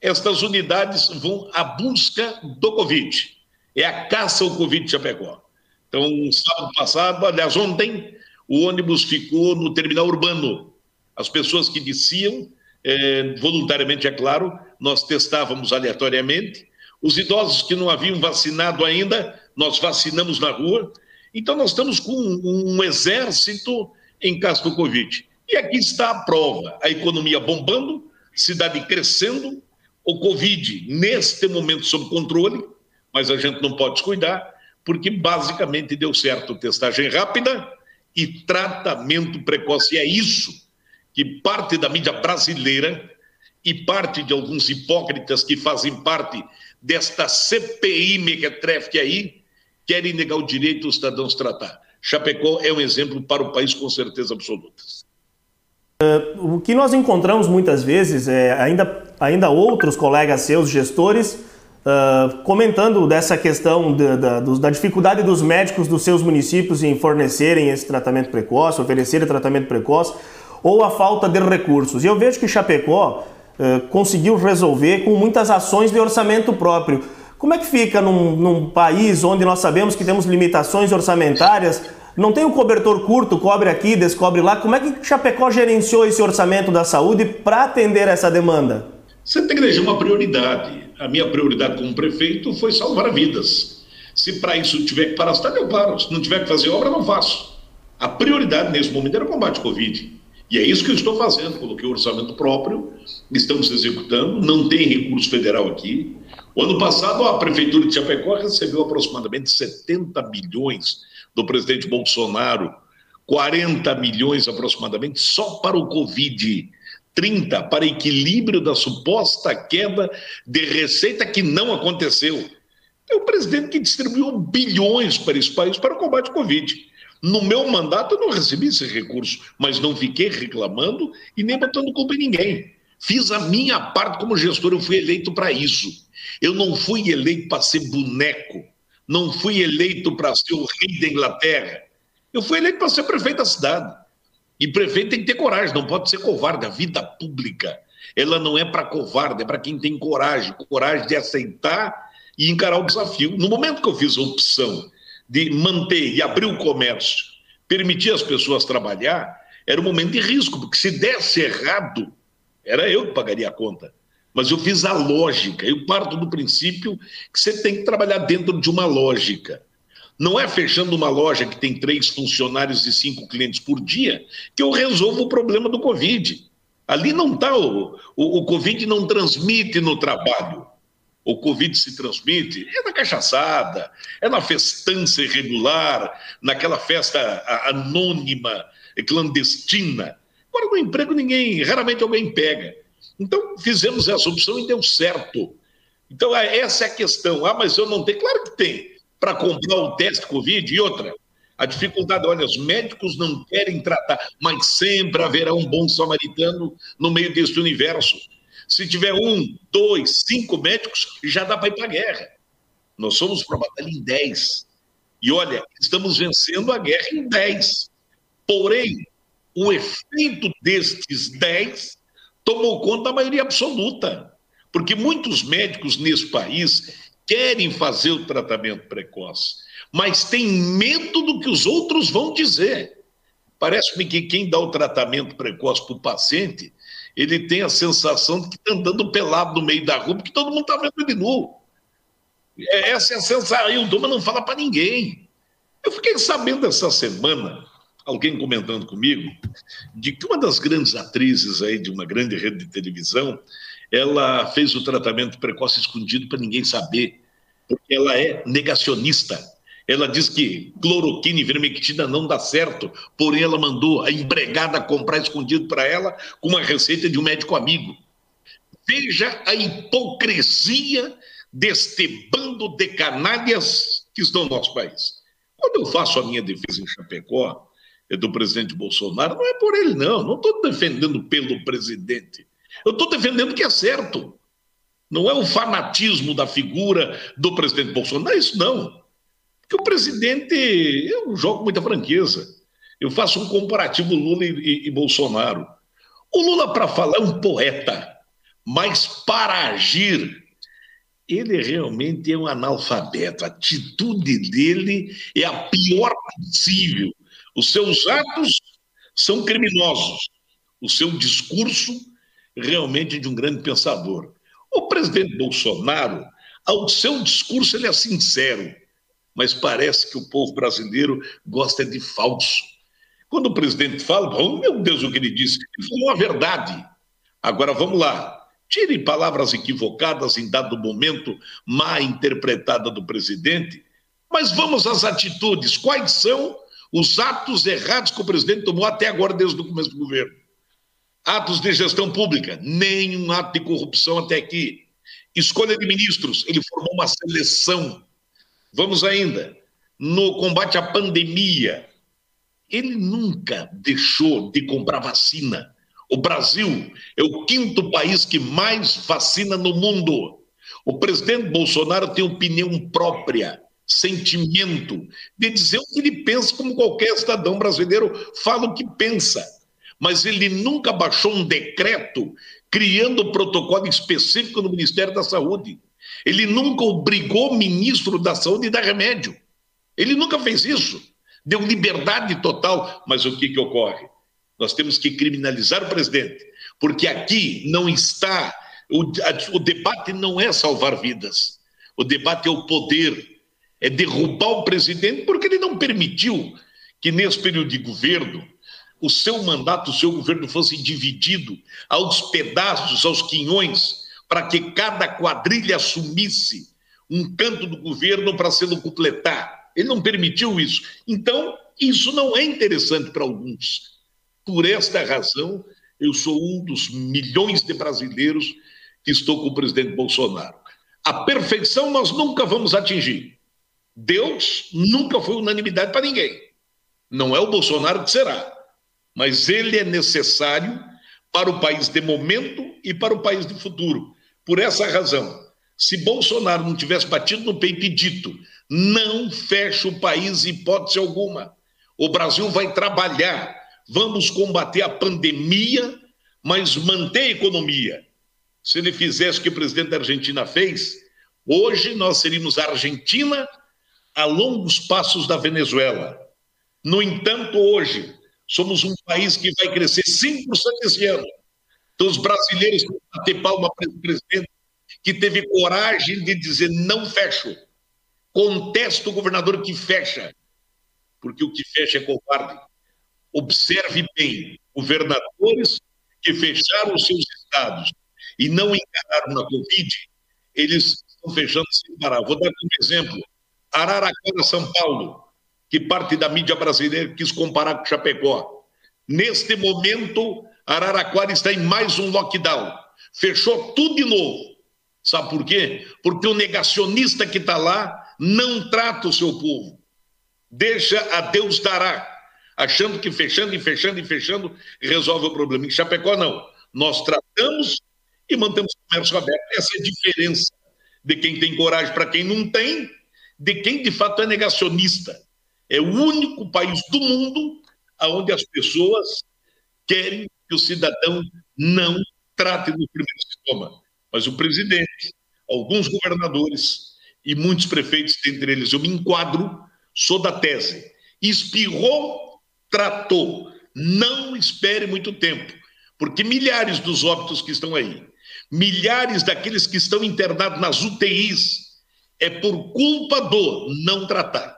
S9: Estas unidades vão à busca do Covid. É a caça ao Covid Chapecó. Então, sábado passado, aliás, ontem, o ônibus ficou no terminal urbano. As pessoas que desciam, eh, voluntariamente, é claro, nós testávamos aleatoriamente. Os idosos que não haviam vacinado ainda, nós vacinamos na rua. Então, nós estamos com um, um exército em caso do Covid. E aqui está a prova: a economia bombando, cidade crescendo, o Covid, neste momento, sob controle, mas a gente não pode descuidar, porque basicamente deu certo testagem rápida e tratamento precoce. E é isso que parte da mídia brasileira e parte de alguns hipócritas que fazem parte desta CPI mequetrefe aí querem negar o direito dos cidadãos tratar. Chapecó é um exemplo para o país com certeza absoluta.
S3: Uh, o que nós encontramos muitas vezes é ainda, ainda outros colegas seus, gestores, uh, comentando dessa questão da, da, da, dificuldade dos médicos dos seus municípios em fornecerem esse tratamento precoce, oferecerem tratamento precoce, ou a falta de recursos. E eu vejo que Chapecó uh, conseguiu resolver com muitas ações de orçamento próprio. Como é que fica num, num, país onde nós sabemos que temos limitações orçamentárias? Não tem um cobertor curto, cobre aqui, descobre lá. Como é que Chapecó gerenciou esse orçamento da saúde para atender essa demanda?
S9: Você tem que eleger uma prioridade. A minha prioridade como prefeito foi salvar vidas. Se para isso tiver que parar a cidade, eu paro. Se não tiver que fazer obra, não faço. A prioridade nesse momento era o combate ao Covid. E é isso que eu estou fazendo. Coloquei o orçamento próprio, estamos executando, não tem recurso federal aqui. O ano passado, a Prefeitura de Chapecó recebeu aproximadamente 70 milhões do presidente Bolsonaro, 40 milhões aproximadamente só para o Covid, 30 para equilíbrio da suposta queda de receita que não aconteceu. É o presidente que distribuiu bilhões para esse país para o combate ao Covid. No meu mandato eu não recebi esse recurso, mas não fiquei reclamando e nem botando culpa em ninguém. Fiz a minha parte como gestor, eu fui eleito para isso. Eu não fui eleito para ser boneco, não fui eleito para ser o rei da Inglaterra. Eu fui eleito para ser prefeito da cidade. E prefeito tem que ter coragem, não pode ser covarde. A vida pública, ela não é para covarde, é para quem tem coragem coragem de aceitar e encarar o desafio. No momento que eu fiz a opção de manter e abrir o comércio, permitir as pessoas trabalhar, era um momento de risco, porque se desse errado, era eu que pagaria a conta mas eu fiz a lógica. Eu parto do princípio que você tem que trabalhar dentro de uma lógica. Não é fechando uma loja que tem três funcionários e cinco clientes por dia que eu resolvo o problema do Covid. Ali não está o, o, o Covid não transmite no trabalho. O Covid se transmite é na cachaçada, é na festança irregular, naquela festa anônima, clandestina. Agora, no emprego, ninguém, raramente alguém pega. Então, fizemos essa opção e deu certo. Então, é, essa é a questão. Ah, mas eu não tenho. Claro que tem. Para comprar o teste Covid e outra. A dificuldade, olha, os médicos não querem tratar, mas sempre haverá um bom samaritano no meio deste universo. Se tiver um, dois, cinco médicos, já dá para ir para a guerra. Nós somos para batalha em dez. E olha, estamos vencendo a guerra em dez. Porém, o efeito destes dez tomou conta da maioria absoluta. Porque muitos médicos nesse país querem fazer o tratamento precoce, mas têm medo do que os outros vão dizer. Parece-me que quem dá o tratamento precoce para o paciente, ele tem a sensação de que está andando pelado no meio da rua, porque todo mundo está vendo ele nu. É, essa é a sensação. E o Doma não fala para ninguém. Eu fiquei sabendo essa semana alguém comentando comigo, de que uma das grandes atrizes aí de uma grande rede de televisão, ela fez o tratamento precoce escondido para ninguém saber, porque ela é negacionista. Ela diz que cloroquina e vermectina não dá certo, porém ela mandou a empregada comprar escondido para ela com uma receita de um médico amigo. Veja a hipocrisia deste bando de canalhas que estão no nosso país. Quando eu faço a minha defesa em Chapecó, do presidente Bolsonaro, não é por ele, não. Não estou defendendo pelo presidente. Eu estou defendendo que é certo. Não é o fanatismo da figura do presidente Bolsonaro, não é isso, não. Porque o presidente, eu jogo muita franqueza. Eu faço um comparativo Lula e, e, e Bolsonaro. O Lula, para falar, é um poeta, mas para agir, ele realmente é um analfabeto. A atitude dele é a pior possível. Os seus atos são criminosos. O seu discurso realmente é de um grande pensador. O presidente Bolsonaro, ao seu discurso, ele é sincero, mas parece que o povo brasileiro gosta de falso. Quando o presidente fala, oh, meu Deus, o que ele disse, ele falou a verdade. Agora vamos lá. Tire palavras equivocadas em dado momento, má interpretada do presidente, mas vamos às atitudes. Quais são os atos errados que o presidente tomou até agora, desde o começo do governo? Atos de gestão pública, nenhum ato de corrupção até aqui. Escolha de ministros, ele formou uma seleção. Vamos ainda. No combate à pandemia, ele nunca deixou de comprar vacina. O Brasil é o quinto país que mais vacina no mundo. O presidente Bolsonaro tem opinião própria, sentimento, de dizer o que ele pensa, como qualquer cidadão brasileiro fala o que pensa. Mas ele nunca baixou um decreto criando protocolo específico no Ministério da Saúde. Ele nunca obrigou o ministro da Saúde a dar remédio. Ele nunca fez isso. Deu liberdade total. Mas o que, que ocorre? Nós temos que criminalizar o presidente, porque aqui não está. O, o debate não é salvar vidas. O debate é o poder, é derrubar o presidente, porque ele não permitiu que, nesse período de governo, o seu mandato, o seu governo fosse dividido aos pedaços, aos quinhões, para que cada quadrilha assumisse um canto do governo para se completar. Ele não permitiu isso. Então, isso não é interessante para alguns. Por esta razão, eu sou um dos milhões de brasileiros que estou com o presidente Bolsonaro. A perfeição nós nunca vamos atingir. Deus nunca foi unanimidade para ninguém. Não é o Bolsonaro que será, mas ele é necessário para o país de momento e para o país de futuro. Por essa razão, se Bolsonaro não tivesse batido no peito e dito não fecha o país hipótese alguma, o Brasil vai trabalhar vamos combater a pandemia, mas manter a economia. Se ele fizesse o que o presidente da Argentina fez, hoje nós seríamos a Argentina a longos passos da Venezuela. No entanto, hoje, somos um país que vai crescer 5% esse ano. Então, os brasileiros têm que bater palma para o presidente que teve coragem de dizer não fecho. Contesto o governador que fecha, porque o que fecha é covarde. Observe bem, governadores que fecharam os seus estados e não encararam na Covid, eles estão fechando sem parar. Vou dar um exemplo. Araraquara, São Paulo, que parte da mídia brasileira quis comparar com Chapecó. Neste momento, Araraquara está em mais um lockdown. Fechou tudo de novo. Sabe por quê? Porque o negacionista que está lá não trata o seu povo. Deixa a Deus dará achando que fechando e fechando e fechando resolve o problema. Em Chapecó, não. Nós tratamos e mantemos o comércio aberto. Essa é a diferença de quem tem coragem para quem não tem, de quem de fato é negacionista. É o único país do mundo onde as pessoas querem que o cidadão não trate no primeiro sintoma. Mas o presidente, alguns governadores e muitos prefeitos, dentre eles, eu me enquadro, sou da tese, espirrou tratou. Não espere muito tempo, porque milhares dos óbitos que estão aí, milhares daqueles que estão internados nas UTIs, é por culpa do não tratar.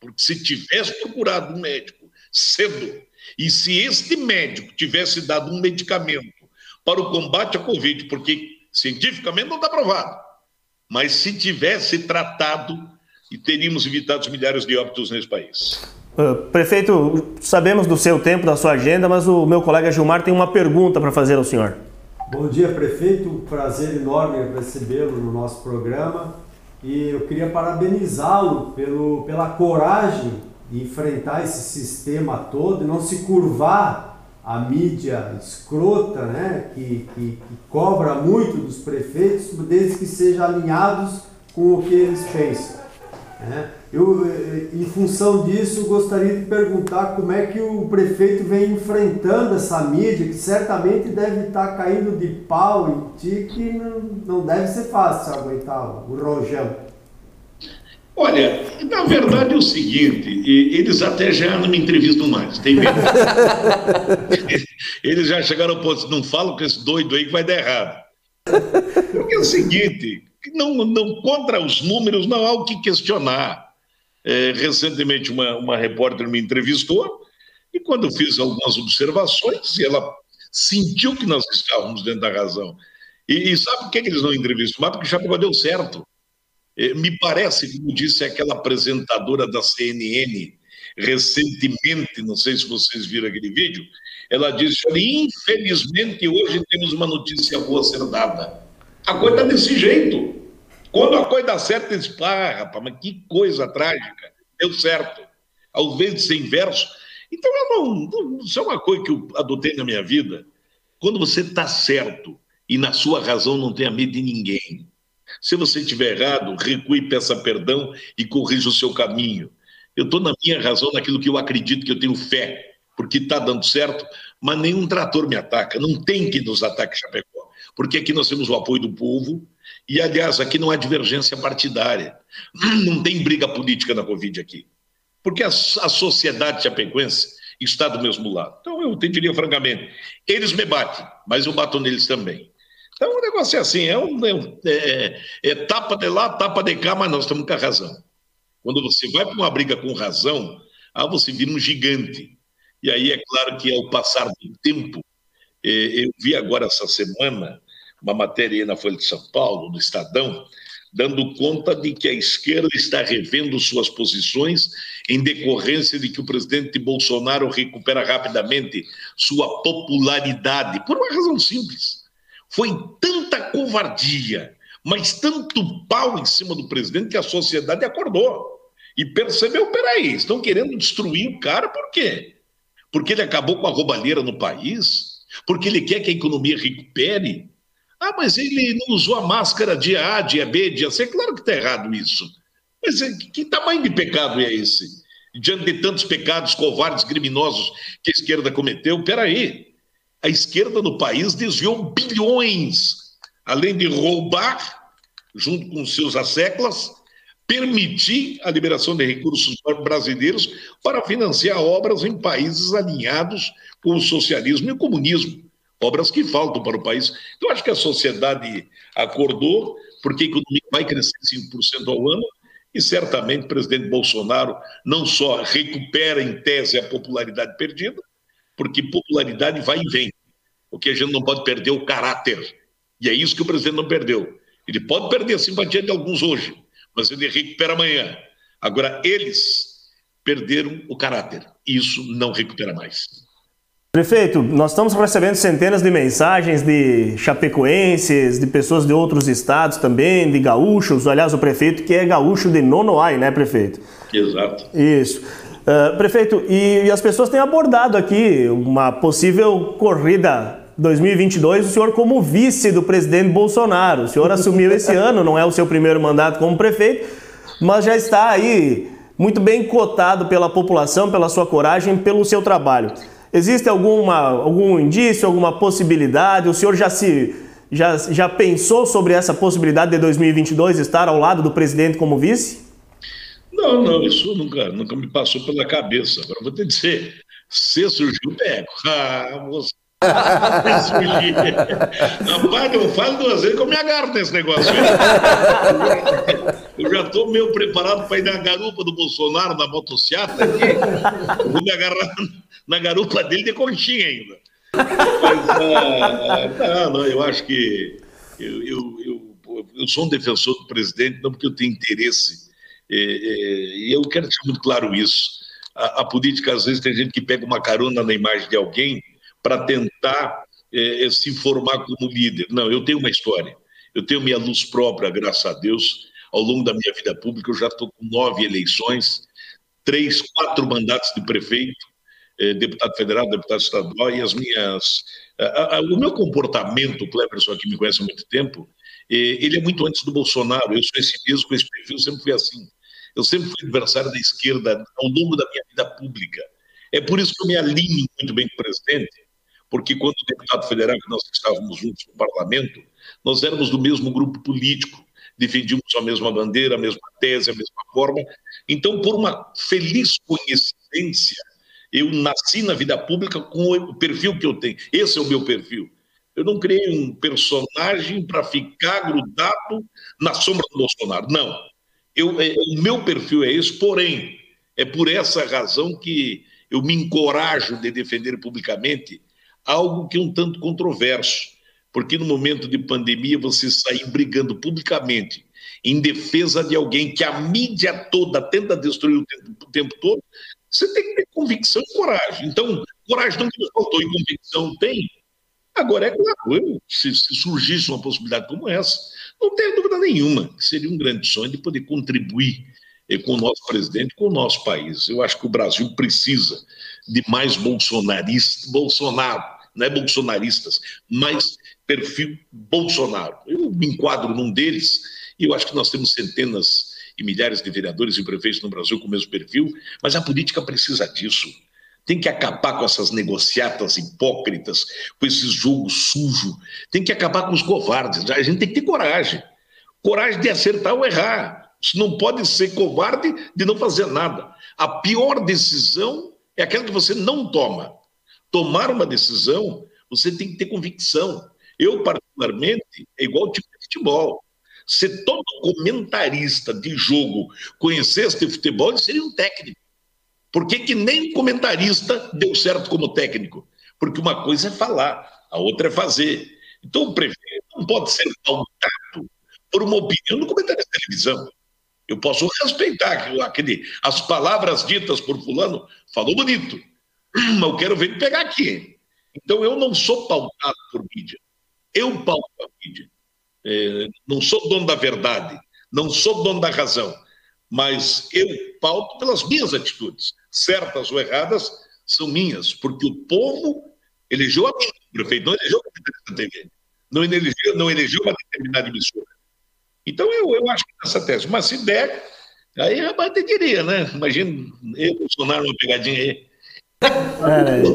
S9: Porque se tivesse procurado um médico cedo, e se este médico tivesse dado um medicamento para o combate à Covid, porque cientificamente não está provado, mas se tivesse tratado, e teríamos evitado milhares de óbitos nesse país.
S3: Uh, prefeito, sabemos do seu tempo, da sua agenda, mas o meu colega Gilmar tem uma pergunta para fazer ao senhor.
S11: Bom dia, prefeito. Prazer enorme recebê-lo no nosso programa. E eu queria parabenizá-lo pelo, pela coragem de enfrentar esse sistema todo e não se curvar à mídia escrota, né, que, que, que cobra muito dos prefeitos, desde que sejam alinhados com o que eles pensam. Né? Eu, eh, em função disso, gostaria de perguntar como é que o prefeito vem enfrentando essa mídia, que certamente deve estar caindo de pau em ti, que não, não deve ser fácil aguentar o rojão.
S9: Olha, na verdade é o seguinte, eles até já não me entrevistam mais, tem medo. eles já chegaram ao ponto, não falam com esse doido aí que vai dar errado. Porque é o seguinte, não, não contra os números não há o que questionar. É, recentemente uma, uma repórter me entrevistou e quando eu fiz algumas observações, ela sentiu que nós estávamos dentro da razão. E, e sabe por que, que eles não entrevistam mais? Porque Chapecó deu certo. É, me parece, como disse aquela apresentadora da CNN recentemente, não sei se vocês viram aquele vídeo, ela disse: infelizmente hoje temos uma notícia boa a ser dada. A coisa está desse jeito. Quando a coisa dá certo, eles ah, rapaz, mas que coisa trágica. Deu certo. Ao invés de ser inverso. Então, eu não, não, isso é uma coisa que eu adotei na minha vida. Quando você está certo e na sua razão não tenha medo de ninguém. Se você estiver errado, recue, peça perdão e corrija o seu caminho. Eu estou na minha razão, naquilo que eu acredito, que eu tenho fé, porque está dando certo, mas nenhum trator me ataca. Não tem que nos ataque Chapecó, porque aqui nós temos o apoio do povo, e, aliás, aqui não há divergência partidária. Não tem briga política na Covid aqui. Porque a, a sociedade chapecoense está do mesmo lado. Então, eu te diria francamente, eles me batem, mas eu bato neles também. Então o negócio é assim, é, um, é, é, é tapa de lá, tapa de cá, mas nós estamos com a razão. Quando você vai para uma briga com razão, ah, você vira um gigante. E aí é claro que ao passar do tempo, eh, eu vi agora essa semana uma matéria na Folha de São Paulo, no Estadão, dando conta de que a esquerda está revendo suas posições em decorrência de que o presidente Bolsonaro recupera rapidamente sua popularidade, por uma razão simples. Foi tanta covardia, mas tanto pau em cima do presidente que a sociedade acordou e percebeu: peraí, estão querendo destruir o cara por quê? Porque ele acabou com a roubalheira no país? Porque ele quer que a economia recupere? Ah, mas ele não usou a máscara dia A, dia B, dia C. Claro que está errado isso. Mas eh, que tamanho de pecado é esse? Diante de tantos pecados covardes, criminosos que a esquerda cometeu, peraí. A esquerda no país desviou bilhões, além de roubar, junto com seus asseclas, permitir a liberação de recursos brasileiros para financiar obras em países alinhados com o socialismo e o comunismo obras que faltam para o país. Então, acho que a sociedade acordou, porque a economia vai crescer 5% ao ano, e certamente o presidente Bolsonaro não só recupera em tese a popularidade perdida, porque popularidade vai e vem. O que a gente não pode perder é o caráter. E é isso que o presidente não perdeu. Ele pode perder a simpatia de alguns hoje, mas ele recupera amanhã. Agora, eles perderam o caráter. Isso não recupera mais.
S3: Prefeito, nós estamos recebendo centenas de mensagens de chapecoenses, de pessoas de outros estados também, de gaúchos. Aliás, o prefeito que é gaúcho de Nonoai, né, prefeito?
S9: Exato.
S3: Isso. Uh, prefeito, e, e as pessoas têm abordado aqui uma possível corrida 2022, o senhor como vice do presidente Bolsonaro. O senhor assumiu esse ano, não é o seu primeiro mandato como prefeito, mas já está aí muito bem cotado pela população, pela sua coragem, pelo seu trabalho. Existe alguma, algum indício, alguma possibilidade? O senhor já se já, já pensou sobre essa possibilidade de 2022 estar ao lado do presidente como vice?
S9: Não, não, isso nunca, nunca me passou pela cabeça. Agora vou te dizer, se surgiu, pego. Ah, moça. Rapaz, não fale duas vezes que eu me agarro nesse negócio. Eu já estou meio preparado para ir na garupa do Bolsonaro, na motocicleta vou me agarrar na garupa dele de conchinha ainda. Mas, ah, não, não, eu acho que eu, eu, eu, eu, sou um defensor do presidente, não porque eu tenho interesse E eu quero deixar muito claro isso. A, a, política, às vezes, tem gente que pega uma carona na imagem de alguém para tentar é, se formar como líder. Não, eu tenho uma história. Eu tenho minha luz própria, graças a Deus. Ao longo da minha vida pública, eu já estou com nove eleições, três, quatro mandatos de prefeito, deputado federal, deputado estadual, e as minhas. A, a, o meu comportamento, o Cleberson aqui me conhece há muito tempo, eh, ele é muito antes do Bolsonaro. Eu sou esse mesmo, com esse perfil, sempre fui assim. Eu sempre fui adversário da esquerda ao longo da minha vida pública. É por isso que eu me alinho muito bem com o presidente, porque quando deputado federal, que nós estávamos juntos no parlamento, nós éramos do mesmo grupo político, defendíamos a mesma bandeira, a mesma tese, a mesma forma. Então, por uma feliz coincidência, eu nasci na vida pública com o perfil que eu tenho. Esse é o meu perfil. Eu não criei um personagem para ficar grudado na sombra do Bolsonaro. Não. Eu, é, o meu perfil é esse, porém, é por essa razão que eu me encorajo de defender publicamente algo que é um tanto controverso. Porque no momento de pandemia, você sair brigando publicamente em defesa de alguém que a mídia toda tenta destruir o tempo, o tempo todo, você tem que ter convicção e coragem. Então, coragem não faltou e convicção tem. Agora, é claro, eu, se, se, surgisse uma possibilidade como essa, não tenho dúvida nenhuma que seria um grande sonho de poder contribuir eh, com o nosso presidente, com o nosso país. Eu acho que o Brasil precisa de mais bolsonaristas, Bolsonaro, não é bolsonaristas, mais perfil Bolsonaro. Eu me enquadro num deles e eu acho que nós temos centenas e milhares de vereadores e prefeitos no Brasil com o mesmo perfil, mas a política precisa disso. Tem que acabar com essas negociatas hipócritas, com esse jogo sujo. Tem que acabar com os covardes. A gente tem que ter coragem. Coragem de acertar ou errar. Isso não pode ser covarde de não fazer nada. A pior decisão é aquela que você não toma. Tomar uma decisão, você tem que ter convicção. Eu, particularmente, é igual tipo de futebol. Se todo comentarista de jogo conhecesse de futebol, ele seria um técnico. Por que, que nem comentarista deu certo como técnico? Porque uma coisa é falar, a outra é fazer. Então o prefeito não pode ser pautado por uma opinião do comentarista de televisão. Eu posso respeitar aquele, as palavras ditas por fulano, falou bonito, mas eu quero ver ele pegar aqui. Então eu não sou pautado por mídia. Eu pauto a mídia. É, não sou dono da verdade, não sou dono da razão, mas eu pauto pelas minhas atitudes, certas ou erradas, são minhas, porque o povo elegeu a mim, prefeito não elegeu a TV, não elegeu, não elegeu uma determinada emissora. Então eu, eu acho que nessa tese, mas se der, aí até diria, né? Imagina eu, Bolsonaro, uma pegadinha aí. Maravilha.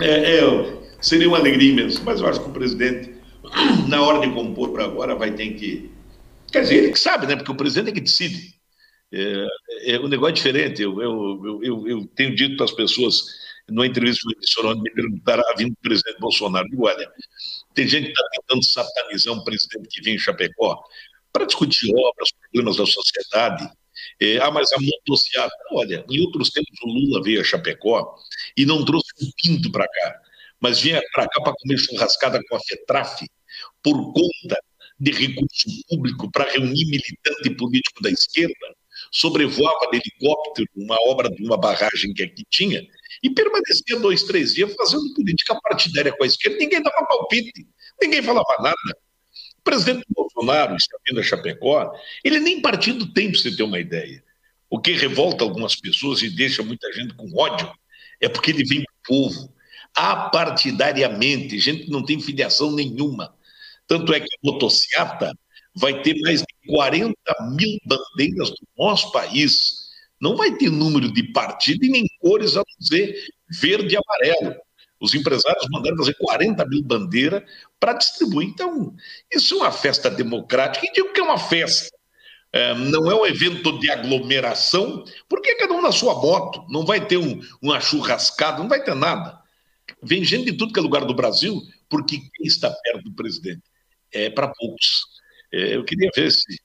S9: é, é, é seria uma alegria imensa. Mas eu acho que o presidente, na hora de compor para agora, vai ter que. Quer dizer, ele que sabe, né? Porque o presidente é que decide. É, é, o negócio é diferente. Eu, eu, eu, eu tenho dito para as pessoas, numa entrevista que emissora, onde me perguntaram a vinda do presidente Bolsonaro, digo, olha, tem gente que está tentando satanizar um presidente que vem em Chapecó para discutir obras, problemas da sociedade. É, ah, mas a motocicleta. Olha, em outros tempos o Lula veio a Chapecó e não trouxe um pinto para cá mas vinha para cá para comer churrascada com a FETRAF por conta de recurso público para reunir militante político da esquerda, sobrevoava de helicóptero uma obra de uma barragem que aqui tinha e permanecia dois, três dias fazendo política partidária com a esquerda. Ninguém dava palpite, ninguém falava nada. O presidente Bolsonaro, está vindo a Chapecó, ele nem partido tem, para você ter uma ideia. O que revolta algumas pessoas e deixa muita gente com ódio é porque ele vem do povo apartidariamente, gente que não tem filiação nenhuma. Tanto é que a motociata vai ter mais de 40 mil bandeiras do nosso país. Não vai ter número de partido e nem cores a dizer verde e amarelo. Os empresários mandaram fazer 40 mil bandeiras para distribuir. Então, isso é uma festa democrática. E digo que é uma festa. É, não é um evento de aglomeração, porque cada um na sua moto. Não vai ter um, uma churrascada, não vai ter nada. Vem gente de tudo que é lugar do Brasil, porque quem está perto do presidente é para poucos. É, eu queria ver se,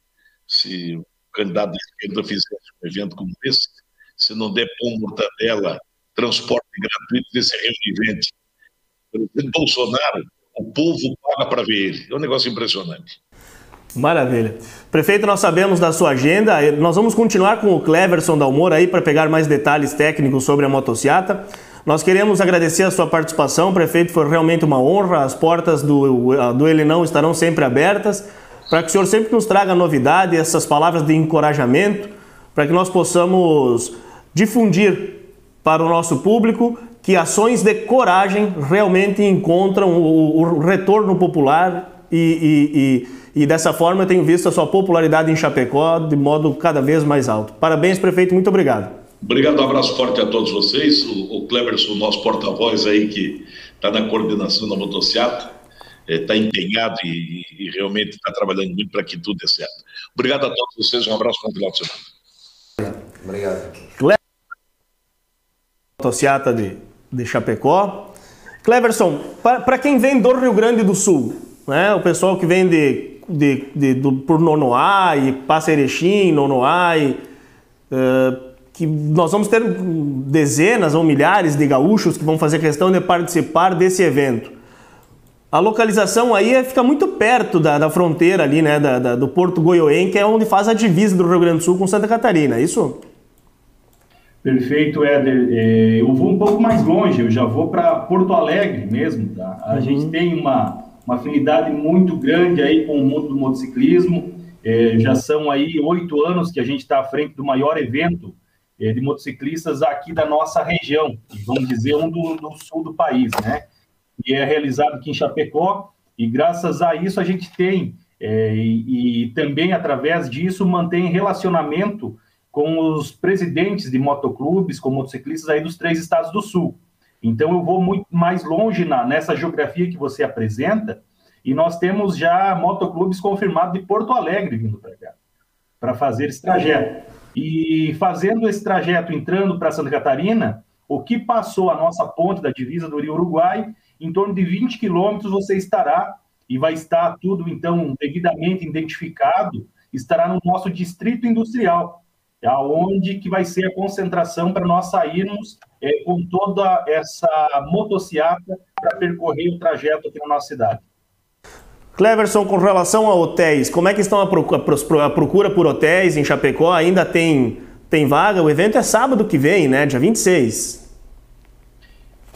S9: se o candidato da esquerda fizesse um evento como esse, se não der pão, mortadela, transporte gratuito desse gente. O presidente Bolsonaro, o povo paga para ver ele. É um negócio impressionante.
S3: Maravilha. Prefeito, nós sabemos da sua agenda. Nós vamos continuar com o Cleverson Dalmor aí para pegar mais detalhes técnicos sobre a motociata. Nós queremos agradecer a sua participação, prefeito. Foi realmente uma honra. As portas do, do Elenão estarão sempre abertas para que o senhor sempre nos traga novidade, essas palavras de encorajamento, para que nós possamos difundir para o nosso público que ações de coragem realmente encontram o, o retorno popular e, e, e, e, dessa forma eu tenho visto a sua popularidade em Chapecó de modo cada vez mais alto. Parabéns, prefeito, muito obrigado.
S9: Obrigado, um abraço forte a todos vocês. O, o Cleverson, nosso porta-voz aí, que está na coordenação da motocicleta, está é, empenhado e, e realmente está trabalhando muito para que tudo dê certo. Obrigado a todos vocês, um abraço bom final de semana.
S1: Obrigado.
S3: Motociata de, de Chapecó. Cleverson, para quem vem do Rio Grande do Sul, né, o pessoal que vem de, de, de do, por Nonoai, passa Erechim, Nonoai, uh, que nós vamos ter dezenas ou milhares de gaúchos que vão fazer questão de participar desse evento. A localização aí é, fica muito perto da, da fronteira ali, né, da, da, do Porto Goiôem, que é onde faz a divisa do Rio Grande do Sul com Santa Catarina, é isso?
S10: Perfeito, Éder. É, eu vou um pouco mais longe, eu já vou para Porto Alegre mesmo. Tá? A uhum. gente tem uma, uma afinidade muito grande aí com o mundo do motociclismo. É, já são aí oito anos que a gente está à frente do maior evento de motociclistas aqui da nossa região, vamos dizer, um do, do sul do país, né? E é realizado aqui em Chapecó, e graças a isso a gente tem, é, e, e também através disso mantém relacionamento com os presidentes de motoclubes, com motociclistas aí dos três estados do sul. Então eu vou muito mais longe na, nessa geografia que você apresenta, e nós temos já motoclubes confirmados de Porto Alegre vindo para cá, para fazer esse trajeto. E fazendo esse trajeto, entrando para Santa Catarina, o que passou a nossa ponte da divisa do Rio Uruguai, em torno de 20 quilômetros você estará, e vai estar tudo, então, devidamente identificado, estará no nosso distrito industrial, aonde que vai ser a concentração para nós sairmos é, com toda essa motociata para percorrer o trajeto aqui na nossa cidade.
S3: Cleverson, com relação a hotéis, como é que estão a procura por hotéis em Chapecó? Ainda tem, tem vaga? O evento é sábado que vem, né? Dia 26.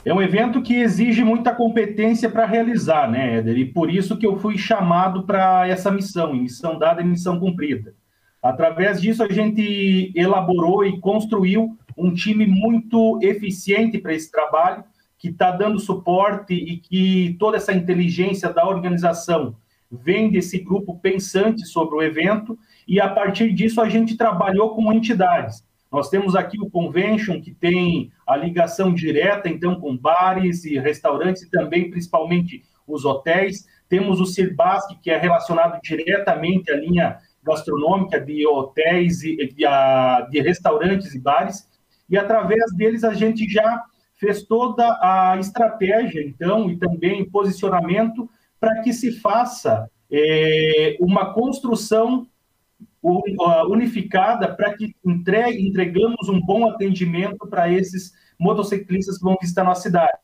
S10: É um evento que exige muita competência para realizar, né, Éder? E por isso que eu fui chamado para essa missão, missão dada e missão cumprida. Através disso, a gente elaborou e construiu um time muito eficiente para esse trabalho, que está dando suporte e que toda essa inteligência da organização vem desse grupo pensante sobre o evento, e a partir disso a gente trabalhou com entidades. Nós temos aqui o Convention, que tem a ligação direta, então, com bares e restaurantes, e também, principalmente, os hotéis. Temos o Cirbasque, que é relacionado diretamente à linha gastronômica, de hotéis, e, de, de restaurantes e bares, e através deles a gente já fez toda a estratégia, então, e também posicionamento para que se faça é, uma construção unificada para que entregamos um bom atendimento para esses motociclistas que vão visitar nossa cidade.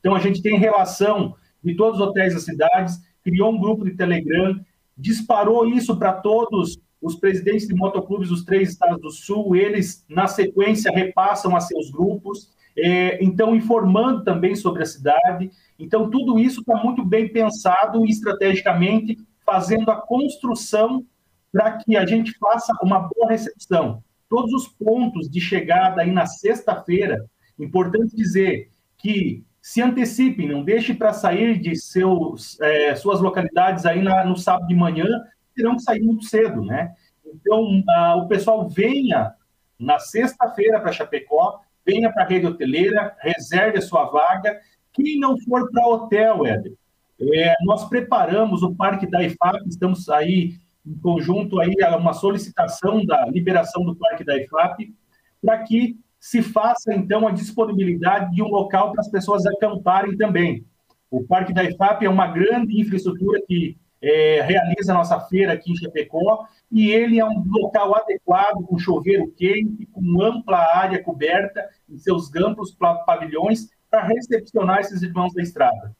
S10: Então, a gente tem relação de todos os hotéis da cidade, criou um grupo de Telegram, disparou isso para todos os presidentes de motoclubes dos três estados do Sul, eles, na sequência, repassam a seus grupos, é, então informando também sobre a cidade. Então, tudo isso está muito bem pensado estrategicamente fazendo a construção para que a gente faça uma boa recepção. Todos os pontos de chegada aí na sexta-feira, importante dizer que se antecipem, não deixe para sair de seus, é, suas localidades aí na, no sábado de manhã, terão que sair muito cedo, né? Então, a, o pessoal venha na sexta-feira para Chapecó, venha para a rede hoteleira, reserve a sua vaga. Quem não for para hotel, Éder, é, nós preparamos o Parque da IFAP, estamos aí em conjunto aí a uma solicitação da liberação do Parque da IFAP, para que se faça, então, a disponibilidade de um local para as pessoas acamparem também. O Parque da IFAP é uma grande infraestrutura que é, realiza a nossa feira aqui em Chapecó, e ele é um local adequado, com chuveiro quente, com ampla área coberta em seus amplos pavilhões, para recepcionar esses irmãos da estrada.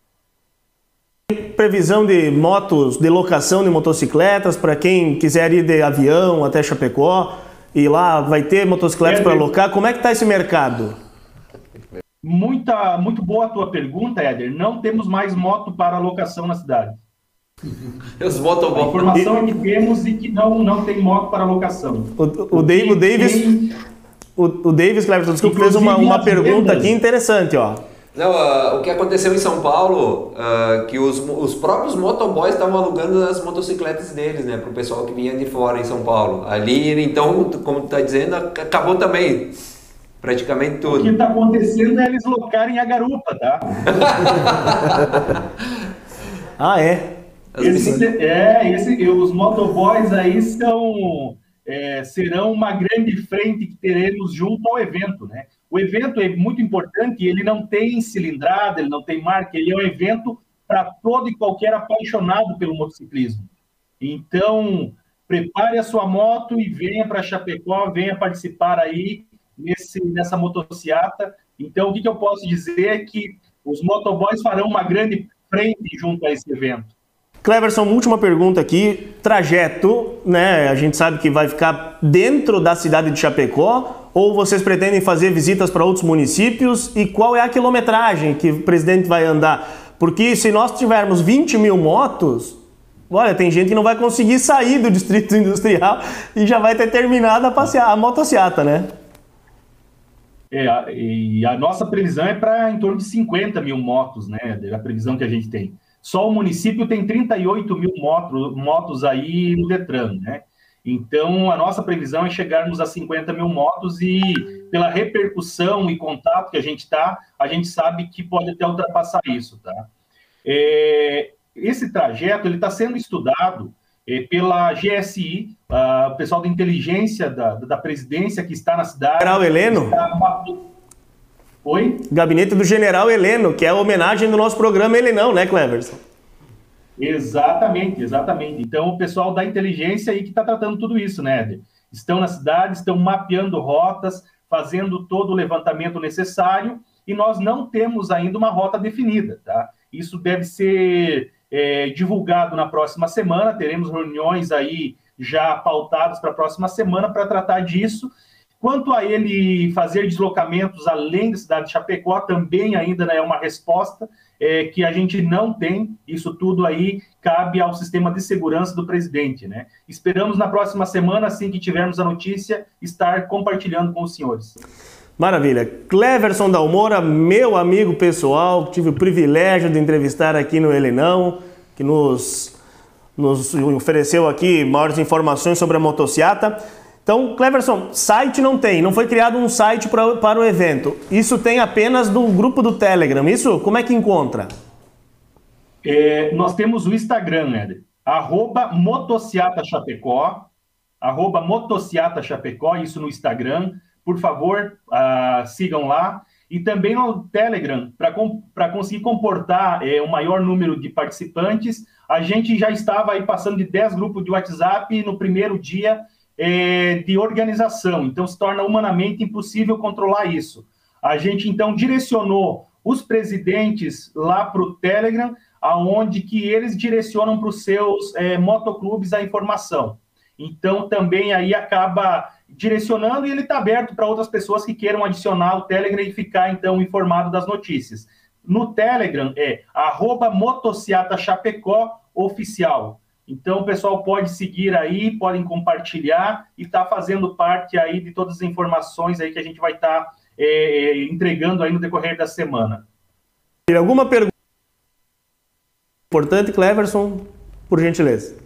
S3: Previsão de motos, de locação de motocicletas para quem quiser ir de avião até Chapecó e lá vai ter motocicletas para alocar. Como é que está esse mercado?
S10: Muita, muito boa a tua pergunta, Éder. Não temos mais moto para locação na cidade.
S1: Os motoboys.
S10: A informação é que temos e que não, não tem moto para locação.
S3: O, o, Dave, o Davis, o, o Davis Cleverton, desculpa, fez uma, uma pergunta aqui interessante, ó.
S1: Não, uh, o que aconteceu em São Paulo, uh, que os, os próprios motoboys estavam alugando as motocicletas deles, né, para o pessoal que vinha de fora em São Paulo. Ali, então, como tu está dizendo, acabou também praticamente tudo.
S10: O que está acontecendo é eles locarem a garupa, tá?
S3: ah, é?
S10: Esse, é, esse, os motoboys aí são, é, serão uma grande frente que teremos junto ao evento, né? O evento é muito importante, ele não tem cilindrada, ele não tem marca, ele é um evento para todo e qualquer apaixonado pelo motociclismo. Então, prepare a sua moto e venha para Chapecó, venha participar aí nesse, nessa motociata. Então, o que, que eu posso dizer é que os motoboys farão uma grande frente junto a esse evento.
S3: Cleverson, última pergunta aqui. Trajeto, né? A gente sabe que vai ficar dentro da cidade de Chapecó ou vocês pretendem fazer visitas para outros municípios? E qual é a quilometragem que o presidente vai andar? Porque se nós tivermos 20 mil motos, olha, tem gente que não vai conseguir sair do distrito industrial e já vai ter terminado a, passear, a motociata, né?
S10: É, e a nossa previsão é para em torno de 50 mil motos, né? A previsão que a gente tem. Só o município tem 38 mil motos, motos aí no Detran, né? Então, a nossa previsão é chegarmos a 50 mil motos e, pela repercussão e contato que a gente está, a gente sabe que pode até ultrapassar isso, tá? É, esse trajeto, ele está sendo estudado é, pela GSI, a, o pessoal da inteligência da, da presidência que está na cidade.
S3: General Heleno? Está...
S10: Oi?
S3: Gabinete do General Heleno, que é a homenagem do nosso programa Helenão, né, Cleverson?
S10: Exatamente, exatamente. Então, o pessoal da inteligência aí que está tratando tudo isso, né, Eder? Estão na cidade, estão mapeando rotas, fazendo todo o levantamento necessário, e nós não temos ainda uma rota definida, tá? Isso deve ser é, divulgado na próxima semana, teremos reuniões aí já pautadas para a próxima semana para tratar disso, Quanto a ele fazer deslocamentos além da cidade de Chapecó, também ainda é uma resposta é, que a gente não tem. Isso tudo aí cabe ao sistema de segurança do presidente, né? Esperamos na próxima semana, assim que tivermos a notícia, estar compartilhando com os senhores.
S3: Maravilha. Cleverson Dalmora, meu amigo pessoal, tive o privilégio de entrevistar aqui no Helenão, que nos, nos ofereceu aqui maiores informações sobre a motociata. Então, Cleverson, site não tem, não foi criado um site pra, para o evento. Isso tem apenas no grupo do Telegram. Isso, como é que encontra?
S10: É, nós temos o Instagram, Éder, arroba motociata Chapecó, arroba motociata Chapecó, isso no Instagram. Por favor, uh, sigam lá. E também no Telegram, para conseguir comportar é, o maior número de participantes, a gente já estava aí passando de 10 grupos de WhatsApp no primeiro dia é, de organização, então se torna humanamente impossível controlar isso. A gente então direcionou os presidentes lá para o Telegram, aonde que eles direcionam para os seus é, motoclubes a informação. Então também aí acaba direcionando e ele está aberto para outras pessoas que queiram adicionar o Telegram e ficar então informado das notícias. No Telegram é arroba Chapecó oficial. Então, o pessoal pode seguir aí, podem compartilhar e estar tá fazendo parte aí de todas as informações aí que a gente vai estar tá, é, entregando aí no decorrer da semana.
S3: Alguma pergunta importante, Cleverson, por gentileza?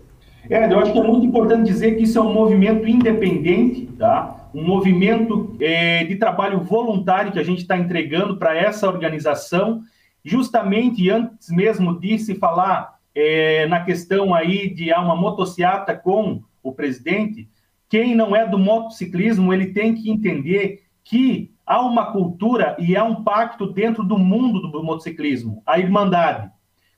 S10: É, eu acho que é muito importante dizer que isso é um movimento independente, tá? Um movimento é, de trabalho voluntário que a gente está entregando para essa organização, justamente antes mesmo de se falar é, na questão aí de há uma motociata com o presidente, quem não é do motociclismo, ele tem que entender que há uma cultura e há um pacto dentro do mundo do motociclismo, a irmandade.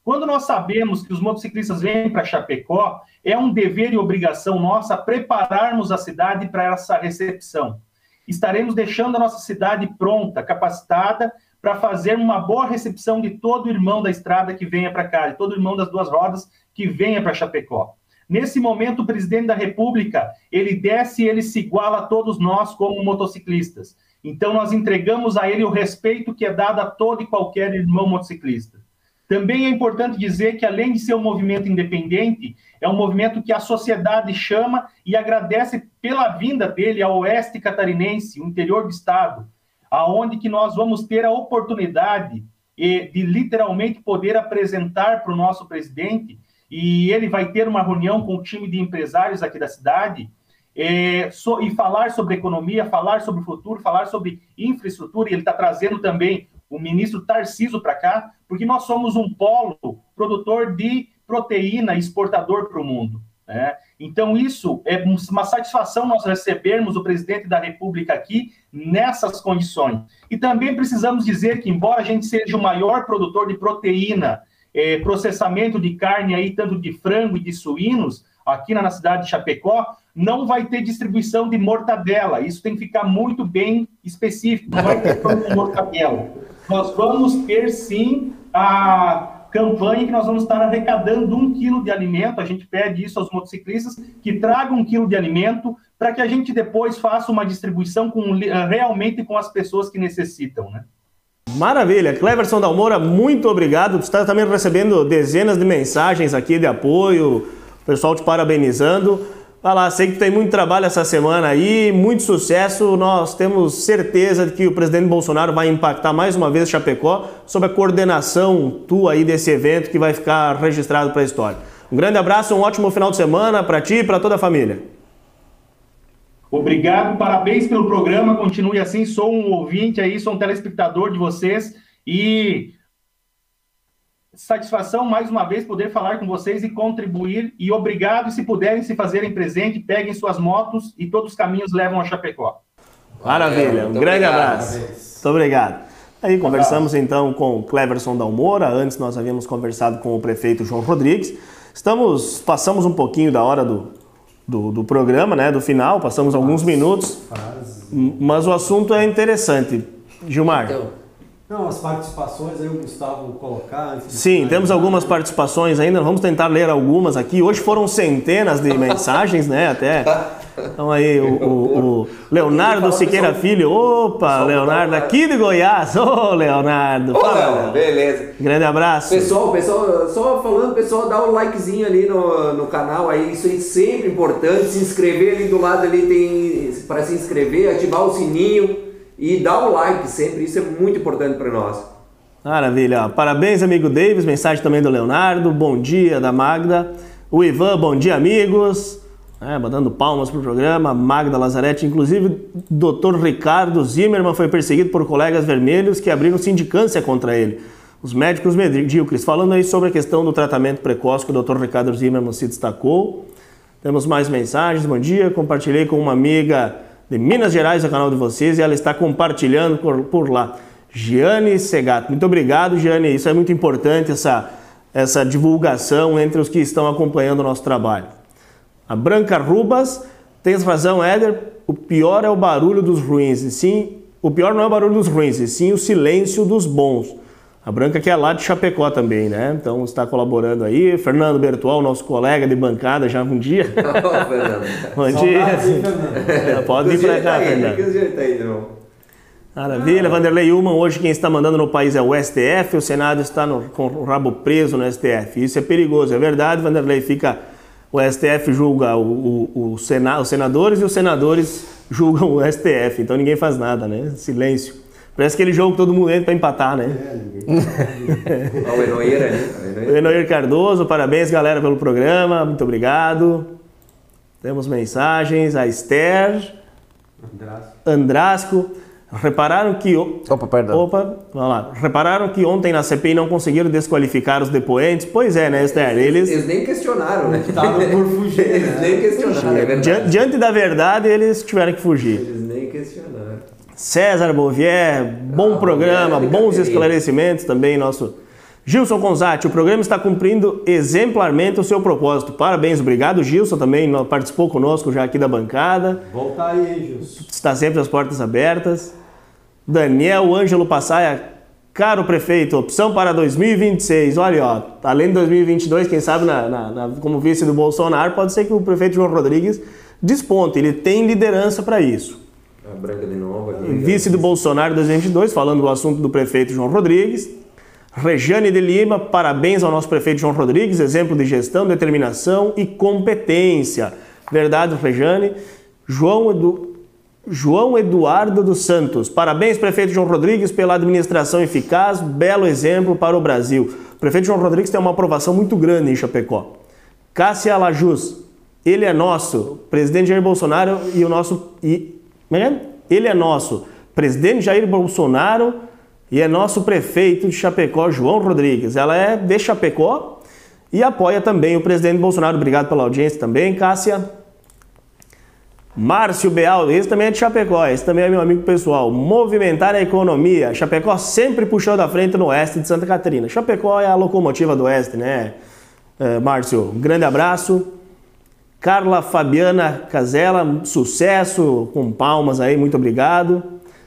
S10: Quando nós sabemos que os motociclistas vêm para Chapecó, é um dever e obrigação nossa prepararmos a cidade para essa recepção. Estaremos deixando a nossa cidade pronta, capacitada, para fazer uma boa recepção de todo irmão da estrada que venha para cá, de todo irmão das duas rodas que venha para Chapecó. Nesse momento, o presidente da República, ele desce e ele se iguala a todos nós como motociclistas. Então, nós entregamos a ele o respeito que é dado a todo e qualquer irmão motociclista. Também é importante dizer que, além de ser um movimento independente, é um movimento que a sociedade chama e agradece pela vinda dele ao oeste catarinense, o interior do estado, aonde que nós vamos ter a oportunidade de literalmente poder apresentar para o nosso presidente e ele vai ter uma reunião com o time de empresários aqui da cidade é, so, e falar sobre economia, falar sobre o futuro, falar sobre infraestrutura, e ele está trazendo também o ministro Tarciso para cá, porque nós somos um polo produtor de proteína exportador para o mundo. Né? Então, isso é uma satisfação nós recebermos o presidente da República aqui nessas condições. E também precisamos dizer que, embora a gente seja o maior produtor de proteína, é, processamento de carne aí, tanto de frango e de suínos, aqui na cidade de Chapecó, não vai ter distribuição de mortadela. Isso tem que ficar muito bem específico. Não vai ter de mortadela. Nós vamos ter sim a campanha que nós vamos estar arrecadando um quilo de alimento. A gente pede isso aos motociclistas que tragam um quilo de alimento para que a gente depois faça uma distribuição com, realmente com as pessoas que necessitam, né?
S3: Maravilha. Cleverson Dalmora, muito obrigado. Tu está também recebendo dezenas de mensagens aqui de apoio, pessoal te parabenizando. Vai lá, sei que tem muito trabalho essa semana aí, muito sucesso. Nós temos certeza de que o presidente Bolsonaro vai impactar mais uma vez Chapecó sob a coordenação tua aí desse evento que vai ficar registrado para a história. Um grande abraço, um ótimo final de semana para ti e para toda a família.
S10: Obrigado, parabéns pelo programa, continue assim. Sou um ouvinte aí, sou um telespectador de vocês e satisfação mais uma vez poder falar com vocês e contribuir. E obrigado, se puderem se fazerem presente, peguem suas motos e todos os caminhos levam a Chapecó.
S3: Maravilha, um grande obrigado. abraço. Muito obrigado. Aí conversamos então com Cleverson Dalmora, antes nós havíamos conversado com o prefeito João Rodrigues. Estamos, passamos um pouquinho da hora do, do, do programa, né, do final, passamos alguns minutos, mas o assunto é interessante. Gilmar. Então,
S11: não, as participações aí o Gustavo colocar.
S3: Sim, temos algumas participações ainda, vamos tentar ler algumas aqui. Hoje foram centenas de mensagens, né? Até. Então aí o, o, o Leonardo Siqueira Filho, opa, Leonardo aqui de Goiás, ô oh, Leonardo.
S4: Ô, Leonardo, beleza.
S3: Grande abraço.
S4: Pessoal, pessoal, só falando, pessoal, dá um likezinho ali no, no canal aí, isso é sempre importante, se inscrever ali do lado ali tem para se inscrever, ativar o sininho e dá o like sempre, isso é muito importante para nós.
S3: Maravilha, parabéns amigo Davis, mensagem também do Leonardo, bom dia da Magda, o Ivan, bom dia amigos, é, mandando palmas pro programa, Magda Lazarete, inclusive Dr. Ricardo Zimmermann foi perseguido por colegas vermelhos que abriram sindicância contra ele. Os médicos medíocres, falando aí sobre a questão do tratamento precoce que o Dr. Ricardo Zimmermann se destacou. Temos mais mensagens, bom dia, compartilhei com uma amiga de Minas Gerais, o canal de vocês, e ela está compartilhando por, por lá. Giane Segato, muito obrigado, Giane. Isso é muito importante, essa, essa divulgação entre os que estão acompanhando o nosso trabalho. A Branca Rubas, tens razão, Éder, o pior é o barulho dos ruins, e sim, o pior não é o barulho dos ruins, e sim o silêncio dos bons. A Branca que é lá de Chapecó também, né? Então está colaborando aí. Fernando Bertual, nosso colega de bancada já um dia. Oh, Fernando. Bom dia. É, pode vir para cá, Fernando. Que aí, não. Maravilha, ah. Vanderlei Ullman, hoje quem está mandando no país é o STF, o Senado está no, com o rabo preso no STF. Isso é perigoso, é verdade, Vanderlei, fica... O STF julga o, o, o Sena, os senadores e os senadores julgam o STF, então ninguém faz nada, né? Silêncio. Parece aquele jogo que todo mundo entra para empatar, né?
S4: É, o Enoir ali.
S3: O Enoir Cardoso, parabéns galera pelo programa, muito obrigado. Temos mensagens, a Esther. Andrasco. Andrasco. Repararam que.
S6: Opa, perdão.
S3: Opa, vamos lá. Repararam que ontem na CPI não conseguiram desqualificar os depoentes? Pois é, né, Esther?
S4: Eles. Eles nem questionaram, né?
S11: Estavam por fugir.
S4: Eles né? nem questionaram, é
S3: verdade. Diante da verdade, eles tiveram que fugir.
S4: Eles nem questionaram.
S3: César Bovier, bom ah, programa, bons esclarecimentos também, nosso Gilson Conzati, o programa está cumprindo exemplarmente o seu propósito. Parabéns, obrigado. Gilson também participou conosco já aqui da bancada.
S11: Volta aí, Gilson.
S3: Está sempre as portas abertas. Daniel Ângelo Passaia, Caro prefeito, opção para 2026. Olha, ó, além de 2022, quem sabe na, na, na, como vice do Bolsonaro, pode ser que o prefeito João Rodrigues desponte. Ele tem liderança para isso.
S1: A branca de novo. Ali,
S3: Vice do Bolsonaro 2022, falando do assunto do prefeito João Rodrigues. Rejane de Lima, parabéns ao nosso prefeito João Rodrigues, exemplo de gestão, determinação e competência. Verdade, Rejane. João, Edu... João Eduardo dos Santos, parabéns, prefeito João Rodrigues, pela administração eficaz, belo exemplo para o Brasil. O prefeito João Rodrigues tem uma aprovação muito grande em Chapecó. Cássia Lajus, ele é nosso, presidente Jair Bolsonaro e o nosso. E, é? ele é nosso, presidente Jair Bolsonaro e é nosso prefeito de Chapecó, João Rodrigues. Ela é de Chapecó e apoia também o presidente Bolsonaro. Obrigado pela audiência também, Cássia. Márcio Beal, esse também é de Chapecó, esse também é meu amigo pessoal. Movimentar a economia. Chapecó sempre puxou da frente no oeste de Santa Catarina. Chapecó é a locomotiva do oeste, né, é, Márcio? Um grande abraço. Carla Fabiana Casella, sucesso, com palmas aí, muito obrigado.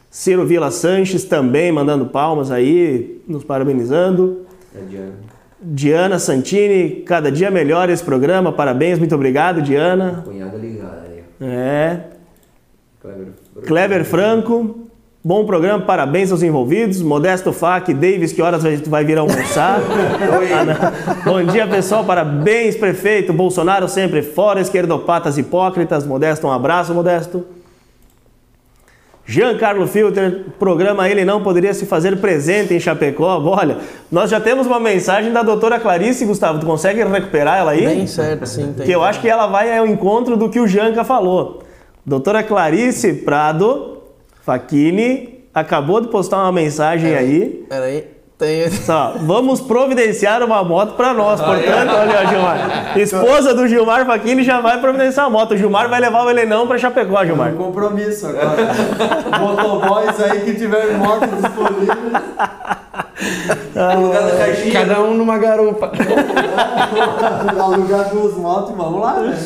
S3: Ciro Vila Sanches também mandando palmas aí, nos parabenizando.
S1: É Diana.
S3: Diana Santini, cada dia melhor esse programa, parabéns, muito obrigado, Diana.
S1: Cunhada ligada aí.
S3: É. Franco, bom programa, parabéns aos envolvidos. Modesto Fac, Davis, que horas vai, vai vir almoçar? Ah, bom dia, pessoal, parabéns, prefeito. Bolsonaro sempre fora, esquerdopatas hipócritas. Modesto, um abraço, Modesto. Giancarlo Filter, programa ele não poderia se fazer presente em Chapecó. Olha, nós já temos uma mensagem da doutora Clarice, Gustavo, tu consegue recuperar ela aí?
S6: Bem certo, sim. Tem
S3: que eu acho que ela vai ao encontro do que o Janca falou. Doutora Clarice Prado Facchini acabou de postar uma mensagem aí.
S6: Peraí, tem...
S3: Só, vamos providenciar uma moto para nós. Portanto, olha, Gilmar. Esposa do Gilmar Facchini já vai providenciar uma moto. O Gilmar vai levar o Elenão para Chapecó, Gilmar.
S11: Um compromisso agora. Motoboys aí que tiverem moto disponível.
S6: Cada um numa garupa.
S11: Alugar duas motos, vamos lá, né?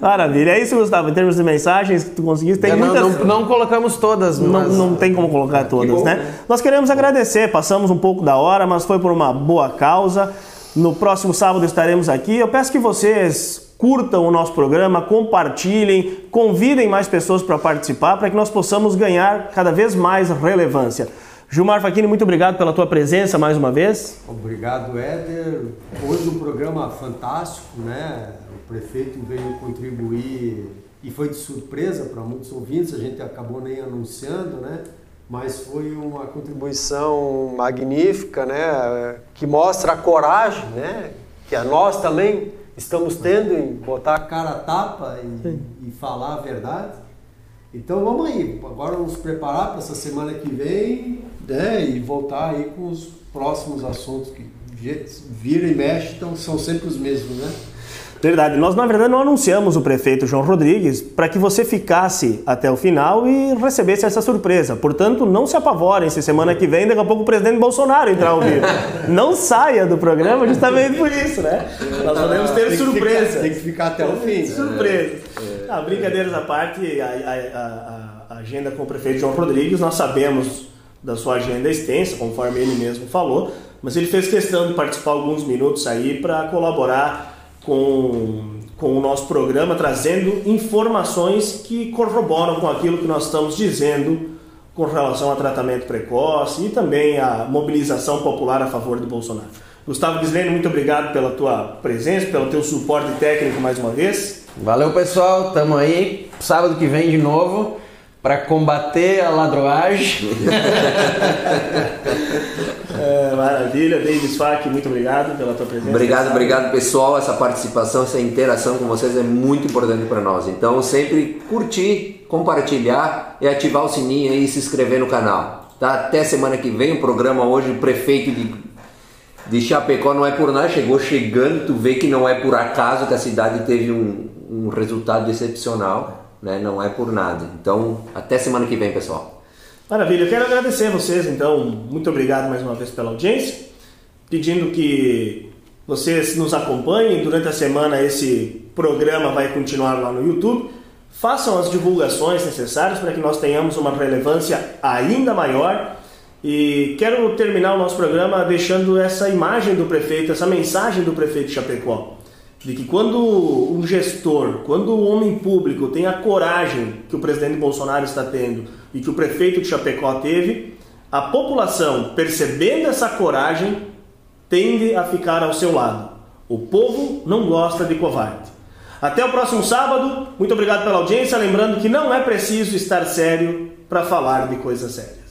S3: Maravilha. É isso, Gustavo. Em termos de mensagens que tu conseguiste, tem
S6: não,
S3: muitas...
S6: não, não colocamos todas,
S3: Não,
S6: mas...
S3: não tem como colocar todas, né? Nós queremos agradecer, passamos um pouco da hora, mas foi por uma boa causa. No próximo sábado estaremos aqui. Eu peço que vocês curtam o nosso programa, compartilhem, convidem mais pessoas para participar, para que nós possamos ganhar cada vez mais relevância. Gilmar Facchini, muito obrigado pela tua presença mais uma vez.
S11: Obrigado, Éder. Hoje um programa fantástico, né? O prefeito veio contribuir e foi de surpresa para muitos ouvintes, a gente acabou nem anunciando, né? Mas foi uma contribuição magnífica, né? Que mostra a coragem, né? Que a nós também estamos tendo em botar a cara a tapa e, e falar a verdade. Então vamos aí, agora vamos preparar para essa semana que vem né? e voltar aí com os próximos assuntos que vira e mexe, então são sempre os mesmos, né?
S3: Verdade. Nós, na verdade, não anunciamos o prefeito João Rodrigues para que você ficasse até o final e recebesse essa surpresa. Portanto, não se apavorem se semana que vem, daqui a pouco o presidente Bolsonaro entrar ao vivo. não saia do programa justamente por isso, né? Nós podemos ter
S11: Tem
S3: surpresa.
S11: ficar- tem que ficar até o fim.
S3: Surpresa. Ah, brincadeiras à parte, a- a- a agenda com o prefeito João Rodrigues, nós sabemos da sua agenda extensa, conforme ele mesmo falou, mas ele fez questão de participar alguns minutos aí para colaborar com, com o nosso programa, trazendo informações que corroboram com aquilo que nós estamos dizendo com relação a tratamento precoce e também a mobilização popular a favor do Bolsonaro. Gustavo Gislene, muito obrigado pela tua presença, pelo teu suporte técnico mais uma vez.
S6: Valeu, pessoal. Tamo aí. Sábado que vem de novo para combater a ladroagem.
S3: É, maravilha, Davis Fac, muito obrigado pela tua presença.
S1: Obrigado, obrigado pessoal. Essa participação, essa interação com vocês é muito importante para nós. Então, sempre curtir, compartilhar e ativar o sininho aí e se inscrever no canal. Tá? Até semana que vem. O programa hoje, o prefeito de, de Chapecó não é por nada, chegou chegando. Tu vê que não é por acaso que a cidade teve um, um resultado excepcional. Né? Não é por nada. Então, até semana que vem, pessoal.
S3: Maravilha, eu quero agradecer a vocês, então, muito obrigado mais uma vez pela audiência, pedindo que vocês nos acompanhem durante a semana. Esse programa vai continuar lá no YouTube. Façam as divulgações necessárias para que nós tenhamos uma relevância ainda maior E quero terminar o nosso programa deixando essa imagem do prefeito, essa mensagem do prefeito Chapecó. De que quando um gestor, quando um homem público tem a coragem que o presidente Bolsonaro está tendo e que o prefeito de Chapecó teve, a população, percebendo essa coragem, tende a ficar ao seu lado. O povo não gosta de covarde. Até o próximo sábado. Muito obrigado pela audiência. Lembrando que não é preciso estar sério para falar de coisa séria.